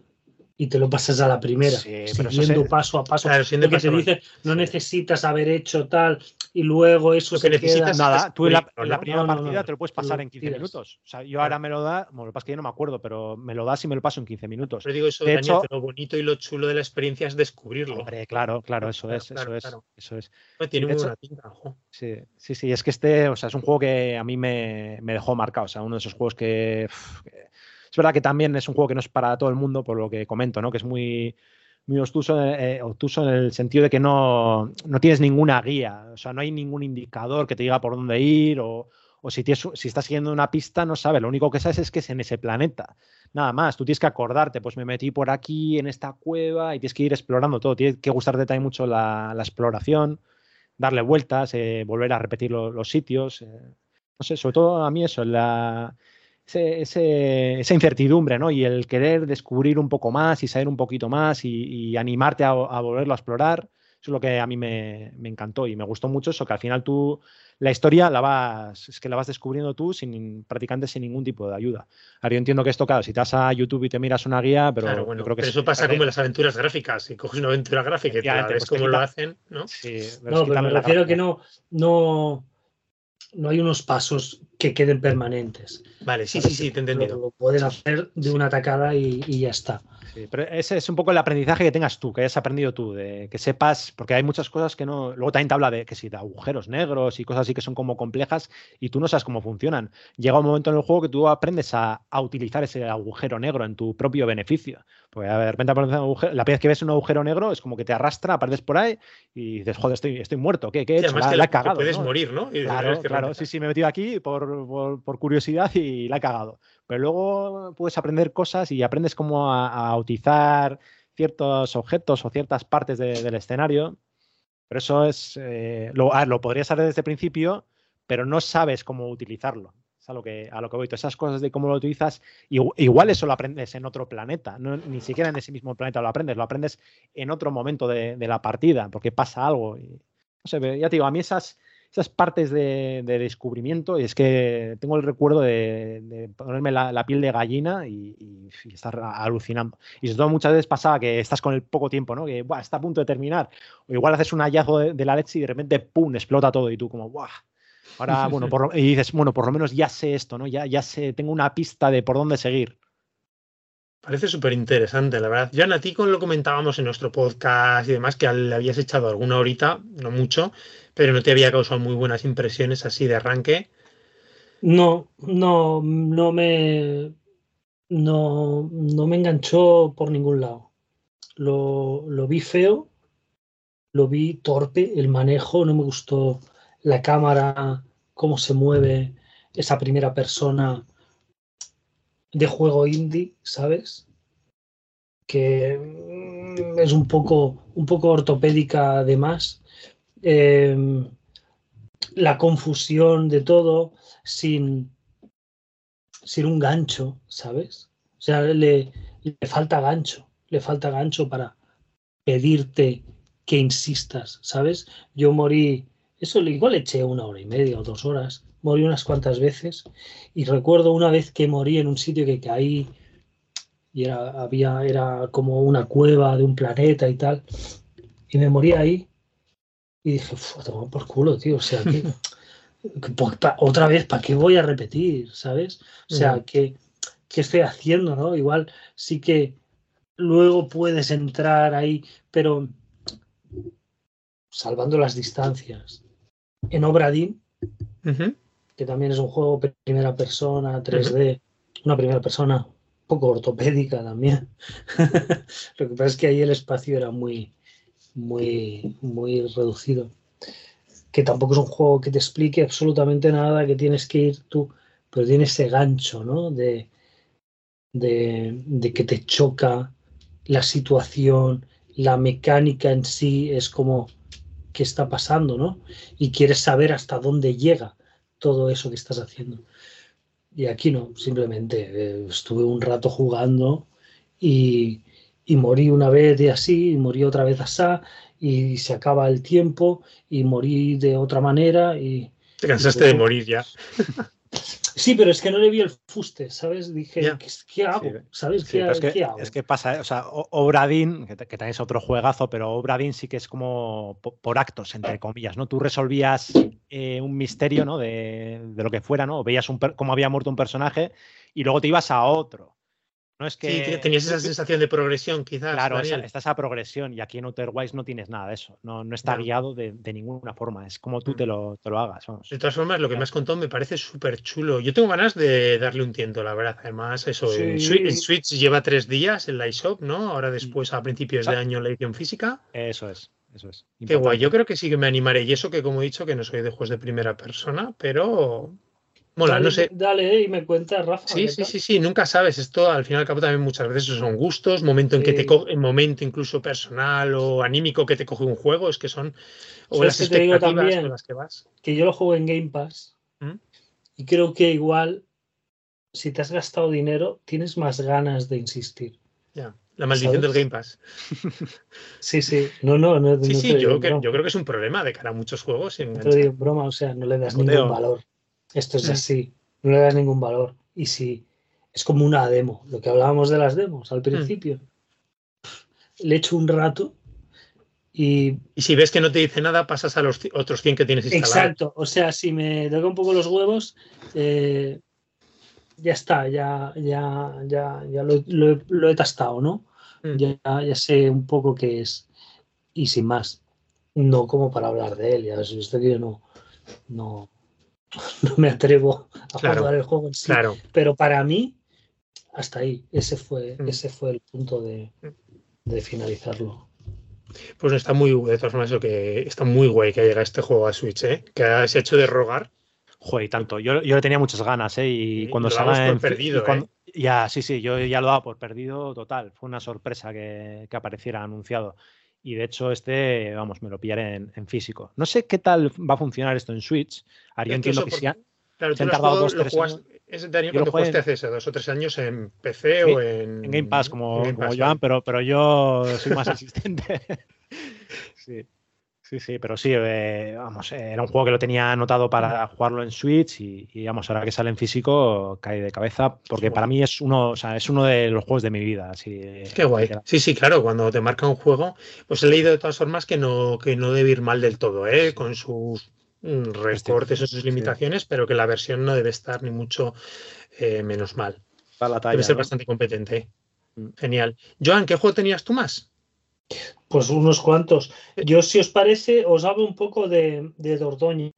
y te lo pasas a la primera, Sí, siguiendo se- paso a paso. Claro, siendo Porque paso te dice, no necesitas haber hecho tal y luego eso Lo que se necesitas queda. Nada, tú en la, primera No, no, partida no, te lo puedes pasar lo en 15 tiras. minutos. O sea, yo ahora me lo da, bueno, lo que pasa es que yo no me acuerdo, pero me lo das y me lo paso en 15 minutos. Pero digo eso, De Daniel, hecho- que lo bonito y lo chulo de la experiencia es descubrirlo. Hombre, claro, claro, eso Claro, es, eso es, eso es. Tiene muy hecho- buena pinta. ojo. Sí, sí, sí, es que este, o sea, es un juego que a mí me, me dejó marcado, o sea, uno de esos juegos que, que- es verdad que también es un juego que no es para todo el mundo, por lo que comento, ¿no? Que es muy, obtuso, eh, obtuso en el sentido de que no, no tienes ninguna guía, o sea, no hay ningún indicador que te diga por dónde ir o, o si, si estás siguiendo una pista, no sabes, lo único que sabes es que es en ese planeta, nada más, tú tienes que acordarte, pues me metí por aquí, en esta cueva, y tienes que ir explorando todo, tiene que gustarte también mucho la, exploración, darle vueltas, eh, volver a repetir lo- los sitios, eh, no sé, sobre todo a mí eso, la, ese- ese- esa incertidumbre, ¿no? Y el querer descubrir un poco más y saber un poquito más y, y animarte a, a volverlo a explorar. Eso es lo que a mí me, me encantó y me gustó mucho eso, que al final tú la historia la vas, es que la vas descubriendo tú sin prácticamente sin ningún tipo de ayuda. Ahora yo entiendo que esto, claro, si te vas a YouTube y te miras una guía, pero claro, yo bueno, creo que pero sí, eso pasa como en las aventuras gráficas. Si coges una aventura gráfica y te la ves pues te como lo hacen, ¿no? Sí, pero No, pero me refiero que no, no, no hay unos pasos que queden permanentes. Vale, sí, sí, sí, te he entendido. lo puedes hacer de una tacada y, y ya está. Sí, pero ese es un poco el aprendizaje que tengas tú, que hayas aprendido tú, de que sepas, porque hay muchas cosas que no. Luego también te habla de que si de agujeros negros y cosas así que son como complejas y tú no sabes cómo funcionan. Llega un momento en el juego que tú aprendes a, a utilizar ese agujero negro en tu propio beneficio. Porque de repente aparece un agujero- la vez que ves un agujero negro es como que te arrastra, apareces por ahí y dices, joder, estoy, estoy muerto, ¿qué, qué he Sí, hecho? además La, que, la he que cagado. puedes ¿no? morir, ¿no? Y Claro, "Tienes que claro, reempezar". sí, sí, me he metido aquí por, por- curiosidad y la he cagado. Pero luego puedes aprender cosas y aprendes cómo a, a utilizar ciertos objetos o ciertas partes de- del escenario. Pero eso es, eh, lo, a ver, lo podrías saber desde el principio, pero no sabes cómo utilizarlo. Es a lo que, a lo que voy. Todas esas cosas de cómo lo utilizas, igu- igual eso lo aprendes en otro planeta, ni siquiera en ese mismo planeta lo aprendes, lo aprendes en otro momento de, la partida, porque pasa algo. Ya te digo, a mí esas, esas partes de, de descubrimiento, y es que tengo el recuerdo de, de ponerme la, la piel de gallina y, y- y estar alucinando. Y sobre todo muchas veces pasaba que estás con el poco tiempo, ¿no? Que "Buah, está a punto de terminar. O igual haces un hallazgo de, de la leche y de repente, ¡pum!, explota todo y tú como, ¡buah! Ahora, bueno, por y dices, bueno, por lo menos ya sé esto, ¿no? Ya, ya sé, tengo una pista de por dónde seguir. Parece súper interesante, la verdad. Jan, a ti con lo comentábamos en nuestro podcast y demás, que le habías echado alguna horita, no mucho, pero no te había causado muy buenas impresiones así de arranque. No, no, no me, no, no me enganchó por ningún lado. Lo, lo vi feo, lo vi torpe, el manejo, no me gustó la cámara, cómo se mueve esa primera persona de juego indie, ¿sabes? Que mm, es un poco, un poco ortopédica además. Em, la confusión de todo sin, sin un gancho, ¿sabes? O sea, le, le falta gancho, le falta gancho para pedirte que insistas, ¿sabes? Yo morí, eso igual eché una hora y media o dos horas, morí unas cuantas veces y recuerdo una vez que morí en un sitio que caí y era, había, era como una cueva de un planeta y tal, y me morí ahí y dije, "Fu, a tomar por culo, tío, o sea, que, pa- otra vez, ¿para qué voy a repetir? ¿Sabes? O sea, Ujú. que ¿qué estoy haciendo? ¿no? Igual sí que luego puedes entrar ahí, pero salvando las distancias. En Obradin, que también es un juego primera persona, 3D, una primera persona un poco ortopédica también. Lo que pasa es que ahí el espacio era muy, muy, muy reducido. Que tampoco es un juego que te explique absolutamente nada, que tienes que ir tú, pero tiene ese gancho, ¿no? De, de, que te choca la situación, la mecánica en sí es como qué está pasando, ¿no? Y quieres saber hasta dónde llega todo eso que estás haciendo. Y aquí no, simplemente eh, estuve un rato jugando y, y morí una vez de así, y morí otra vez así, y se acaba el tiempo, y morí de otra manera, y Te cansaste de morir ya. Sí, pero es que no le vi el fuste, ¿sabes? Dije. ¿qué, qué hago? Sí, ¿Sabes? Sí, ¿Qué, es, que, qué hago? es que pasa, o sea, Obradin, que, que también es otro juegazo, pero Obradin sí que es como po- por actos, entre comillas, ¿no? Tú resolvías eh, un misterio, ¿no? De, de lo que fuera, ¿no? Veías un cómo había muerto un personaje y luego te ibas a otro. No es que... Sí, te- tenías esa sensación de progresión, quizás. Claro, esa- está esa progresión y aquí en Outer Wilds no tienes nada de eso. No, no está No. guiado de, de ninguna forma. Es como tú Mm. te lo, te lo hagas. vamos. De todas formas, lo que me has contado me parece súper chulo. Yo tengo ganas de darle un tiento, la verdad. Además, eso, en, Sí. En Switch lleva tres días en la eShop, ¿no? Ahora después, a principios de año, la edición física. Eso es, eso es. Qué guay, yo creo que sí que me animaré. Y eso que, como he dicho, que no soy de juegos de primera persona, pero mola, dale, no sé. Dale y me cuentas, Rafa. Sí, ¿qué sí, sí, sí, nunca sabes. Esto al fin y al cabo también muchas veces son gustos, momento en que te coge, momento incluso personal o anímico que te coge un juego, es que son o ¿Sabes las te digo expectativas también? con las que vas. Que yo lo juego en Game Pass ¿Mm? y creo que igual, si te has gastado dinero, tienes más ganas de insistir. Ya, la maldición del. Game Pass. Sí, sí. No, no, no. Sí, no sí, digo yo, que- yo creo que es un problema de cara a muchos juegos. digo broma, o sea, no le das ningún valor. Esto es Mm. así, no le das ningún valor. Y si es como una demo, lo que hablábamos de las demos al principio. Le echo un rato y Y si ves que no te dice nada, pasas a los otros 100 que tienes instalados. exacto, o sea, si me toca un poco los huevos, eh, ya está, ya, ya, ya, ya lo, lo he- lo he tastado, ¿no? Mm. ya, ya sé un poco qué es. Y sin más, no como para hablar de él. Ya has visto que yo no, no, no me atrevo a Claro, jugar el juego en sí. Claro, Pero para mí, hasta ahí. Ese fue, Mm. ese fue el punto de, de finalizarlo. pues está muy de todas formas eso que está muy guay que llega este juego a Switch, ¿eh? Que se ha hecho de rogar. Joder, y tanto. Yo, yo le tenía muchas ganas, ¿eh? Y cuando lo salga por en perdido, y cuando- Ya, sí, sí, yo ya lo daba por perdido total. Fue una sorpresa que, que apareciera anunciado. Y de hecho, este, vamos, me lo pillaré en, en físico. No sé qué tal va a funcionar esto en Switch. Ahora, yo entiendo que ha- Claro, Se han tardado dos, tres jugaste- es Yo lo cuando jugaste en- hace dos o tres años en PC Sí, o en, en Game Pass, como, Game como Joan, pero, pero yo soy más asistente. sí, sí, sí, pero sí, eh, vamos, eh, era un juego que lo tenía anotado para jugarlo en Switch y, y, vamos, ahora que sale en físico cae de cabeza porque para mí es uno, o sea, es uno de los juegos de mi vida. Así, eh, Qué guay. Sí, sí, claro, cuando te marca un juego, pues he leído de todas formas que no, que no debe ir mal del todo, ¿eh? Con sus mm, recortes o sus limitaciones, pero que la versión no debe estar ni mucho eh, menos mal. La talla, Debe ser ¿no? bastante competente. Mm. Genial. Joan, ¿qué juego tenías tú más? Pues unos cuantos. Yo, si os parece, os hablo un poco de, de Dordoña.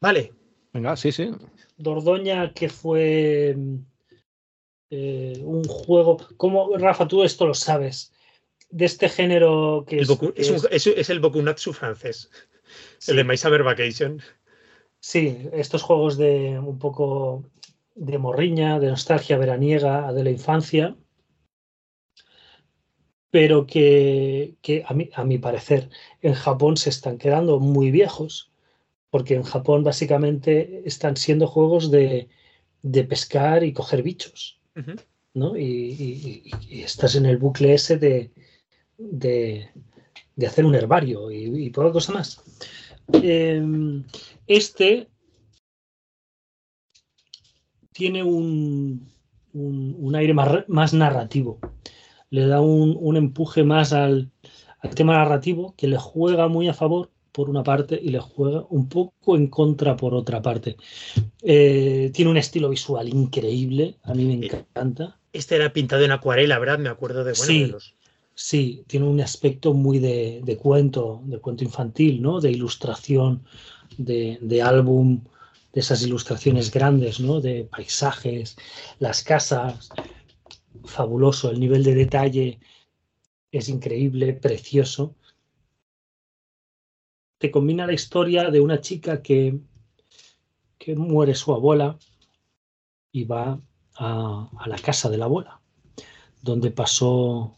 Vale, Venga, sí, sí. Dordoña, que fue eh, un juego. como Rafa, tú esto lo sabes. De este género que el es. Boku- es, un- es- es- es el Bokunatsu francés, sí, el de My Summer Vacation. sí, estos juegos de un poco de morriña, de nostalgia veraniega, de la infancia. Pero que, que a, mi, a mi parecer en Japón se están quedando muy viejos. Porque en Japón básicamente están siendo juegos de, de pescar y coger bichos. ¿no? Y, y- y- y estás en el bucle ese de, de, de hacer un herbario y, y poca cosa más. Em, este tiene un, un- un aire más, más narrativo. Le da un, un empuje más al, al tema narrativo que le juega muy a favor por una parte y le juega un poco en contra por otra parte. Eh, tiene un estilo visual increíble, a mí me Sí. encanta. Este era pintado en acuarela, ¿verdad? Me acuerdo de, bueno, Sí. de los. Sí, tiene un aspecto muy de, de cuento, de cuento infantil, ¿no? De ilustración, de, de álbum, de esas ilustraciones grandes, ¿no? De paisajes, las casas, fabuloso, el nivel de detalle es increíble, precioso. Te combina la historia de una chica que, que muere su abuela y va a, la casa de la abuela, donde pasó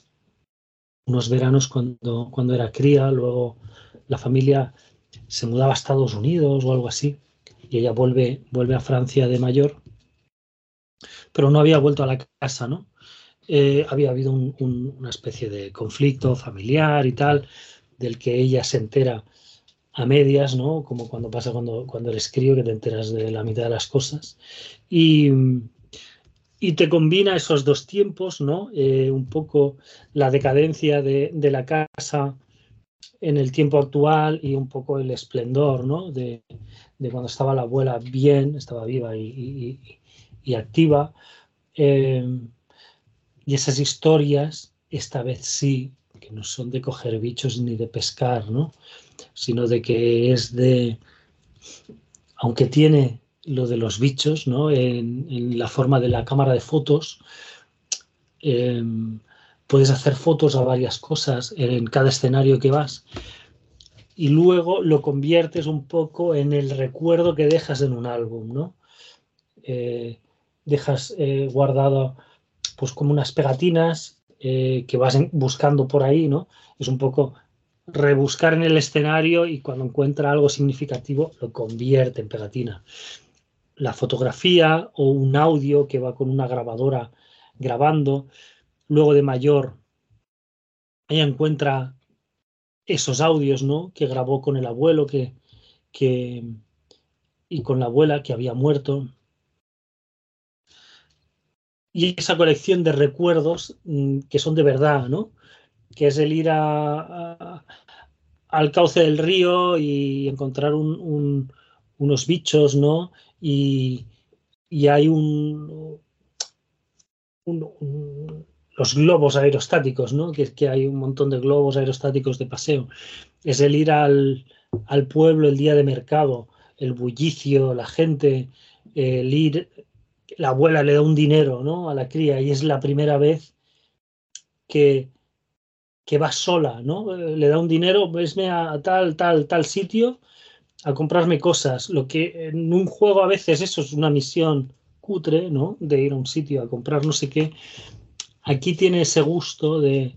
unos veranos cuando, cuando era cría, luego la familia se mudaba a Estados Unidos o algo así, y ella vuelve, vuelve a Francia de mayor, pero no había vuelto a la casa, ¿no? Eh, había habido un- un- una especie de conflicto familiar y tal, del que ella se entera a medias, ¿no? Como cuando pasa cuando, cuando eres crío, que te enteras de la mitad de las cosas. Y, y te combina esos dos tiempos, ¿no? Eh, un poco la decadencia de, de, la casa en el tiempo actual y un poco el esplendor, ¿no? De, de cuando estaba la abuela bien, estaba viva y, y, y activa. Eh, y esas historias, esta vez sí, que no son de coger bichos ni de pescar, ¿no? Sino de que es de, aunque tiene lo de los bichos, ¿no? En, la forma de la cámara de fotos, eh, puedes hacer fotos a varias cosas en cada escenario que vas y luego lo conviertes un poco en el recuerdo que dejas en un álbum, ¿no? Eh, dejas eh, guardado pues como unas pegatinas eh, que vas buscando por ahí, ¿no? Es un poco rebuscar en el escenario y cuando encuentra algo significativo lo convierte en pegatina. La fotografía o un audio que va con una grabadora grabando, luego de mayor ella encuentra esos audios, ¿no? Que grabó con el abuelo que, que y con la abuela que había muerto y esa colección de recuerdos mm, que son de verdad, ¿no? Que es el ir a, al cauce del río y encontrar un, un, unos bichos, ¿no? Y, hay un, los globos aerostáticos, ¿no? Que, que hay un montón de globos aerostáticos de paseo. Es el ir al pueblo el día de mercado, el bullicio, la gente, el ir la abuela le da un dinero ¿no? a la cría y es la primera vez que, que va sola, ¿no? Le da un dinero, vesme a tal, tal, tal sitio a comprarme cosas. Lo que en un juego a veces eso es una misión cutre, ¿no? De ir a un sitio a comprar no sé qué. Aquí tiene ese gusto de,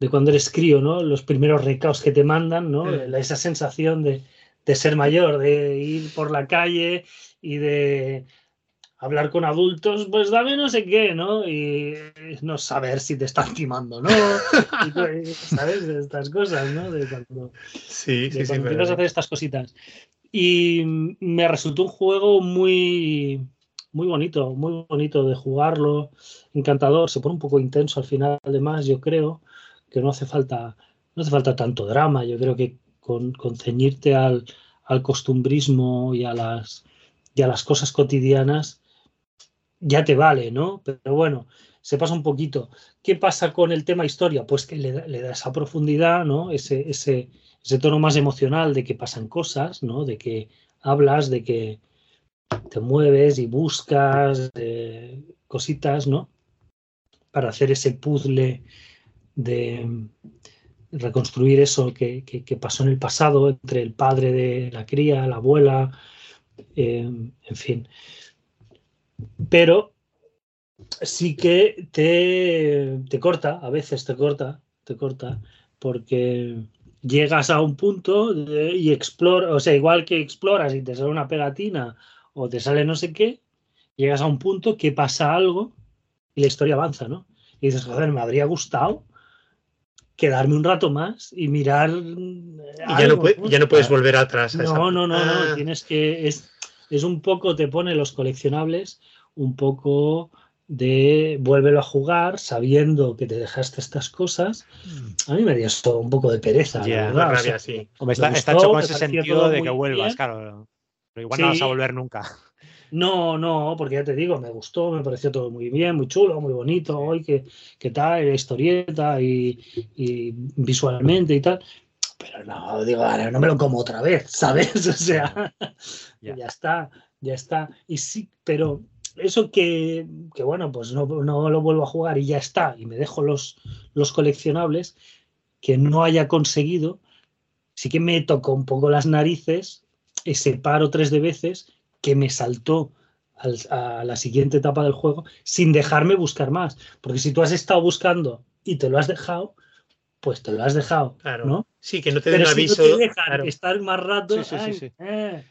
de cuando eres crío, ¿no? Los primeros recaos que te mandan, ¿no? Mm. Esa sensación de, de ser mayor, de ir por la calle y de hablar con adultos, pues dame no sé qué, ¿no? Y no saber si te están timando, ¿no? Pues, ¿Sabes? De estas cosas, ¿no? De cuando, sí, sí, de cuando sí, empiezas a hacer estas cositas. Y me resultó un juego muy, muy bonito, muy bonito de jugarlo, encantador, se pone un poco intenso al final, además, yo creo que no hace falta, no hace falta tanto drama, yo creo que con, con ceñirte al, al costumbrismo y a las, y a las cosas cotidianas, ya te vale, ¿no? Pero bueno, se pasa un poquito. ¿Qué pasa con el tema historia? Pues que le, da esa profundidad, ¿no? Ese, ese, tono más emocional de que pasan cosas, ¿no? De que hablas, de que te mueves y buscas eh, cositas, ¿no? Para hacer ese puzzle de reconstruir eso que, que, que, pasó en el pasado entre el padre de la cría, la abuela, eh, en fin pero sí que te, te, corta, a veces te corta, te corta, porque llegas a un punto de, y exploras, o sea, igual que exploras y te sale una pegatina o te sale no sé qué, llegas a un punto que pasa algo y la historia avanza, ¿no? Y dices, joder, me habría gustado quedarme un rato más y mirar. Y ya, algo, no, puede, ¿no? ya no puedes volver atrás. A no, esa... no, no, ah. no, tienes que. Es, es un poco, te pone los coleccionables, un poco de vuélvelo a jugar sabiendo que te dejaste estas cosas. A mí me dio esto un poco de pereza. Yeah, la rabia, o sea, sí. Hombre, está, gustó, está, hecho con ese sentido de que vuelvas, bien. claro. Pero igual sí. no vas a volver nunca. No, no, porque ya te digo, me gustó, me pareció todo muy bien, muy chulo, muy bonito, hoy que, que tal, la historieta y, y, visualmente y tal. Pero no, digo, no me lo como otra vez, ¿sabes? O sea, yeah. ya está, ya está. Y sí, pero eso que, que bueno, pues no, no, lo vuelvo a jugar y ya está, y me dejo los, los coleccionables, que no haya conseguido, sí que me tocó un poco las narices ese paro tres de veces que me saltó al, a la siguiente etapa del juego sin dejarme buscar más. Porque si tú has estado buscando y te lo has dejado, pues te lo has dejado. Claro. ¿no? Sí, que no te den Pero aviso. Si no te dejan claro. estar más rato. Sí, sí, ay, sí, eh.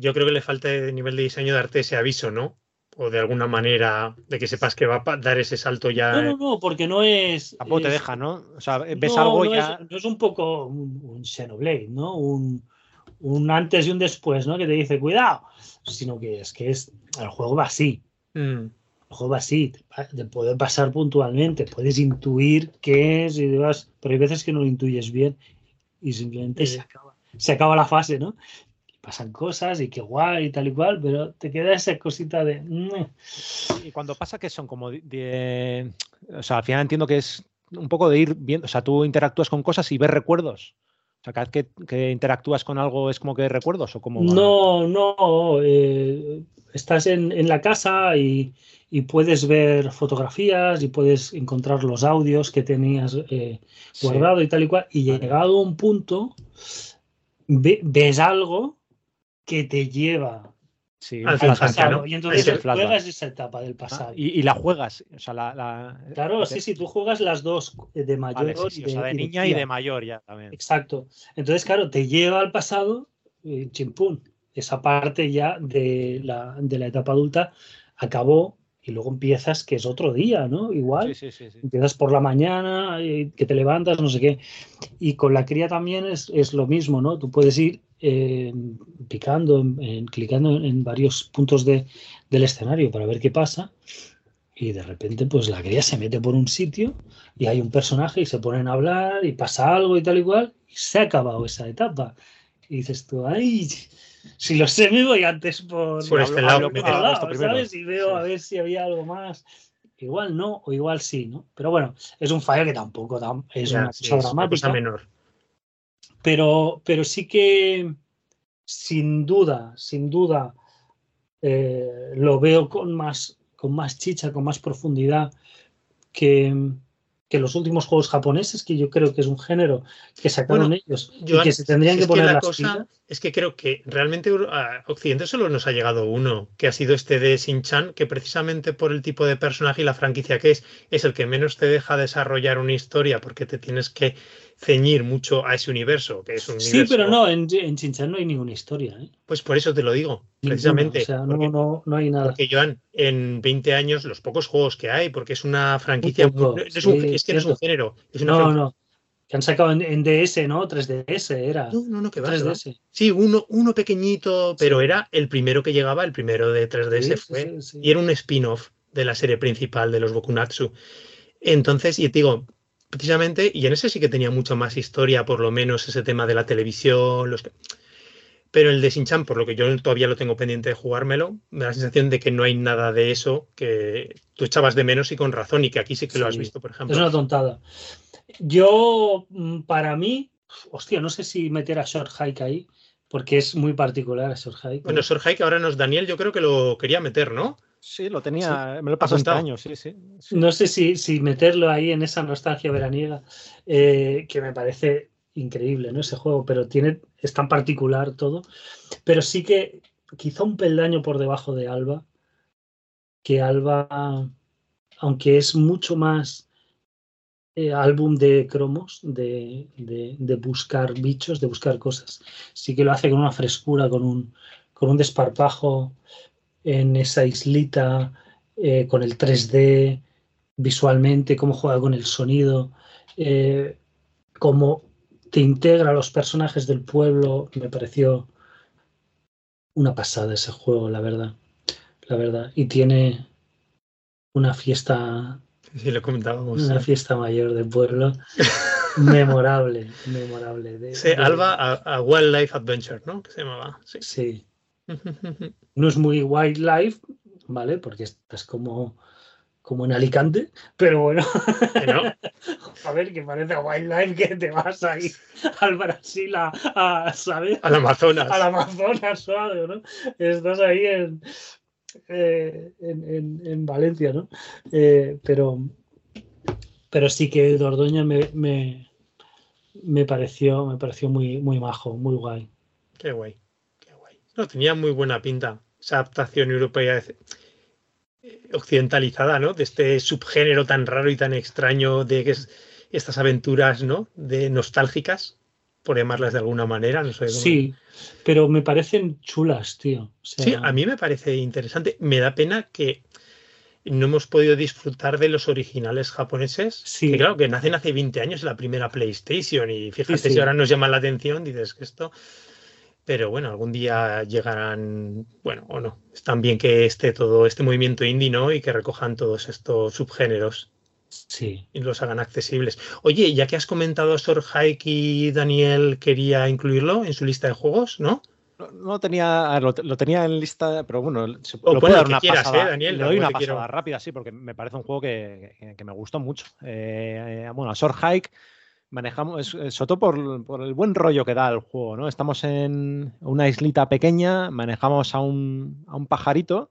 Yo creo que le falta de nivel de diseño darte ese aviso, ¿no? o de alguna manera de que sepas que va a dar ese salto ya. No, no, no, porque no es. Tampoco te es- deja, ¿no? O sea, ves no, algo no ya. Es, no es un poco un, un Xenoblade, ¿no? Un, un antes y un después, ¿no? Que te dice, cuidado. Sino que es que es. El juego va así. Mm, Juego va así. Te puede pasar puntualmente. Puedes intuir qué es y demás. Pero hay veces que no lo intuyes bien. Y simplemente Sí. se acaba. Se acaba la fase, ¿no? Pasan cosas y qué guay y tal y cual. Pero te queda esa cosita de. Y cuando pasa que son como de, de- O sea, al final entiendo que es un poco de ir viendo. O sea, tú interactúas con cosas y ves recuerdos. O sea, cada vez que, que interactúas con algo es como que recuerdos o como. No, no. eh, estás en, en la casa y, y puedes ver fotografías y puedes encontrar los audios que tenías eh, guardado y tal y cual. Y llegado a un punto, ve- ves algo que te lleva Sí. Y entonces es juegas esa etapa del Ah, pasado. y, y la juegas. O sea, la. la- Claro, la- sí, sí, tú juegas las dos de mayor Vale, sí, sí, y o sea, de y niña y de mayor ya también. Exacto. Entonces, claro, te lleva al pasado, eh, chimpún. Esa parte ya de la, de la etapa adulta acabó y luego empiezas que es otro día, ¿no? Igual. Sí, sí, sí. Empiezas por la mañana, eh, que te levantas, no sé qué. Y con la cría también es, es lo mismo, ¿no? Tú puedes ir eh, picando, en- clicando en, en varios puntos de- del escenario para ver qué pasa. Y de repente, pues la cría se mete por un sitio y hay un personaje y se ponen a hablar y pasa algo y tal y cual. Y se ha acabado esa etapa. Y dices tú, ay, si lo sé, me voy antes por, Por este lado, otro quedo lado. ¿sabes? Y veo a ver si había algo más. Igual no, o igual sí, ¿no? Pero bueno, es un fallo que tampoco da- es ya, una sí, cosa es una dramática. cosa menor. pero, pero sí que sin duda, sin duda, eh, lo veo con más, con más chicha, con más profundidad que, que los últimos juegos japoneses, que yo creo que es un género que sacaron Bueno, ellos Joan, y que se tendrían si que es que poner la las cosa pilas. es que creo que realmente a Occidente solo nos ha llegado uno, que ha sido este de Shin-Chan, que precisamente por el tipo de personaje y la franquicia que es, es el que menos te deja desarrollar una historia porque te tienes que ceñir mucho a ese universo, que es un Sí, universo. pero no, en, en Chinchan no hay ninguna historia. ¿eh? Pues por eso te lo digo, Ninguna, precisamente. O sea, no, porque, no, no hay nada. porque, Joan, en 20 años, los pocos juegos que hay, porque es una franquicia, Muy poco, no es, un- sí, es que no es un género, es una No, franquicia. no. Que han sacado en, en DS, ¿no? 3DS era. No, no, no, que va, que va. 3DS. Sí, uno, uno pequeñito, pero Sí. era el primero que llegaba, el primero de 3DS Sí, sí, fue. sí, sí. Y era un spin-off de la serie principal de los Bokunatsu. Entonces, y te digo, precisamente, y en ese sí que tenía mucho más historia, por lo menos ese tema de la televisión, los... Pero el de Shin-Chan, por lo que yo todavía lo tengo pendiente de jugármelo, me da la sensación de que no hay nada de eso que tú echabas de menos y con razón, y que aquí sí que lo has visto, por ejemplo. Es una tontada. Yo, mm, para mí, hostia, no sé si meter a Short Hike ahí, porque es muy particular a Short Hike. Bueno, Sorhai, que ahora nos Daniel, yo creo que lo quería meter, ¿no? Sí, lo tenía, me lo pasó este año, sí, sí. sí. No sé si, si meterlo ahí en esa nostalgia veraniega, eh, que me parece increíble, ¿no? Ese juego, pero tiene, es tan particular todo. Pero sí que quizá un peldaño por debajo de Alba, que Alba, aunque es mucho más eh, álbum de cromos, de, de- de buscar bichos, de buscar cosas, sí que lo hace con una frescura, con un, con un desparpajo en esa islita, eh, con el 3D, visualmente, cómo juega con el sonido, eh, cómo te integra a los personajes del pueblo, me pareció una pasada ese juego, la verdad. La verdad. Y tiene una fiesta, Sí, lo comentábamos. una fiesta mayor del pueblo. memorable, memorable. de- Sí, de- Alba a, a Wildlife Adventure, ¿no? Que se llamaba. Sí. Sí. No es muy wildlife, ¿vale? Porque estás como, como en Alicante, pero bueno. No, A ver, que parece Wildlife que te vas ahí al Brasil a, a ¿sabes? al Amazonas. Al Amazonas o algo, ¿no? Estás ahí en, eh, en, en- en Valencia, ¿no? Eh, pero, pero sí que Dordoña me, me, me pareció, me pareció muy, muy majo, muy guay, qué guay. No, tenía muy buena pinta esa adaptación europea eh, occidentalizada, ¿no? De este subgénero tan raro y tan extraño de que es estas aventuras, ¿no? De nostálgicas. por llamarlas de alguna manera. No sé cómo- Sí, pero me parecen chulas, tío. O sea, Sí, a mí me parece interesante. Me da pena que no hemos podido disfrutar de los originales japoneses. Sí. Que claro, que nacen hace 20 años en la primera PlayStation y fíjate Sí, sí. si ahora nos llama la atención, dices que esto... Pero bueno, algún día llegarán, bueno, o no. Están bien que esté todo este movimiento indie, ¿no? Y que recojan todos estos subgéneros Sí. y los hagan accesibles. Oye, ya que has comentado a Sor Hike y Daniel quería incluirlo en su lista de juegos, ¿no? No, no tenía, lo, lo tenía en lista, pero bueno, se, O lo puedo dar una quieras, pasada. eh, Daniel, le doy una te quiero- pasada rápida, sí, porque me parece un juego que, que- que me gustó mucho. Eh, eh, bueno, a Sword Hike manejamos, sobre todo por, por el buen rollo que da el juego, ¿no? Estamos en una islita pequeña, manejamos a un, a un pajarito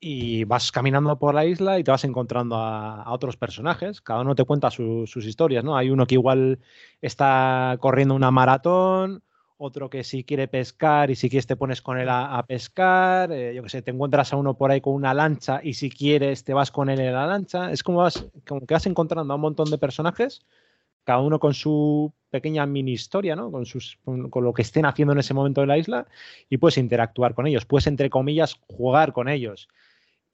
y vas caminando por la isla y te vas encontrando a, a otros personajes. Cada uno te cuenta su- sus historias, ¿no? Hay uno que igual está corriendo una maratón, otro que si quiere pescar y si quieres te pones con él a, a pescar, eh, yo que sé, te encuentras a uno por ahí con una lancha y si quieres te vas con él en la lancha. Es como, vas, como que vas encontrando a un montón de personajes, cada uno con su pequeña mini historia, ¿no? Con, sus, con, con lo que estén haciendo en ese momento de la isla y puedes interactuar con ellos, puedes entre comillas jugar con ellos.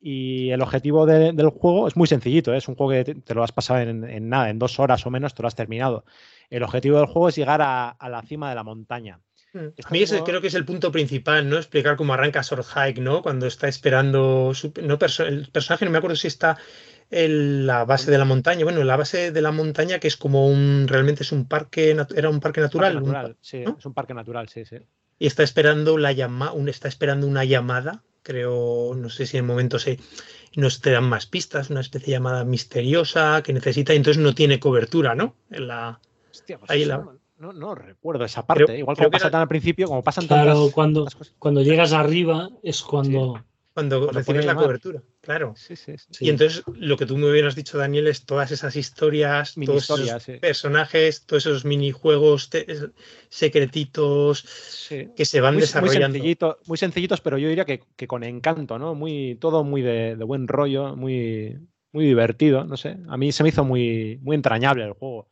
Y el objetivo de- del juego es muy sencillito, ¿eh? es un juego que te, te lo has pasado en, en nada, en dos horas o menos te lo has terminado. El objetivo del juego es llegar a, a la cima de la montaña. A Este mí ese juego- creo que es el punto principal, ¿no? Explicar cómo arranca Sword Hike, ¿no? Cuando está esperando. su- no, perso- el personaje, no me acuerdo si está en la base de la montaña. Bueno, en la base de la montaña, que es como un. Realmente es un parque. Era un parque natural. Parque sí, ¿no? es un parque natural, sí, sí. y está esperando la llama, un, está esperando una llamada. Creo, no sé si en el momento se nos te dan más pistas, una especie de llamada misteriosa que necesita, y entonces no tiene cobertura, ¿no? En la. Hostia, pues Ahí la- no, no- recuerdo esa parte. Creo- Igual creo como que pasa era- tan al principio, como pasan Claro, tantas, cuando, cosas. cuando llegas arriba es cuando. Cuando, Cuando la cobertura, claro. Sí, sí, sí. Sí. Y entonces lo que tú muy bien has dicho, Daniel, es todas esas historias, Mini todos historias, esos sí. personajes, todos esos minijuegos te- secretitos Sí. que se van Muy, muy desarrollando. sencillito- muy sencillitos, pero yo diría que, que con encanto, ¿no? Muy, todo muy de, de buen rollo, muy, muy divertido, no sé. A mí se me hizo muy, muy entrañable el juego.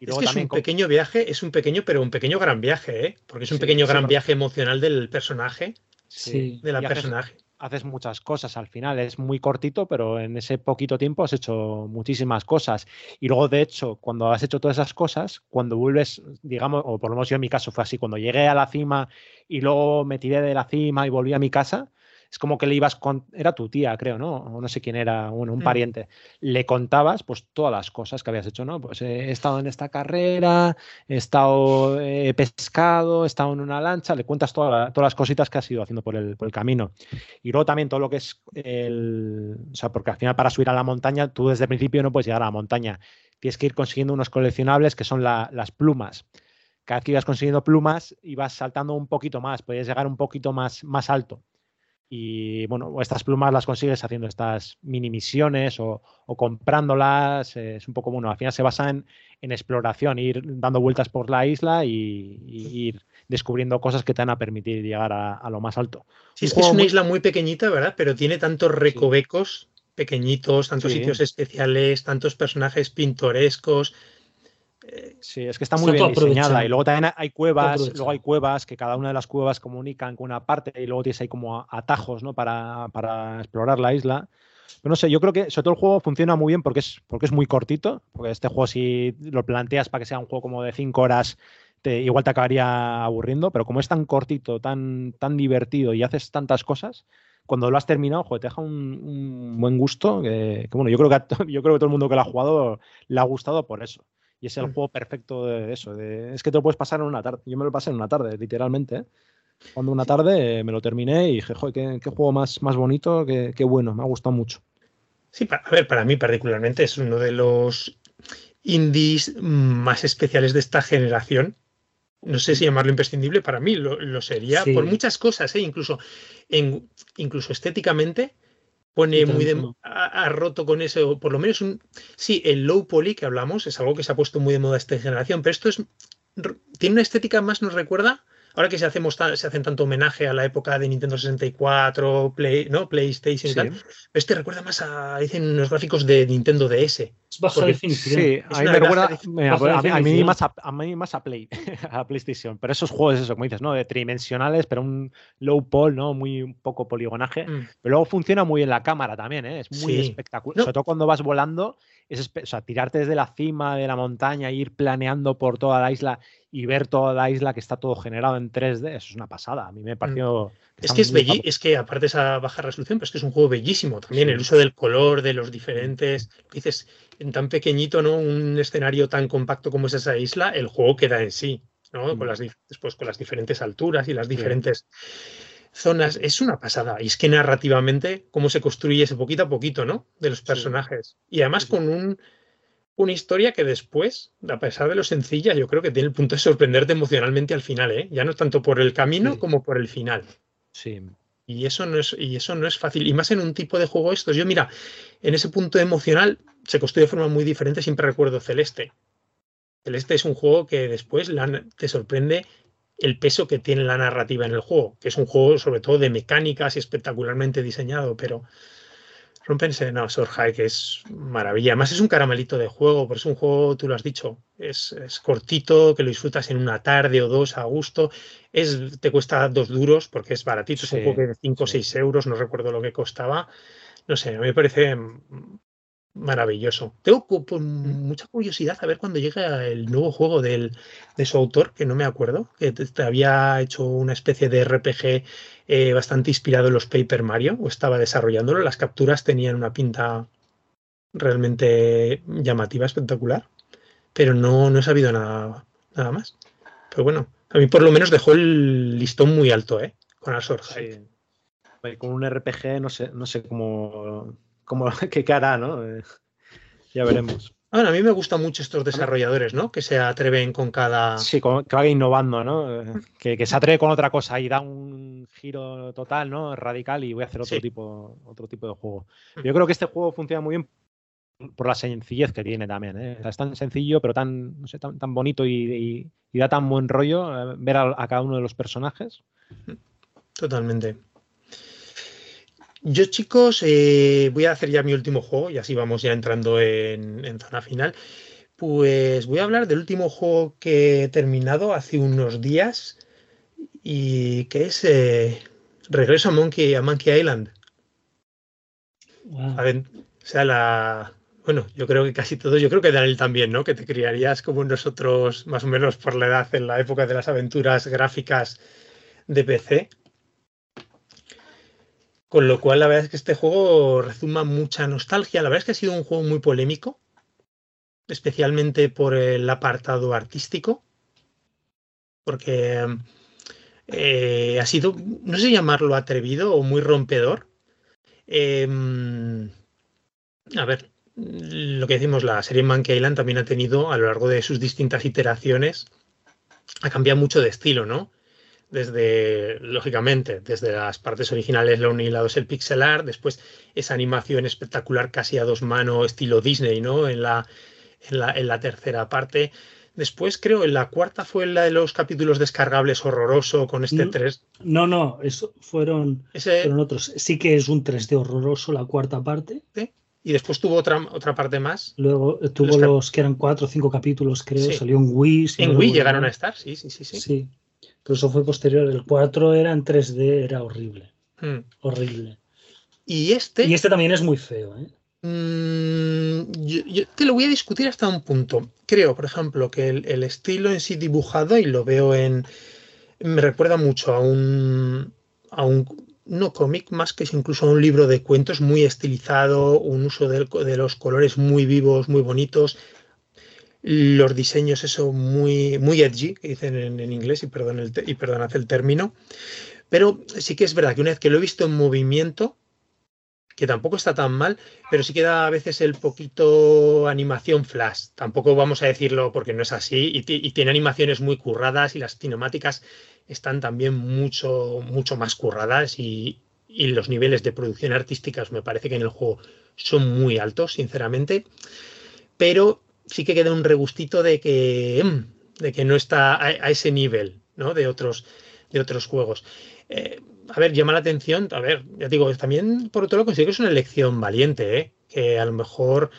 Y es que es un con- pequeño viaje, es un pequeño, pero un pequeño gran viaje, ¿eh? Porque es un Sí, pequeño sí, gran viaje emocional del personaje, Sí. de la personaje. Haces muchas cosas al final. Es muy cortito, pero en ese poquito tiempo has hecho muchísimas cosas. Y luego, de hecho, cuando has hecho todas esas cosas, cuando vuelves, digamos, o por lo menos yo en mi caso fue así, cuando llegué a la cima y luego me tiré de la cima y volví a mi casa, es como que le ibas con, era tu tía, creo, ¿no? O no sé quién era, bueno, un Mm. pariente. Le contabas pues todas las cosas que habías hecho, ¿no? Pues eh, he estado en esta carrera, he estado, eh, pescado, he estado en una lancha, le cuentas toda la- todas las cositas que has ido haciendo por el, por el camino. Y luego también todo lo que es el. O sea, porque al final para subir a la montaña, tú desde el principio no puedes llegar a la montaña. Tienes que ir consiguiendo unos coleccionables que son la- las plumas. Cada vez que ibas consiguiendo plumas, ibas saltando un poquito más, podías llegar un poquito más, más alto. Y bueno, estas plumas las consigues haciendo estas mini misiones o, o comprándolas. Es un poco bueno. Al final se basa en, en exploración, ir dando vueltas por la isla y, y ir descubriendo cosas que te van a permitir llegar a, a lo más alto. Sí, un es que es una muy- isla muy pequeñita, ¿verdad? Pero tiene tantos recovecos pequeñitos, tantos Sí. sitios especiales, tantos personajes pintorescos. Sí, es que está muy bien diseñada. Y luego también hay cuevas, luego hay cuevas que cada una de las cuevas comunican con una parte y luego tienes ahí como atajos, ¿no? Para, para explorar la isla. Pero no sé, yo creo que sobre todo el juego funciona muy bien porque es, porque es muy cortito. Porque este juego, si lo planteas para que sea un juego como de 5 horas, te, igual te acabaría aburriendo. Pero como es tan cortito, tan, tan divertido y haces tantas cosas, cuando lo has terminado, joder, te deja un, un buen gusto. Que, que, bueno, yo creo que, yo creo que todo el mundo que lo ha jugado le ha gustado por eso. Y es el Mm. juego perfecto de eso. de- es que te lo puedes pasar en una tarde. Yo me lo pasé en una tarde, literalmente. ¿eh? Cuando una tarde eh, me lo terminé y dije, joder, qué, qué juego más, más bonito, qué, qué bueno, me ha gustado mucho. Sí, a ver, para mí particularmente es uno de los indies más especiales de esta generación. No sé si llamarlo imprescindible, para mí lo, lo sería Sí. por muchas cosas, ¿eh? incluso, en, incluso estéticamente pone muy de, ha, ha roto con eso, por lo menos un, sí, el low poly que hablamos es algo que se ha puesto muy de moda esta generación, pero esto es tiene una estética más, nos recuerda ahora que se, hacemos se hacen tanto homenaje a la época de Nintendo 64, Play, ¿no? PlayStation y tal, este recuerda más a, dicen unos gráficos de Nintendo DS. Es baja definición. Sí, a mí me recuerda a, mí más a, mí más a Play, a PlayStation. Pero esos juegos, eso, como dices, ¿no? De tridimensionales, pero un low pol, ¿no? Muy un poco poligonaje. Mm. Pero luego funciona muy en la cámara también, ¿eh? Es muy espectacular. Sobre todo cuando vas volando es, o sea, tirarte desde la cima de la montaña, ir planeando por toda la isla y ver toda la isla que está todo generado en 3D, eso es una pasada. A mí me mm. pareció. es que es bellísimo, es que aparte de esa baja resolución, pero es que es un juego bellísimo también. El uso del color, de los diferentes. Dices, en tan pequeñito, ¿no? Un escenario tan compacto como es esa isla, el juego queda en sí, ¿no? Con mm. las, después con las diferentes alturas y las diferentes zonas. Es una pasada. Y es que narrativamente, cómo se construye ese poquito a poquito, ¿no? De los personajes. Y además con un, una historia que después, a pesar de lo sencilla, yo creo que tiene el punto de sorprenderte emocionalmente al final, ¿eh? Ya no tanto por el camino como por el final. Sí. Y eso, no es, y eso no es fácil. Y más en un tipo de juego estos. Yo, mira, en ese punto emocional se construye de forma muy diferente. Siempre recuerdo Celeste. Celeste es un juego que después te sorprende el peso que tiene la narrativa en el juego, que es un juego sobre todo de mecánicas y espectacularmente diseñado, pero Rompense, no, Sorhai, que es maravilla. Además es un caramelito de juego, pero es un juego, tú lo has dicho, es, cortito, que lo disfrutas en una tarde o dos a gusto. Es, te cuesta dos duros porque es baratito, es un juego de 5 o 6 euros, no recuerdo lo que costaba. No sé, a mí me parece maravilloso. Tengo mucha curiosidad a ver cuando llega el nuevo juego del, de su autor, que no me acuerdo, que te, había hecho una especie de RPG eh, bastante inspirado en los Paper Mario, o estaba desarrollándolo. Las capturas tenían una pinta realmente llamativa, espectacular, pero no, no he sabido nada, nada más. Pero bueno, a mí por lo menos dejó el listón muy alto, ¿eh? Con Azor Con un RPG no sé, no sé cómo como qué cara, ¿no? Eh, ya veremos. Bueno, a mí me gustan mucho estos desarrolladores, ¿no? Que se atreven con cada. Sí, que vaya innovando, ¿no? Eh, que, se atreve con otra cosa y da un giro total, ¿no? Radical y voy a hacer otro, tipo, otro tipo de juego. Yo creo que este juego funciona muy bien por la sencillez que tiene también. ¿eh? es tan sencillo, pero tan, no sé, tan, tan bonito y, da tan buen rollo ver a, cada uno de los personajes. Totalmente. Yo, chicos, eh, voy a hacer ya mi último juego y así vamos ya entrando en, zona final. Pues voy a hablar del último juego que he terminado hace unos días y que es eh, Regreso a Monkey, a Monkey Island. o sea, la. Bueno, yo creo que casi todos, yo creo que Daniel también, ¿no? Que te criarías como nosotros, más o menos por la edad, en la época de las aventuras gráficas de PC. Con lo cual, la verdad es que este juego rezuma mucha nostalgia. La verdad es que ha sido un juego muy polémico, especialmente por el apartado artístico, porque eh, ha sido, no sé llamarlo atrevido o muy rompedor. Em, a ver, lo que decimos, la serie Monkey Island también ha tenido a lo largo de sus distintas iteraciones, ha cambiado mucho de estilo, ¿no? Desde, lógicamente, desde las partes originales lo unilado es el pixel art, después esa animación espectacular casi a dos manos, estilo Disney, ¿no? En la, en la, tercera parte. Después, creo, en la cuarta fue la de los capítulos descargables horroroso con este 3. No, no, eso fueron, fueron otros. Sí que es un 3D horroroso la cuarta parte. Y después tuvo otra, otra parte más. Luego tuvo los, que eran cuatro o cinco capítulos, creo. Salió en Wii. en Wii llegaron a estar, sí, sí, sí. Sí. sí. Pero eso fue posterior. El 4 era en 3D, era horrible. Hmm. Horrible. Y este. Y este también es muy feo, ¿eh? Mm, yo, te lo voy a discutir hasta un punto. Creo, por ejemplo, que el, estilo en sí dibujado, y lo veo en. Me recuerda mucho a un. a un. No cómic, más que incluso a un libro de cuentos muy estilizado, un uso de, de los colores muy vivos, muy bonitos, los diseños, eso muy, muy edgy, que dicen en, inglés, y, perdón el y perdonad el término. Pero sí que es verdad que una vez que lo he visto en movimiento, que tampoco está tan mal, pero sí que da a veces el poquito animación flash. Tampoco vamos a decirlo porque no es así, y, tiene animaciones muy curradas y las cinemáticas están también mucho, mucho más curradas y, y los niveles de producción artísticas me parece que en el juego son muy altos, sinceramente. Pero sí que queda un regustito de que, mm, de que no está a, ese nivel. ¿no? De otros, de otros juegos. Eh, a ver, llama la atención, a ver, ya digo, también por otro lado considero que es una elección valiente, ¿eh? que a lo mejor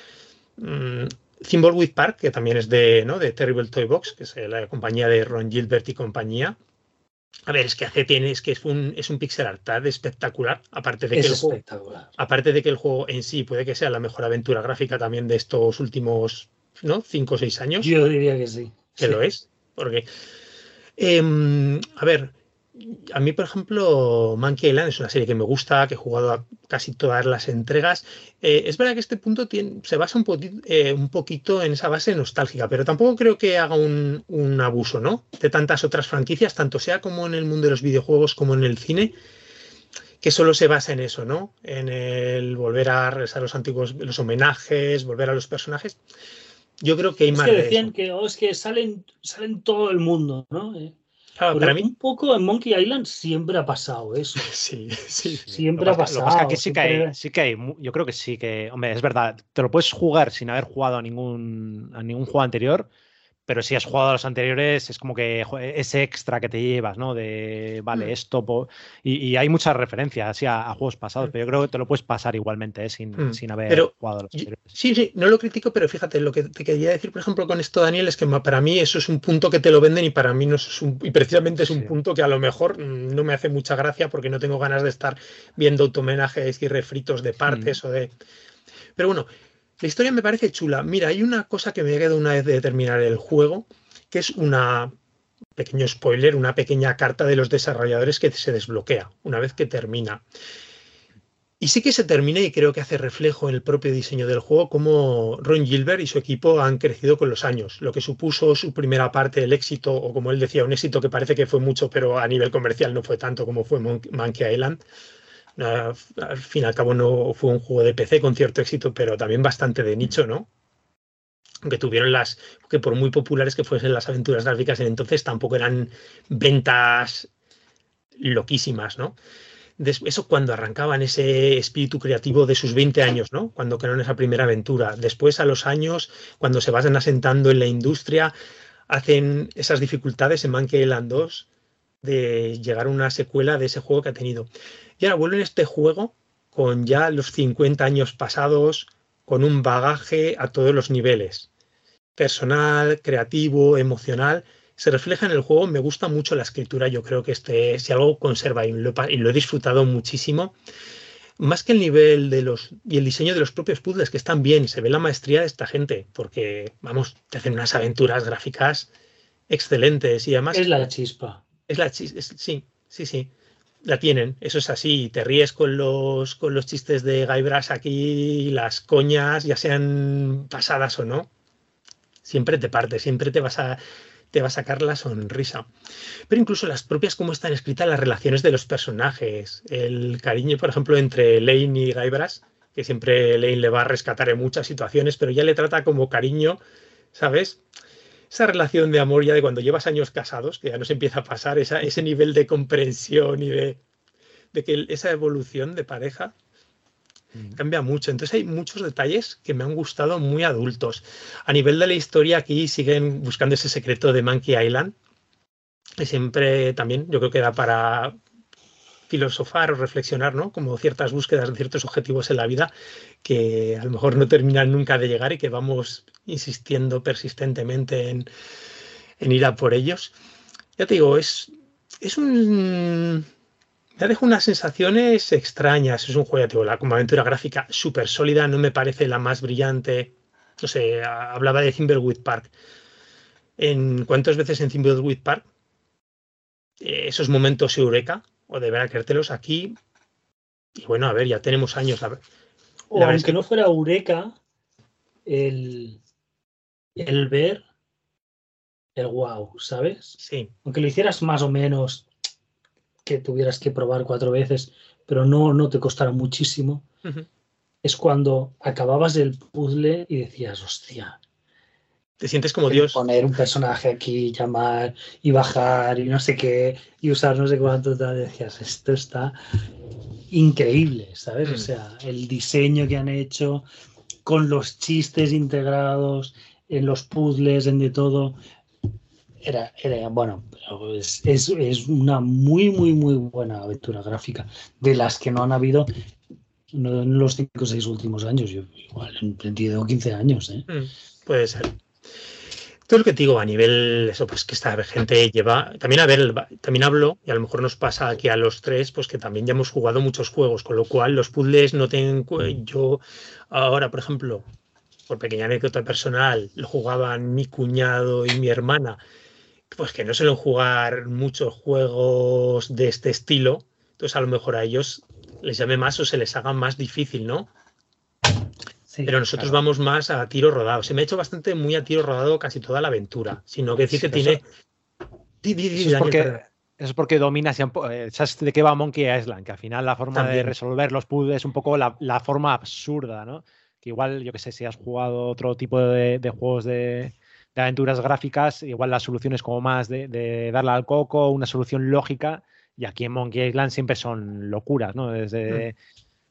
mmm, Thimbleweed Park, que también es de, ¿no? de Terrible Toy Box, que es la compañía de Ron Gilbert y compañía. A ver, es que hace tiene, es que es un, es un pixel art espectacular, aparte de, es que el juego, aparte de que el juego en sí puede que sea la mejor aventura gráfica también de estos últimos, ¿no? Cinco o seis años. Yo diría que sí. Que sí. lo es, porque, eh, a ver, a mí, por ejemplo, Monkey Island es una serie que me gusta, que he jugado a casi todas las entregas. Eh, es verdad que este punto tiene, se basa un, poquito, eh, un poquito en esa base nostálgica, pero tampoco creo que haga un, un, abuso, ¿no? De tantas otras franquicias, tanto sea como en el mundo de los videojuegos como en el cine, que solo se basa en eso, ¿no? En el volver a regresar los antiguos, los homenajes, volver a los personajes. Yo creo que hay es más. Que de decían que oh, es que salen, salen todo el mundo, ¿no? Eh, Claro, para mí. un poco en Monkey Island siempre ha pasado eso. Sí, sí. Siempre lo ha pasado. Lo pasa que aquí sí que, hay, sí que hay, yo creo que sí que, hombre, es verdad, te lo puedes jugar sin haber jugado a ningún, a ningún juego anterior, pero si has jugado a los anteriores es como que jo, ese extra que te llevas, ¿no? De, vale, Mm. esto, y, y hay muchas referencias así a, a juegos pasados, Mm. pero yo creo que te lo puedes pasar igualmente, ¿eh? sin, Mm. sin haber Pero jugado a los anteriores. Sí, sí, no lo critico, pero fíjate, lo que te quería decir, por ejemplo, con esto, Daniel, es que para mí eso es un punto que te lo venden y para mí no es un, y precisamente es un Sí. punto que a lo mejor mm, no me hace mucha gracia porque no tengo ganas de estar viendo automenajes y refritos de partes o de. Pero bueno, la historia me parece chula. Mira, hay una cosa que me queda una vez de terminar el juego, que es una pequeño spoiler, una pequeña carta de los desarrolladores que se desbloquea una vez que termina. Y sí que se termina y creo que hace reflejo en el propio diseño del juego cómo Ron Gilbert y su equipo han crecido con los años, lo que supuso su primera parte, el éxito, o como él decía, un éxito que parece que fue mucho, pero a nivel comercial no fue tanto como fue Mon- Monkey Island. Al fin y al cabo no fue un juego de PC con cierto éxito, pero también bastante de nicho, ¿no? Aunque tuvieron las, que por muy populares que fuesen las aventuras gráficas en entonces, tampoco eran ventas loquísimas, ¿no? Eso cuando arrancaban ese espíritu creativo de sus 20 años, ¿no? Cuando crearon esa primera aventura. Después, a los años, cuando se van asentando en la industria, hacen esas dificultades en Monkey Island 2 de llegar a una secuela de ese juego que ha tenido. Y ahora vuelven este juego con ya los 50 años pasados, con un bagaje a todos los niveles, personal, creativo, emocional, se refleja en el juego. Me gusta mucho la escritura. Yo creo que este, si algo conserva y lo, he pa- y lo he disfrutado muchísimo, más que el nivel de los y el diseño de los propios puzzles que están bien y se ve la maestría de esta gente, porque vamos, te hacen unas aventuras gráficas excelentes y además Es la chispa. es la chis- es- sí, sí, sí. La tienen, eso es así. Te ríes con los, con los chistes de Guybrush aquí, las coñas, ya sean pasadas o no. Siempre te parte, siempre te vas a, te va a sacar la sonrisa. Pero incluso las propias, cómo están escritas las relaciones de los personajes. El cariño, por ejemplo, entre Lane y Guybrush, que siempre Lane le va a rescatar en muchas situaciones, pero ya le trata como cariño, ¿sabes? Esa relación de amor ya de cuando llevas años casados, que ya nos empieza a pasar esa, ese nivel de comprensión y de, de que esa evolución de pareja cambia mucho. Entonces hay muchos detalles que me han gustado muy adultos. A nivel de la historia, aquí siguen buscando ese secreto de Monkey Island. Y siempre también yo creo que da para filosofar o reflexionar, ¿no? Como ciertas búsquedas de ciertos objetivos en la vida que a lo mejor no terminan nunca de llegar y que vamos insistiendo persistentemente en, en ir a por ellos. Ya te digo, es, es un... Me deja unas sensaciones extrañas. Es un juego, ya te digo, la, como aventura gráfica súper sólida, no me parece la más brillante. No sé, hablaba de Thimbleweed Park. ¿En cuántas veces en Thimbleweed Park? eh, esos momentos eureka, o deberá creértelos aquí. Y bueno, a ver, ya tenemos años. la ver- O es aunque que- no fuera Eureka, el, el ver el wow, ¿sabes? Sí, Aunque lo hicieras más o menos, que tuvieras que probar cuatro veces, pero no, no te costara muchísimo, es cuando acababas el puzzle y decías, hostia, te sientes como Dios. poner un personaje aquí, llamar y bajar y no sé qué, y usar no sé cuánto, tal, decías, esto está increíble, ¿sabes? O Mm. sea, el diseño que han hecho con los chistes integrados en los puzzles, en de todo, Era, era bueno, es, es, es, una muy, muy, muy buena aventura gráfica, de las que no han habido en los 5 o 6 últimos años, yo igual en 20 o 15 años. ¿eh? Mm, puede ser. Todo lo que digo a nivel, eso, pues que esta gente lleva, también a ver, también hablo, y a lo mejor nos pasa aquí a los tres, pues que también ya hemos jugado muchos juegos, con lo cual los puzzles no tienen, yo ahora, por ejemplo, por pequeña anécdota personal, lo jugaban mi cuñado y mi hermana, pues que no suelen jugar muchos juegos de este estilo, entonces a lo mejor a ellos les llame más o se les haga más difícil, ¿no? Pero nosotros vamos más a tiro rodado. Se me ha hecho bastante muy a tiro rodado casi toda la aventura. Sino que decir que tiene. Eso, es porque, es porque dominas eh, ¿Sabes de qué va Monkey Island? Que al final la forma de resolver los puzzles es un poco la, forma absurda, ¿no? Que igual, yo que sé, si has jugado otro tipo de, juegos de, aventuras gráficas, igual la solución es como más de, darle al coco, una solución lógica. Y aquí en Monkey Island siempre son locuras, ¿no? Desde. Mm.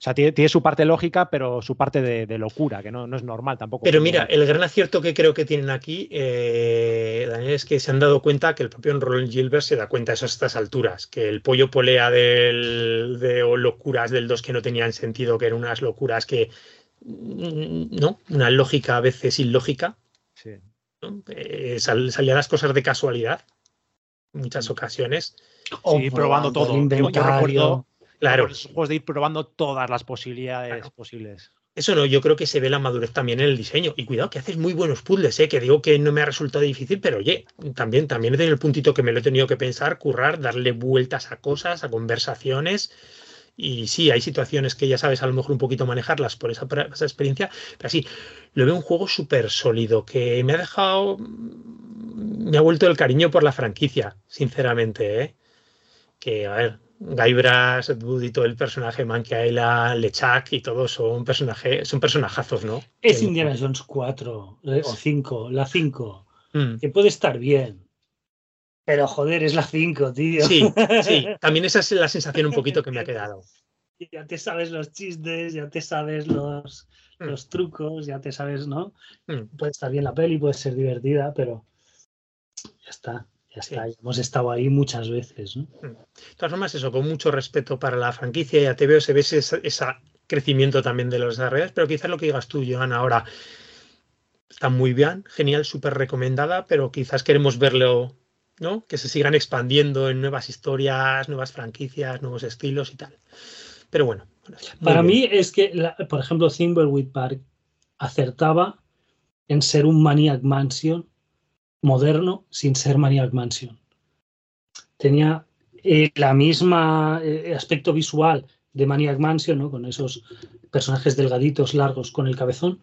O sea, tiene, su parte lógica, pero su parte de, locura, que no, es normal tampoco. Pero mira, el gran acierto que creo que tienen aquí, eh, Daniel, es que se han dado cuenta que el propio Roland Gilbert se da cuenta a estas alturas, que el pollo polea del, de locuras del 2 que no tenían sentido, que eran unas locuras que, mm, ¿no? Una lógica a veces ilógica. Sí. Eh, salían las cosas de casualidad en muchas ocasiones. Sí, probando todo. Yo, recuerdo Claro. Juegos de ir probando todas las posibilidades posibles. Eso no, yo creo que se ve la madurez también en el diseño. Y cuidado, que haces muy buenos puzzles, ¿eh? que digo que no me ha resultado difícil, pero oye, también, también he tenido el puntito que me lo he tenido que pensar, currar, darle vueltas a cosas, a conversaciones. Y sí, hay situaciones que ya sabes a lo mejor un poquito manejarlas por esa, esa experiencia, pero sí, lo veo un juego súper sólido, que me ha dejado, me ha vuelto el cariño por la franquicia, sinceramente. ¿eh? Que, a ver, Ed Wood y todo el personaje, Mankiela, Lechak y todos son personajes, son personajazos, ¿no? Es Indiana Jones 4 eh, o 5, la 5, mm. que puede estar bien. Pero joder, es la 5, tío. Sí, sí, también esa es la sensación un poquito que me ha quedado. Ya te sabes los chistes, ya te sabes los, mm. los trucos, ya te sabes, ¿no? Mm. Puede estar bien la peli, puede ser divertida, pero ya está. Ya está, hemos estado ahí muchas veces. ¿no? Mm. De todas formas, eso, con mucho respeto para la franquicia, ya te veo, se ve ese, crecimiento también de los desarrolladores, pero quizás lo que digas tú, Joan, ahora está muy bien, genial, súper recomendada, pero quizás queremos verlo, ¿no? Que se sigan expandiendo en nuevas historias, nuevas franquicias, nuevos estilos y tal. Pero bueno. Para mí es que, por ejemplo, Thimbleweed Park acertaba en ser un Maniac Mansion moderno sin ser Maniac Mansion. Tenía eh, la misma eh, aspecto visual de Maniac Mansion, ¿no? con esos personajes delgaditos, largos, con el cabezón,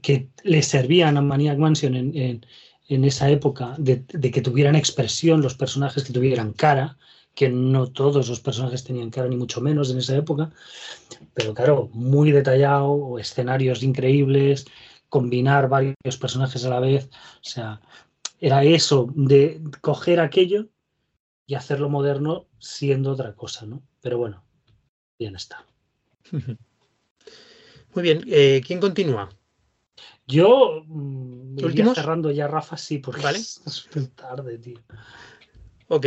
que le servían a Maniac Mansion en, esa época de, que tuvieran expresión los personajes, que tuvieran cara, que no todos los personajes tenían cara, ni mucho menos en esa época, pero claro, muy detallado, escenarios increíbles, combinar varios personajes a la vez. O sea, era eso de coger aquello y hacerlo moderno siendo otra cosa, ¿no? Pero bueno, bien está. Muy bien, eh, ¿quién continúa? Yo mm, iría cerrando ya, Rafa, sí, porque ¿Vale? es tarde, tío. Ok.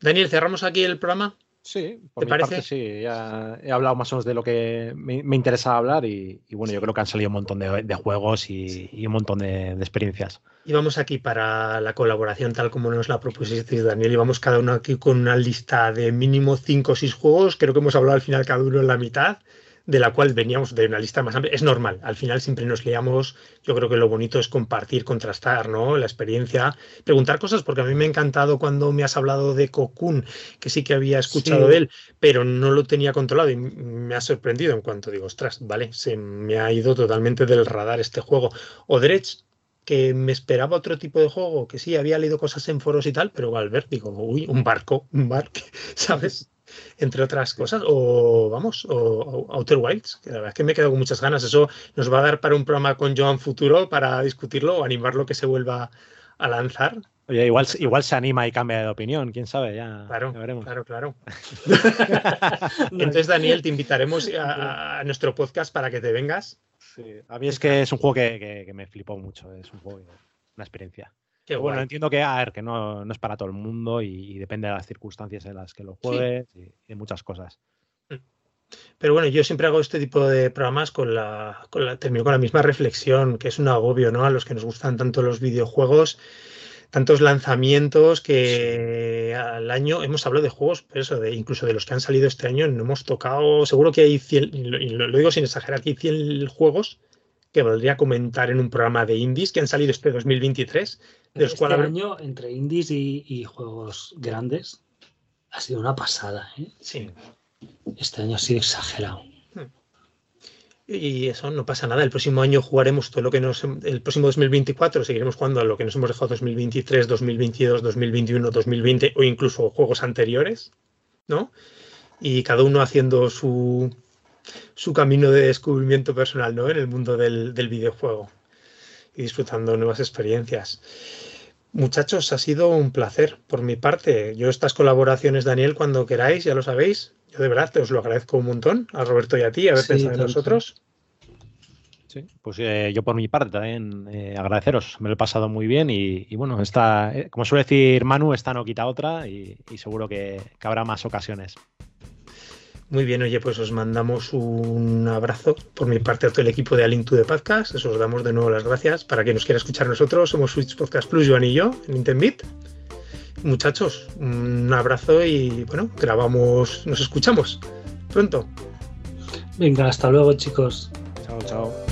Daniel, ¿cerramos aquí el programa? Sí, por mi parte sí, ya he hablado más o menos de lo que me, me interesa hablar y, bueno, yo creo que han salido un montón de, juegos y, un montón de, experiencias. Y vamos aquí para la colaboración tal como nos la propusiste Daniel y vamos cada uno aquí con una lista de mínimo 5 o 6 juegos, creo que hemos hablado al final cada uno en la mitad de la cual veníamos de una lista más amplia. Es normal, al final siempre nos liamos. Yo creo que lo bonito es compartir, contrastar, ¿no? La experiencia, preguntar cosas, porque a mí me ha encantado cuando me has hablado de Cocoon, que sí que había escuchado de él, pero no lo tenía controlado y me ha sorprendido en cuanto digo, ostras, vale, se me ha ido totalmente del radar este juego. O Dredge, que me esperaba otro tipo de juego, que sí, había leído cosas en foros y tal, pero al ver digo, uy, un barco, un barco, ¿sabes? Entre otras cosas, o vamos, o, Outer Wilds, que la verdad es que me he quedado con muchas ganas. Eso nos va a dar para un programa con Joan Futuro para discutirlo o animarlo que se vuelva a lanzar. Oye, igual, igual se anima y cambia de opinión, quién sabe, ya, claro, Claro, claro. Entonces, Daniel, te invitaremos a, nuestro podcast para que te vengas. Sí, a mí es que es un juego que, me flipó mucho, es un juego, una experiencia. Qué bueno, entiendo que, a ver, que no, no, es para todo el mundo y, depende de las circunstancias en las que lo juegues y, de muchas cosas. Mm. Pero bueno, yo siempre hago este tipo de programas con la, con la, termino con la misma reflexión, que es un agobio, ¿no? A los que nos gustan tanto los videojuegos, tantos lanzamientos que al año hemos hablado de juegos, pero eso, de incluso de los que han salido este año, no hemos tocado, seguro que hay 100, y lo, lo digo sin exagerar, que hay 100 juegos que valdría comentar en un programa de indies que han salido este 2023. De este año, entre indies y, juegos grandes, ha sido una pasada. ¿eh? Sí. Este año ha sido exagerado. Hmm. Y eso no pasa nada. El próximo año jugaremos todo lo que nos. El próximo 2024 seguiremos jugando a lo que nos hemos dejado 2023, 2022, 2021, 2020 o incluso juegos anteriores, ¿no? Y cada uno haciendo su, su camino de descubrimiento personal ¿no? en el mundo del, videojuego y disfrutando nuevas experiencias. Muchachos, ha sido un placer por mi parte. Yo estas colaboraciones, Daniel, cuando queráis, ya lo sabéis. Yo de verdad te os lo agradezco un montón a Roberto y a ti, haber pensado en nosotros. Sí, pues eh, yo por mi parte también eh, agradeceros. Me lo he pasado muy bien y, bueno, esta, eh, como suele decir Manu, esta no quita otra y, seguro que habrá más ocasiones. Muy bien, oye, pues os mandamos un abrazo por mi parte a todo el equipo de Alink to the Podcast. Eso os damos de nuevo las gracias. Para quien nos quiera escuchar nosotros, somos Switch Podcast Plus, Joan y yo, en Intendit. Muchachos, un abrazo y bueno, grabamos, nos escuchamos pronto. Venga, hasta luego, chicos. Chao, chao.